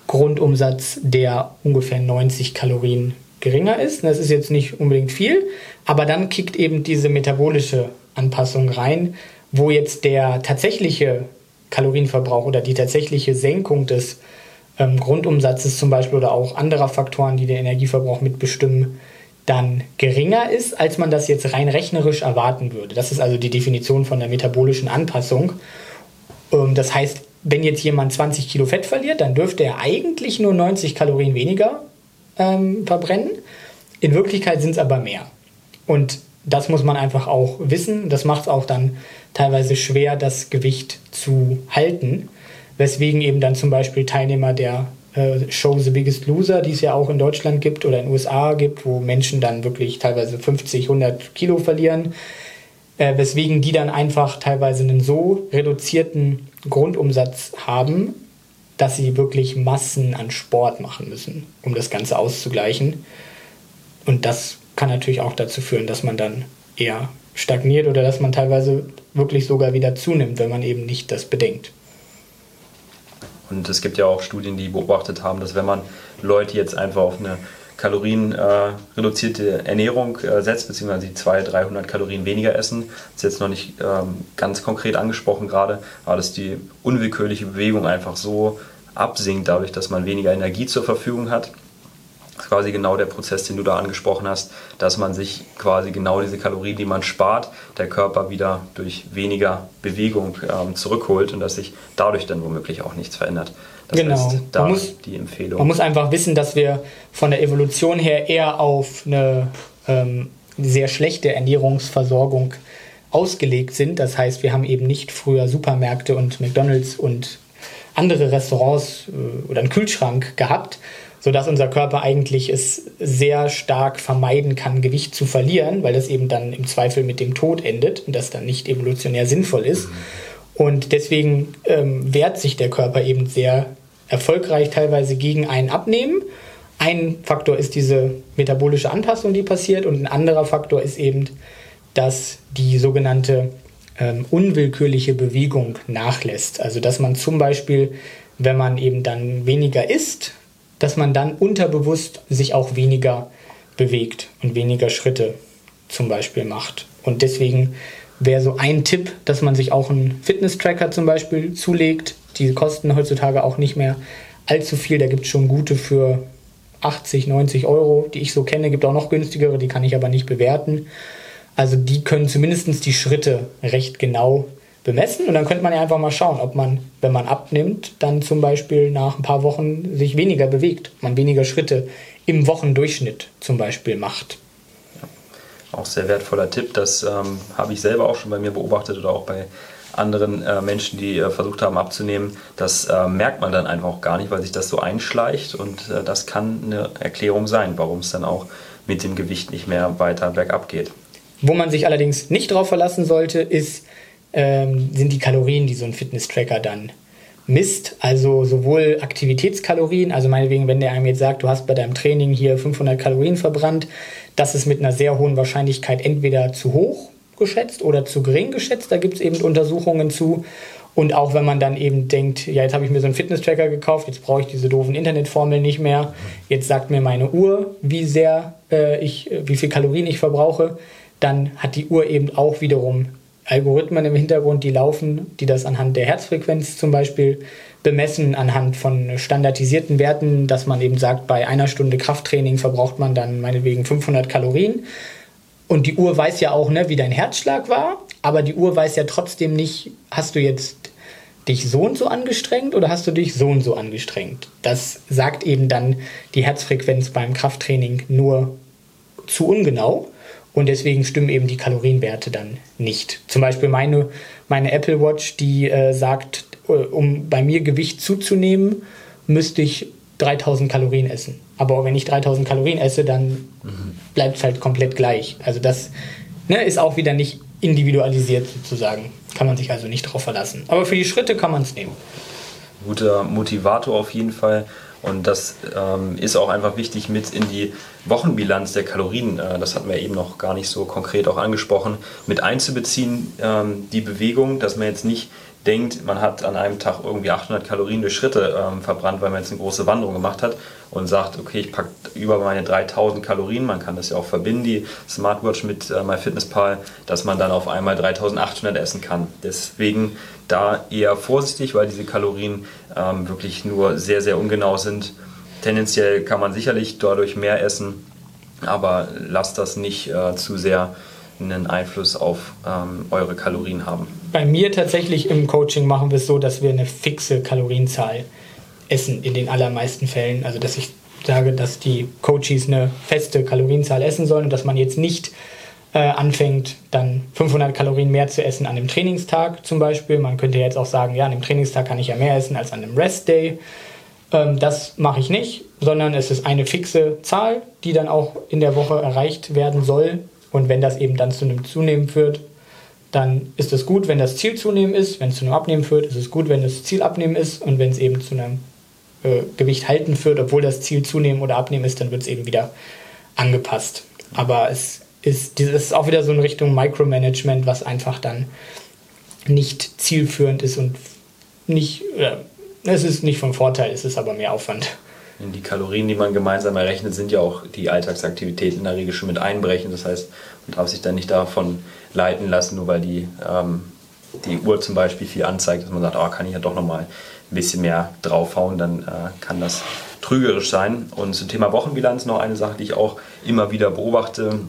[SPEAKER 2] Grundumsatz, der ungefähr 90 Kalorien geringer ist. Das ist jetzt nicht unbedingt viel, aber dann kickt eben diese metabolische Anpassung rein, wo jetzt der tatsächliche Kalorienverbrauch oder die tatsächliche Senkung des ähm, Grundumsatzes zum Beispiel oder auch anderer Faktoren, die den Energieverbrauch mitbestimmen, dann geringer ist, als man das jetzt rein rechnerisch erwarten würde. Das ist also die Definition von der metabolischen Anpassung. Ähm, das heißt, wenn jetzt jemand 20 Kilo Fett verliert, dann dürfte er eigentlich nur 90 Kalorien weniger ähm, verbrennen. In Wirklichkeit sind es aber mehr. Und das muss man einfach auch wissen. Das macht es auch dann teilweise schwer, das Gewicht zu halten. Weswegen eben dann zum Beispiel Teilnehmer der äh, Show The Biggest Loser, die es ja auch in Deutschland gibt oder in den USA gibt, wo Menschen dann wirklich teilweise 50, 100 Kilo verlieren, äh, weswegen die dann einfach teilweise einen so reduzierten Grundumsatz haben, dass sie wirklich Massen an Sport machen müssen, um das Ganze auszugleichen. Und das kann natürlich auch dazu führen, dass man dann eher stagniert oder dass man teilweise wirklich sogar wieder zunimmt, wenn man eben nicht das bedenkt.
[SPEAKER 1] Und es gibt ja auch Studien, die beobachtet haben, dass wenn man Leute jetzt einfach auf eine kalorienreduzierte äh, Ernährung äh, setzt, beziehungsweise die 200, 300 Kalorien weniger essen, das ist jetzt noch nicht ähm, ganz konkret angesprochen gerade, aber dass die unwillkürliche Bewegung einfach so absinkt, dadurch, dass man weniger Energie zur Verfügung hat ist quasi genau der Prozess, den du da angesprochen hast, dass man sich quasi genau diese Kalorien, die man spart, der Körper wieder durch weniger Bewegung ähm, zurückholt und dass sich dadurch dann womöglich auch nichts verändert. Das
[SPEAKER 2] genau. Heißt, da man muss, die Empfehlung. Man muss einfach wissen, dass wir von der Evolution her eher auf eine ähm, sehr schlechte Ernährungsversorgung ausgelegt sind. Das heißt, wir haben eben nicht früher Supermärkte und McDonald's und andere Restaurants äh, oder einen Kühlschrank gehabt, sodass unser Körper eigentlich es sehr stark vermeiden kann, Gewicht zu verlieren, weil das eben dann im Zweifel mit dem Tod endet und das dann nicht evolutionär sinnvoll ist. Und deswegen ähm, wehrt sich der Körper eben sehr erfolgreich teilweise gegen ein Abnehmen. Ein Faktor ist diese metabolische Anpassung, die passiert, und ein anderer Faktor ist eben, dass die sogenannte ähm, unwillkürliche Bewegung nachlässt. Also dass man zum Beispiel, wenn man eben dann weniger isst, dass man dann unterbewusst sich auch weniger bewegt und weniger Schritte zum Beispiel macht. Und deswegen wäre so ein Tipp, dass man sich auch einen Fitness-Tracker zum Beispiel zulegt. Die kosten heutzutage auch nicht mehr allzu viel. Da gibt es schon gute für 80, 90 Euro, die ich so kenne. Gibt auch noch günstigere, die kann ich aber nicht bewerten. Also die können zumindest die Schritte recht genau bemessen und dann könnte man ja einfach mal schauen, ob man, wenn man abnimmt, dann zum Beispiel nach ein paar Wochen sich weniger bewegt, man weniger Schritte im Wochendurchschnitt zum Beispiel macht.
[SPEAKER 1] Auch sehr wertvoller Tipp, das ähm, habe ich selber auch schon bei mir beobachtet oder auch bei anderen äh, Menschen, die äh, versucht haben abzunehmen, das äh, merkt man dann einfach auch gar nicht, weil sich das so einschleicht und äh, das kann eine Erklärung sein, warum es dann auch mit dem Gewicht nicht mehr weiter bergab geht.
[SPEAKER 2] Wo man sich allerdings nicht darauf verlassen sollte, ist, ähm, sind die Kalorien, die so ein Fitness-Tracker dann misst. Also sowohl Aktivitätskalorien, also meinetwegen, wenn der einem jetzt sagt, du hast bei deinem Training hier 500 Kalorien verbrannt, das ist mit einer sehr hohen Wahrscheinlichkeit entweder zu hoch geschätzt oder zu gering geschätzt. Da gibt es eben Untersuchungen zu. Und auch wenn man dann eben denkt, ja, jetzt habe ich mir so einen Fitness-Tracker gekauft, jetzt brauche ich diese doofen Internetformeln nicht mehr. Jetzt sagt mir meine Uhr, wie sehr äh, ich, wie viel Kalorien ich verbrauche. Dann hat die Uhr eben auch wiederum Algorithmen im Hintergrund, die laufen, die das anhand der Herzfrequenz zum Beispiel bemessen, anhand von standardisierten Werten, dass man eben sagt, bei einer Stunde Krafttraining verbraucht man dann meinetwegen 500 Kalorien. Und die Uhr weiß ja auch, ne, wie dein Herzschlag war, aber die Uhr weiß ja trotzdem nicht, hast du jetzt dich so und so angestrengt oder hast du dich so und so angestrengt? Das sagt eben dann die Herzfrequenz beim Krafttraining nur zu ungenau. Und deswegen stimmen eben die Kalorienwerte dann nicht. Zum Beispiel meine, meine Apple Watch, die äh, sagt, äh, um bei mir Gewicht zuzunehmen, müsste ich 3000 Kalorien essen. Aber wenn ich 3000 Kalorien esse, dann mhm. bleibt es halt komplett gleich. Also das ne, ist auch wieder nicht individualisiert sozusagen. Kann man sich also nicht darauf verlassen. Aber für die Schritte kann man es nehmen.
[SPEAKER 1] Guter Motivator auf jeden Fall. Und das ähm, ist auch einfach wichtig mit in die Wochenbilanz der Kalorien, äh, das hatten wir eben noch gar nicht so konkret auch angesprochen, mit einzubeziehen, ähm, die Bewegung, dass man jetzt nicht denkt, man hat an einem Tag irgendwie 800 Kalorien durch Schritte ähm, verbrannt, weil man jetzt eine große Wanderung gemacht hat und sagt, okay, ich packe über meine 3000 Kalorien, man kann das ja auch verbinden, die Smartwatch mit äh, MyFitnessPal, dass man dann auf einmal 3800 essen kann. Deswegen da eher vorsichtig, weil diese Kalorien ähm, wirklich nur sehr, sehr ungenau sind. Tendenziell kann man sicherlich dadurch mehr essen, aber lasst das nicht äh, zu sehr einen Einfluss auf ähm, eure Kalorien haben.
[SPEAKER 2] Bei mir tatsächlich im Coaching machen wir es so, dass wir eine fixe Kalorienzahl essen in den allermeisten Fällen. Also dass ich sage, dass die Coaches eine feste Kalorienzahl essen sollen und dass man jetzt nicht äh, anfängt, dann 500 Kalorien mehr zu essen an dem Trainingstag zum Beispiel. Man könnte jetzt auch sagen, ja, an dem Trainingstag kann ich ja mehr essen als an dem Rest-Day. Ähm, das mache ich nicht, sondern es ist eine fixe Zahl, die dann auch in der Woche erreicht werden soll. Und wenn das eben dann zu einem Zunehmen führt, dann ist es gut, wenn das Ziel zunehmen ist. Wenn es zu einem Abnehmen führt, ist es gut, wenn das Ziel abnehmen ist. Und wenn es eben zu einem äh, Gewicht halten führt, obwohl das Ziel zunehmen oder abnehmen ist, dann wird es eben wieder angepasst. Aber es ist, ist auch wieder so in Richtung Micromanagement, was einfach dann nicht zielführend ist und nicht, äh, es ist nicht von Vorteil, es ist aber mehr Aufwand.
[SPEAKER 1] Die Kalorien, die man gemeinsam errechnet, sind ja auch die Alltagsaktivitäten in der Regel schon mit einbrechen. Das heißt, man darf sich dann nicht davon leiten lassen, nur weil die, ähm, die Uhr zum Beispiel viel anzeigt, dass man sagt, oh, kann ich ja doch nochmal ein bisschen mehr draufhauen, dann äh, kann das trügerisch sein. Und zum Thema Wochenbilanz noch eine Sache, die ich auch immer wieder beobachte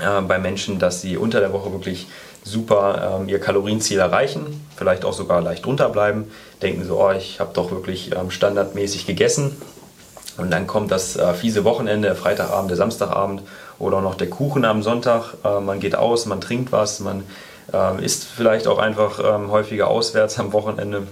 [SPEAKER 1] äh, bei Menschen, dass sie unter der Woche wirklich super ähm, ihr Kalorienziel erreichen, vielleicht auch sogar leicht drunter bleiben, denken so, oh, ich habe doch wirklich ähm, standardmäßig gegessen. Und dann kommt das äh, fiese Wochenende, der Freitagabend, der Samstagabend oder auch noch der Kuchen am Sonntag. Äh, man geht aus, man trinkt was, man äh, isst vielleicht auch einfach ähm, häufiger auswärts am Wochenende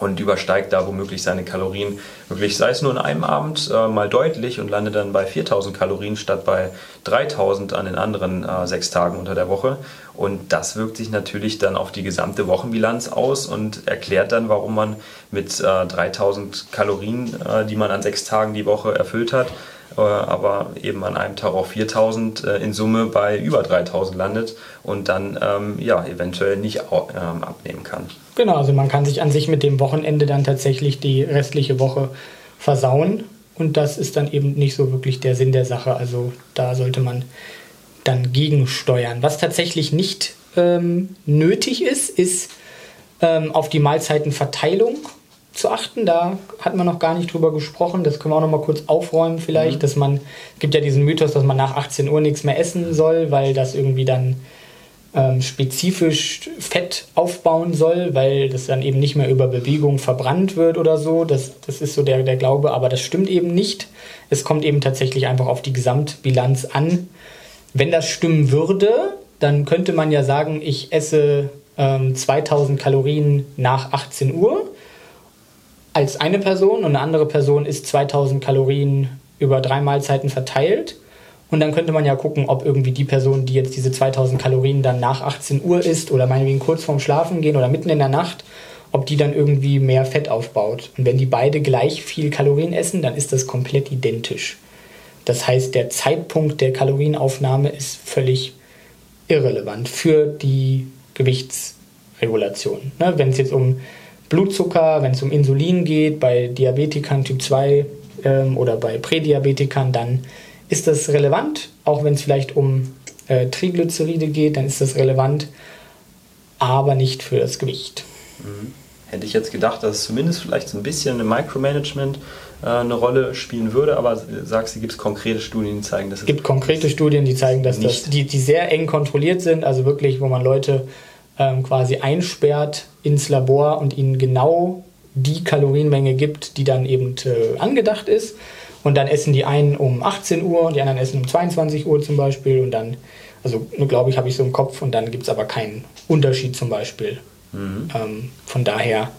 [SPEAKER 1] und übersteigt da womöglich seine Kalorien wirklich, sei es nur in einem Abend, äh, mal deutlich und landet dann bei 4000 Kalorien statt bei 3000 an den anderen äh, sechs Tagen unter der Woche. Und das wirkt sich natürlich dann auf die gesamte Wochenbilanz aus und erklärt dann, warum man mit äh, 3000 Kalorien, äh, die man an sechs Tagen die Woche erfüllt hat, aber eben an einem Tag auch 4000 äh, in Summe bei über 3000 landet und dann ähm, ja eventuell nicht ähm, abnehmen kann.
[SPEAKER 2] Genau, also man kann sich an sich mit dem Wochenende dann tatsächlich die restliche Woche versauen und das ist dann eben nicht so wirklich der Sinn der Sache. Also da sollte man dann gegensteuern. Was tatsächlich nicht ähm, nötig ist, ist ähm, auf die Mahlzeitenverteilung zu achten. Da hat man noch gar nicht drüber gesprochen. Das können wir auch noch mal kurz aufräumen vielleicht, mhm. dass man, es gibt ja diesen Mythos, dass man nach 18 Uhr nichts mehr essen soll, weil das irgendwie dann ähm, spezifisch Fett aufbauen soll, weil das dann eben nicht mehr über Bewegung verbrannt wird oder so. Das, das ist so der, der Glaube, aber das stimmt eben nicht. Es kommt eben tatsächlich einfach auf die Gesamtbilanz an. Wenn das stimmen würde, dann könnte man ja sagen, ich esse ähm, 2000 Kalorien nach 18 Uhr als eine Person und eine andere Person isst 2000 Kalorien über drei Mahlzeiten verteilt. Und dann könnte man ja gucken, ob irgendwie die Person, die jetzt diese 2000 Kalorien dann nach 18 Uhr isst oder meinetwegen kurz vorm Schlafen gehen oder mitten in der Nacht, ob die dann irgendwie mehr Fett aufbaut. Und wenn die beide gleich viel Kalorien essen, dann ist das komplett identisch. Das heißt, der Zeitpunkt der Kalorienaufnahme ist völlig irrelevant für die Gewichtsregulation. Ne? Wenn es jetzt um Blutzucker, wenn es um Insulin geht, bei Diabetikern Typ 2 ähm, oder bei Prädiabetikern, dann ist das relevant. Auch wenn es vielleicht um äh, Triglyceride geht, dann ist das relevant, aber nicht für das Gewicht.
[SPEAKER 1] Mhm. Hätte ich jetzt gedacht, dass es zumindest vielleicht so ein bisschen im Micromanagement äh, eine Rolle spielen würde, aber sagst du, gibt es konkrete Studien, die zeigen, dass
[SPEAKER 2] es. gibt konkrete Studien, die zeigen, dass das, die, die sehr eng kontrolliert sind, also wirklich, wo man Leute ähm, quasi einsperrt ins Labor und ihnen genau die Kalorienmenge gibt, die dann eben äh, angedacht ist. Und dann essen die einen um 18 Uhr und die anderen essen um 22 Uhr zum Beispiel. Und dann, also glaube ich, habe ich so im Kopf und dann gibt es aber keinen Unterschied zum Beispiel. Mhm. Ähm, von daher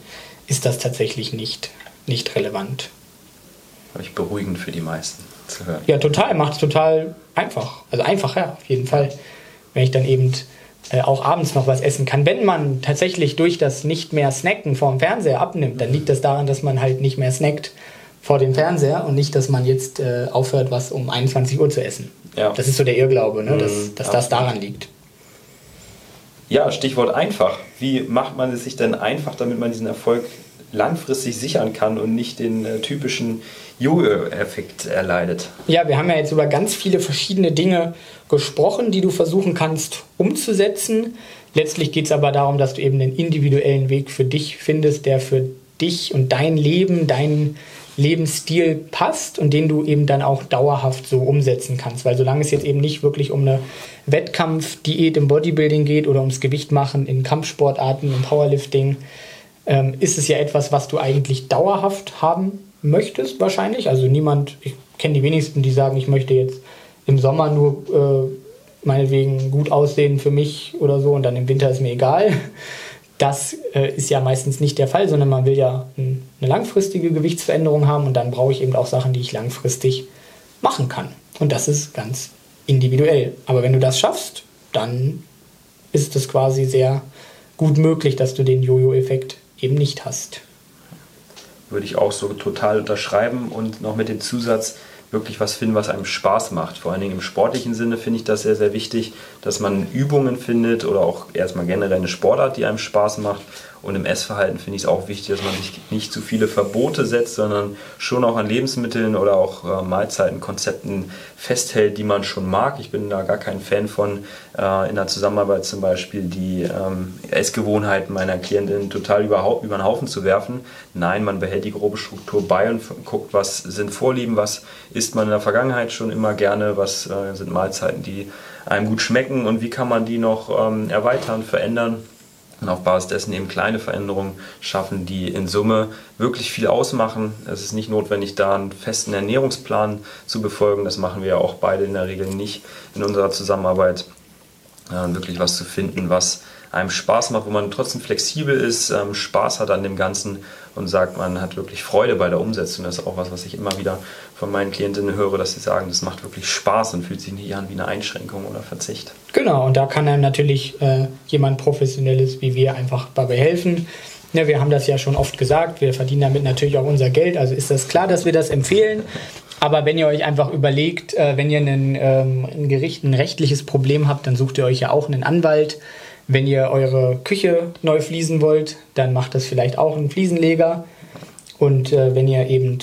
[SPEAKER 2] ist das tatsächlich nicht, nicht relevant.
[SPEAKER 1] Habe ich beruhigend für die meisten
[SPEAKER 2] zu hören. Ja, total. Macht es total einfach. Also einfacher auf jeden Fall. Wenn ich dann eben äh, auch abends noch was essen kann. Wenn man tatsächlich durch das nicht mehr Snacken vor dem Fernseher abnimmt, dann liegt das daran, dass man halt nicht mehr snackt vor dem Fernseher und nicht, dass man jetzt äh, aufhört, was um 21 Uhr zu essen. Ja. Das ist so der Irrglaube, ne? dass, mhm, dass das daran liegt.
[SPEAKER 1] Ja, Stichwort einfach. Wie macht man es sich denn einfach, damit man diesen Erfolg langfristig sichern kann und nicht den äh, typischen Jojo-Effekt erleidet?
[SPEAKER 2] Ja, wir haben ja jetzt über ganz viele verschiedene Dinge gesprochen, die du versuchen kannst umzusetzen. Letztlich geht es aber darum, dass du eben einen individuellen Weg für dich findest, der für dich und dein Leben, dein Lebensstil passt und den du eben dann auch dauerhaft so umsetzen kannst. Weil solange es jetzt eben nicht wirklich um eine Wettkampfdiät im Bodybuilding geht oder ums Gewicht machen in Kampfsportarten, im Powerlifting, ähm, ist es ja etwas, was du eigentlich dauerhaft haben möchtest wahrscheinlich. Also niemand, ich kenne die wenigsten, die sagen, ich möchte jetzt im Sommer nur äh, meinetwegen gut aussehen für mich oder so und dann im Winter ist mir egal. Das äh, ist ja meistens nicht der Fall, sondern man will ja ein, eine langfristige Gewichtsveränderung haben und dann brauche ich eben auch Sachen, die ich langfristig machen kann. Und das ist ganz individuell. Aber wenn du das schaffst, dann ist es quasi sehr gut möglich, dass du den Jojo-Effekt eben nicht hast.
[SPEAKER 1] Würde ich auch so total unterschreiben und noch mit dem Zusatz, wirklich was finden, was einem Spaß macht. Vor allen Dingen im sportlichen Sinne finde ich das sehr, sehr wichtig, dass man Übungen findet oder auch erstmal generell eine Sportart, die einem Spaß macht und im Essverhalten finde ich es auch wichtig, dass man sich nicht zu viele Verbote setzt, sondern schon auch an Lebensmitteln oder auch äh, Mahlzeiten, Konzepten festhält, die man schon mag. Ich bin da gar kein Fan von, äh, in der Zusammenarbeit zum Beispiel die ähm, Essgewohnheiten meiner Klientin total über, über den Haufen zu werfen. Nein, man behält die grobe Struktur bei und guckt, was sind Vorlieben, was isst man in der Vergangenheit schon immer gerne, was äh, sind Mahlzeiten, die einem gut schmecken und wie kann man die noch ähm, erweitern, verändern und auf Basis dessen eben kleine Veränderungen schaffen, die in Summe wirklich viel ausmachen. Es ist nicht notwendig, da einen festen Ernährungsplan zu befolgen. Das machen wir ja auch beide in der Regel nicht in unserer Zusammenarbeit. Äh, wirklich was zu finden, was einem Spaß macht, wo man trotzdem flexibel ist, ähm, Spaß hat an dem Ganzen und sagt, man hat wirklich Freude bei der Umsetzung. Das ist auch was, was ich immer wieder von meinen Klientinnen höre, dass sie sagen, das macht wirklich Spaß und fühlt sich nicht an wie eine Einschränkung oder Verzicht.
[SPEAKER 2] Genau, und da kann einem natürlich äh, jemand Professionelles wie wir einfach dabei helfen. Ja, wir haben das ja schon oft gesagt, wir verdienen damit natürlich auch unser Geld, also ist das klar, dass wir das empfehlen. Aber wenn ihr euch einfach überlegt, äh, wenn ihr einen, ähm, ein Gericht, ein rechtliches Problem habt, dann sucht ihr euch ja auch einen Anwalt. Wenn ihr eure Küche neu fließen wollt, dann macht das vielleicht auch ein Fliesenleger. Und äh, wenn ihr eben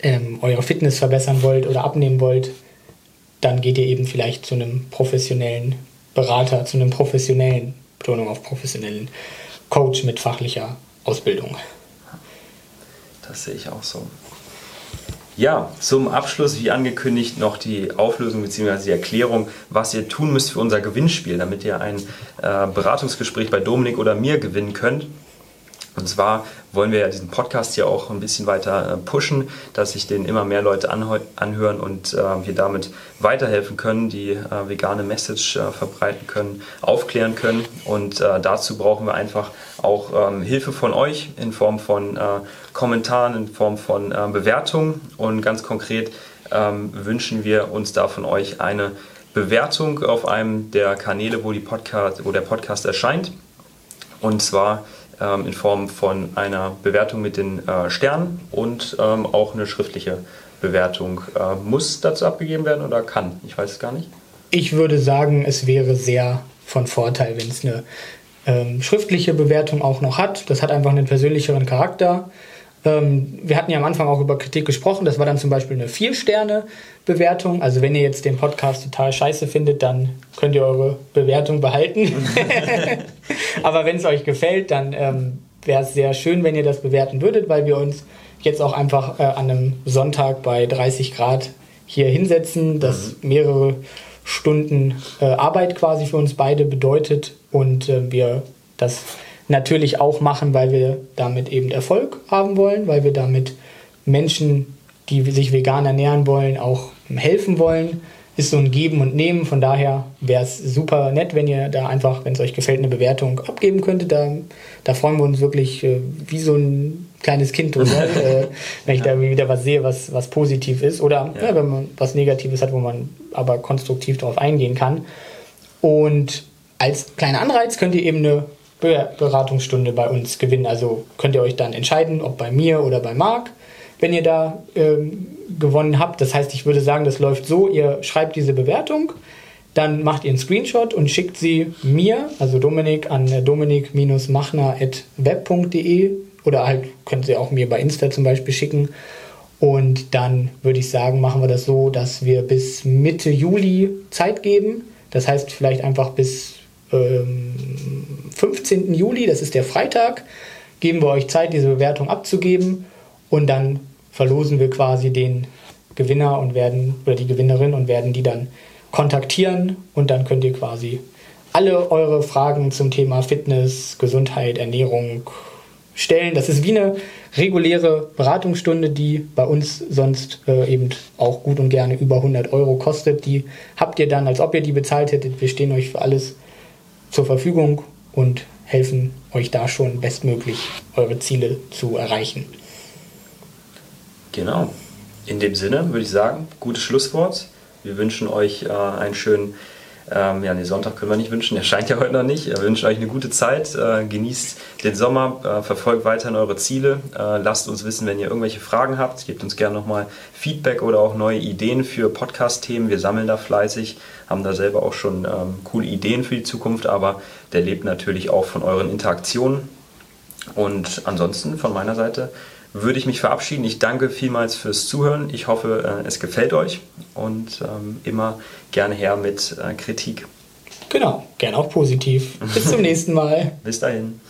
[SPEAKER 2] ähm, eure Fitness verbessern wollt oder abnehmen wollt, dann geht ihr eben vielleicht zu einem professionellen Berater, zu einem professionellen, Betonung auf professionellen Coach mit fachlicher Ausbildung.
[SPEAKER 1] Das sehe ich auch so. Ja, zum Abschluss, wie angekündigt, noch die Auflösung bzw. die Erklärung, was ihr tun müsst für unser Gewinnspiel, damit ihr ein äh, Beratungsgespräch bei Dominik oder mir gewinnen könnt. Und zwar wollen wir ja diesen Podcast hier auch ein bisschen weiter äh, pushen, dass sich den immer mehr Leute anhören und äh, wir damit weiterhelfen können, die äh, vegane Message äh, verbreiten können, aufklären können. Und dazu brauchen wir einfach auch ähm, Hilfe von euch in Form von Kommentaren, in Form von Bewertungen. Und ganz konkret ähm, wünschen wir uns da von euch eine Bewertung auf einem der Kanäle, wo, Podcast, wo der Podcast erscheint. Und zwar in Form von einer Bewertung mit den äh, Sternen und ähm, auch eine schriftliche Bewertung. Äh, muss dazu abgegeben werden oder kann? Ich weiß es gar nicht.
[SPEAKER 2] Ich würde sagen, es wäre sehr von Vorteil, wenn es eine ähm, schriftliche Bewertung auch noch hat. Das hat einfach einen persönlicheren Charakter. Ähm, wir hatten ja am Anfang auch über Kritik gesprochen. Das war dann zum Beispiel eine Vier-Sterne-Bewertung. Also wenn ihr jetzt den Podcast total scheiße findet, dann könnt ihr eure Bewertung behalten. Aber wenn es euch gefällt, dann ähm, wäre es sehr schön, wenn ihr das bewerten würdet, weil wir uns jetzt auch einfach äh, an einem Sonntag bei 30 Grad hier hinsetzen, das mhm. mehrere Stunden äh, Arbeit quasi für uns beide bedeutet und äh, wir das natürlich auch machen, weil wir damit eben Erfolg haben wollen, weil wir damit Menschen, die sich vegan ernähren wollen, auch helfen wollen. Ist so ein Geben und Nehmen. Von daher wäre es super nett, wenn ihr da einfach, wenn es euch gefällt, eine Bewertung abgeben könntet. Da, da freuen wir uns wirklich äh, wie so ein kleines Kind drüber, äh, wenn ich da wieder was sehe, was, was positiv ist. Oder ja. Ja, wenn man was Negatives hat, wo man aber konstruktiv darauf eingehen kann. Und als kleiner Anreiz könnt ihr eben eine Beratungsstunde bei uns gewinnen. Also könnt ihr euch dann entscheiden, ob bei mir oder bei Marc, wenn ihr da ähm, gewonnen habt. Das heißt, ich würde sagen, das läuft so, ihr schreibt diese Bewertung, dann macht ihr einen Screenshot und schickt sie mir, also Dominik, an dominik-machner.web.de oder halt könnt ihr auch mir bei Insta zum Beispiel schicken. Und dann würde ich sagen, machen wir das so, dass wir bis Mitte Juli Zeit geben. Das heißt, vielleicht einfach bis ähm, 15. Juli, das ist der Freitag, geben wir euch Zeit, diese Bewertung abzugeben. Und dann verlosen wir quasi den Gewinner und werden oder die Gewinnerin und werden die dann kontaktieren und dann könnt ihr quasi alle eure Fragen zum Thema Fitness, Gesundheit, Ernährung stellen. Das ist wie eine reguläre Beratungsstunde, die bei uns sonst äh, eben auch gut und gerne über 100 Euro kostet. Die habt ihr dann, als ob ihr die bezahlt hättet. Wir stehen euch für alles zur Verfügung und helfen euch da schon bestmöglich eure Ziele zu erreichen.
[SPEAKER 1] Genau. In dem Sinne würde ich sagen, gutes Schlusswort. Wir wünschen euch äh, einen schönen ähm, ja, nee, Sonntag können wir nicht wünschen, der scheint ja heute noch nicht. Wir wünschen euch eine gute Zeit, äh, genießt den Sommer, äh, verfolgt weiterhin eure Ziele, äh, lasst uns wissen, wenn ihr irgendwelche Fragen habt, gebt uns gerne nochmal Feedback oder auch neue Ideen für Podcast-Themen. Wir sammeln da fleißig, haben da selber auch schon ähm, coole Ideen für die Zukunft, aber der lebt natürlich auch von euren Interaktionen. Und ansonsten von meiner Seite würde ich mich verabschieden. Ich danke vielmals fürs Zuhören. Ich hoffe, äh, es gefällt euch und ähm, immer gerne her mit äh, Kritik.
[SPEAKER 2] Genau, gerne auch positiv. Bis zum nächsten Mal.
[SPEAKER 1] Bis dahin.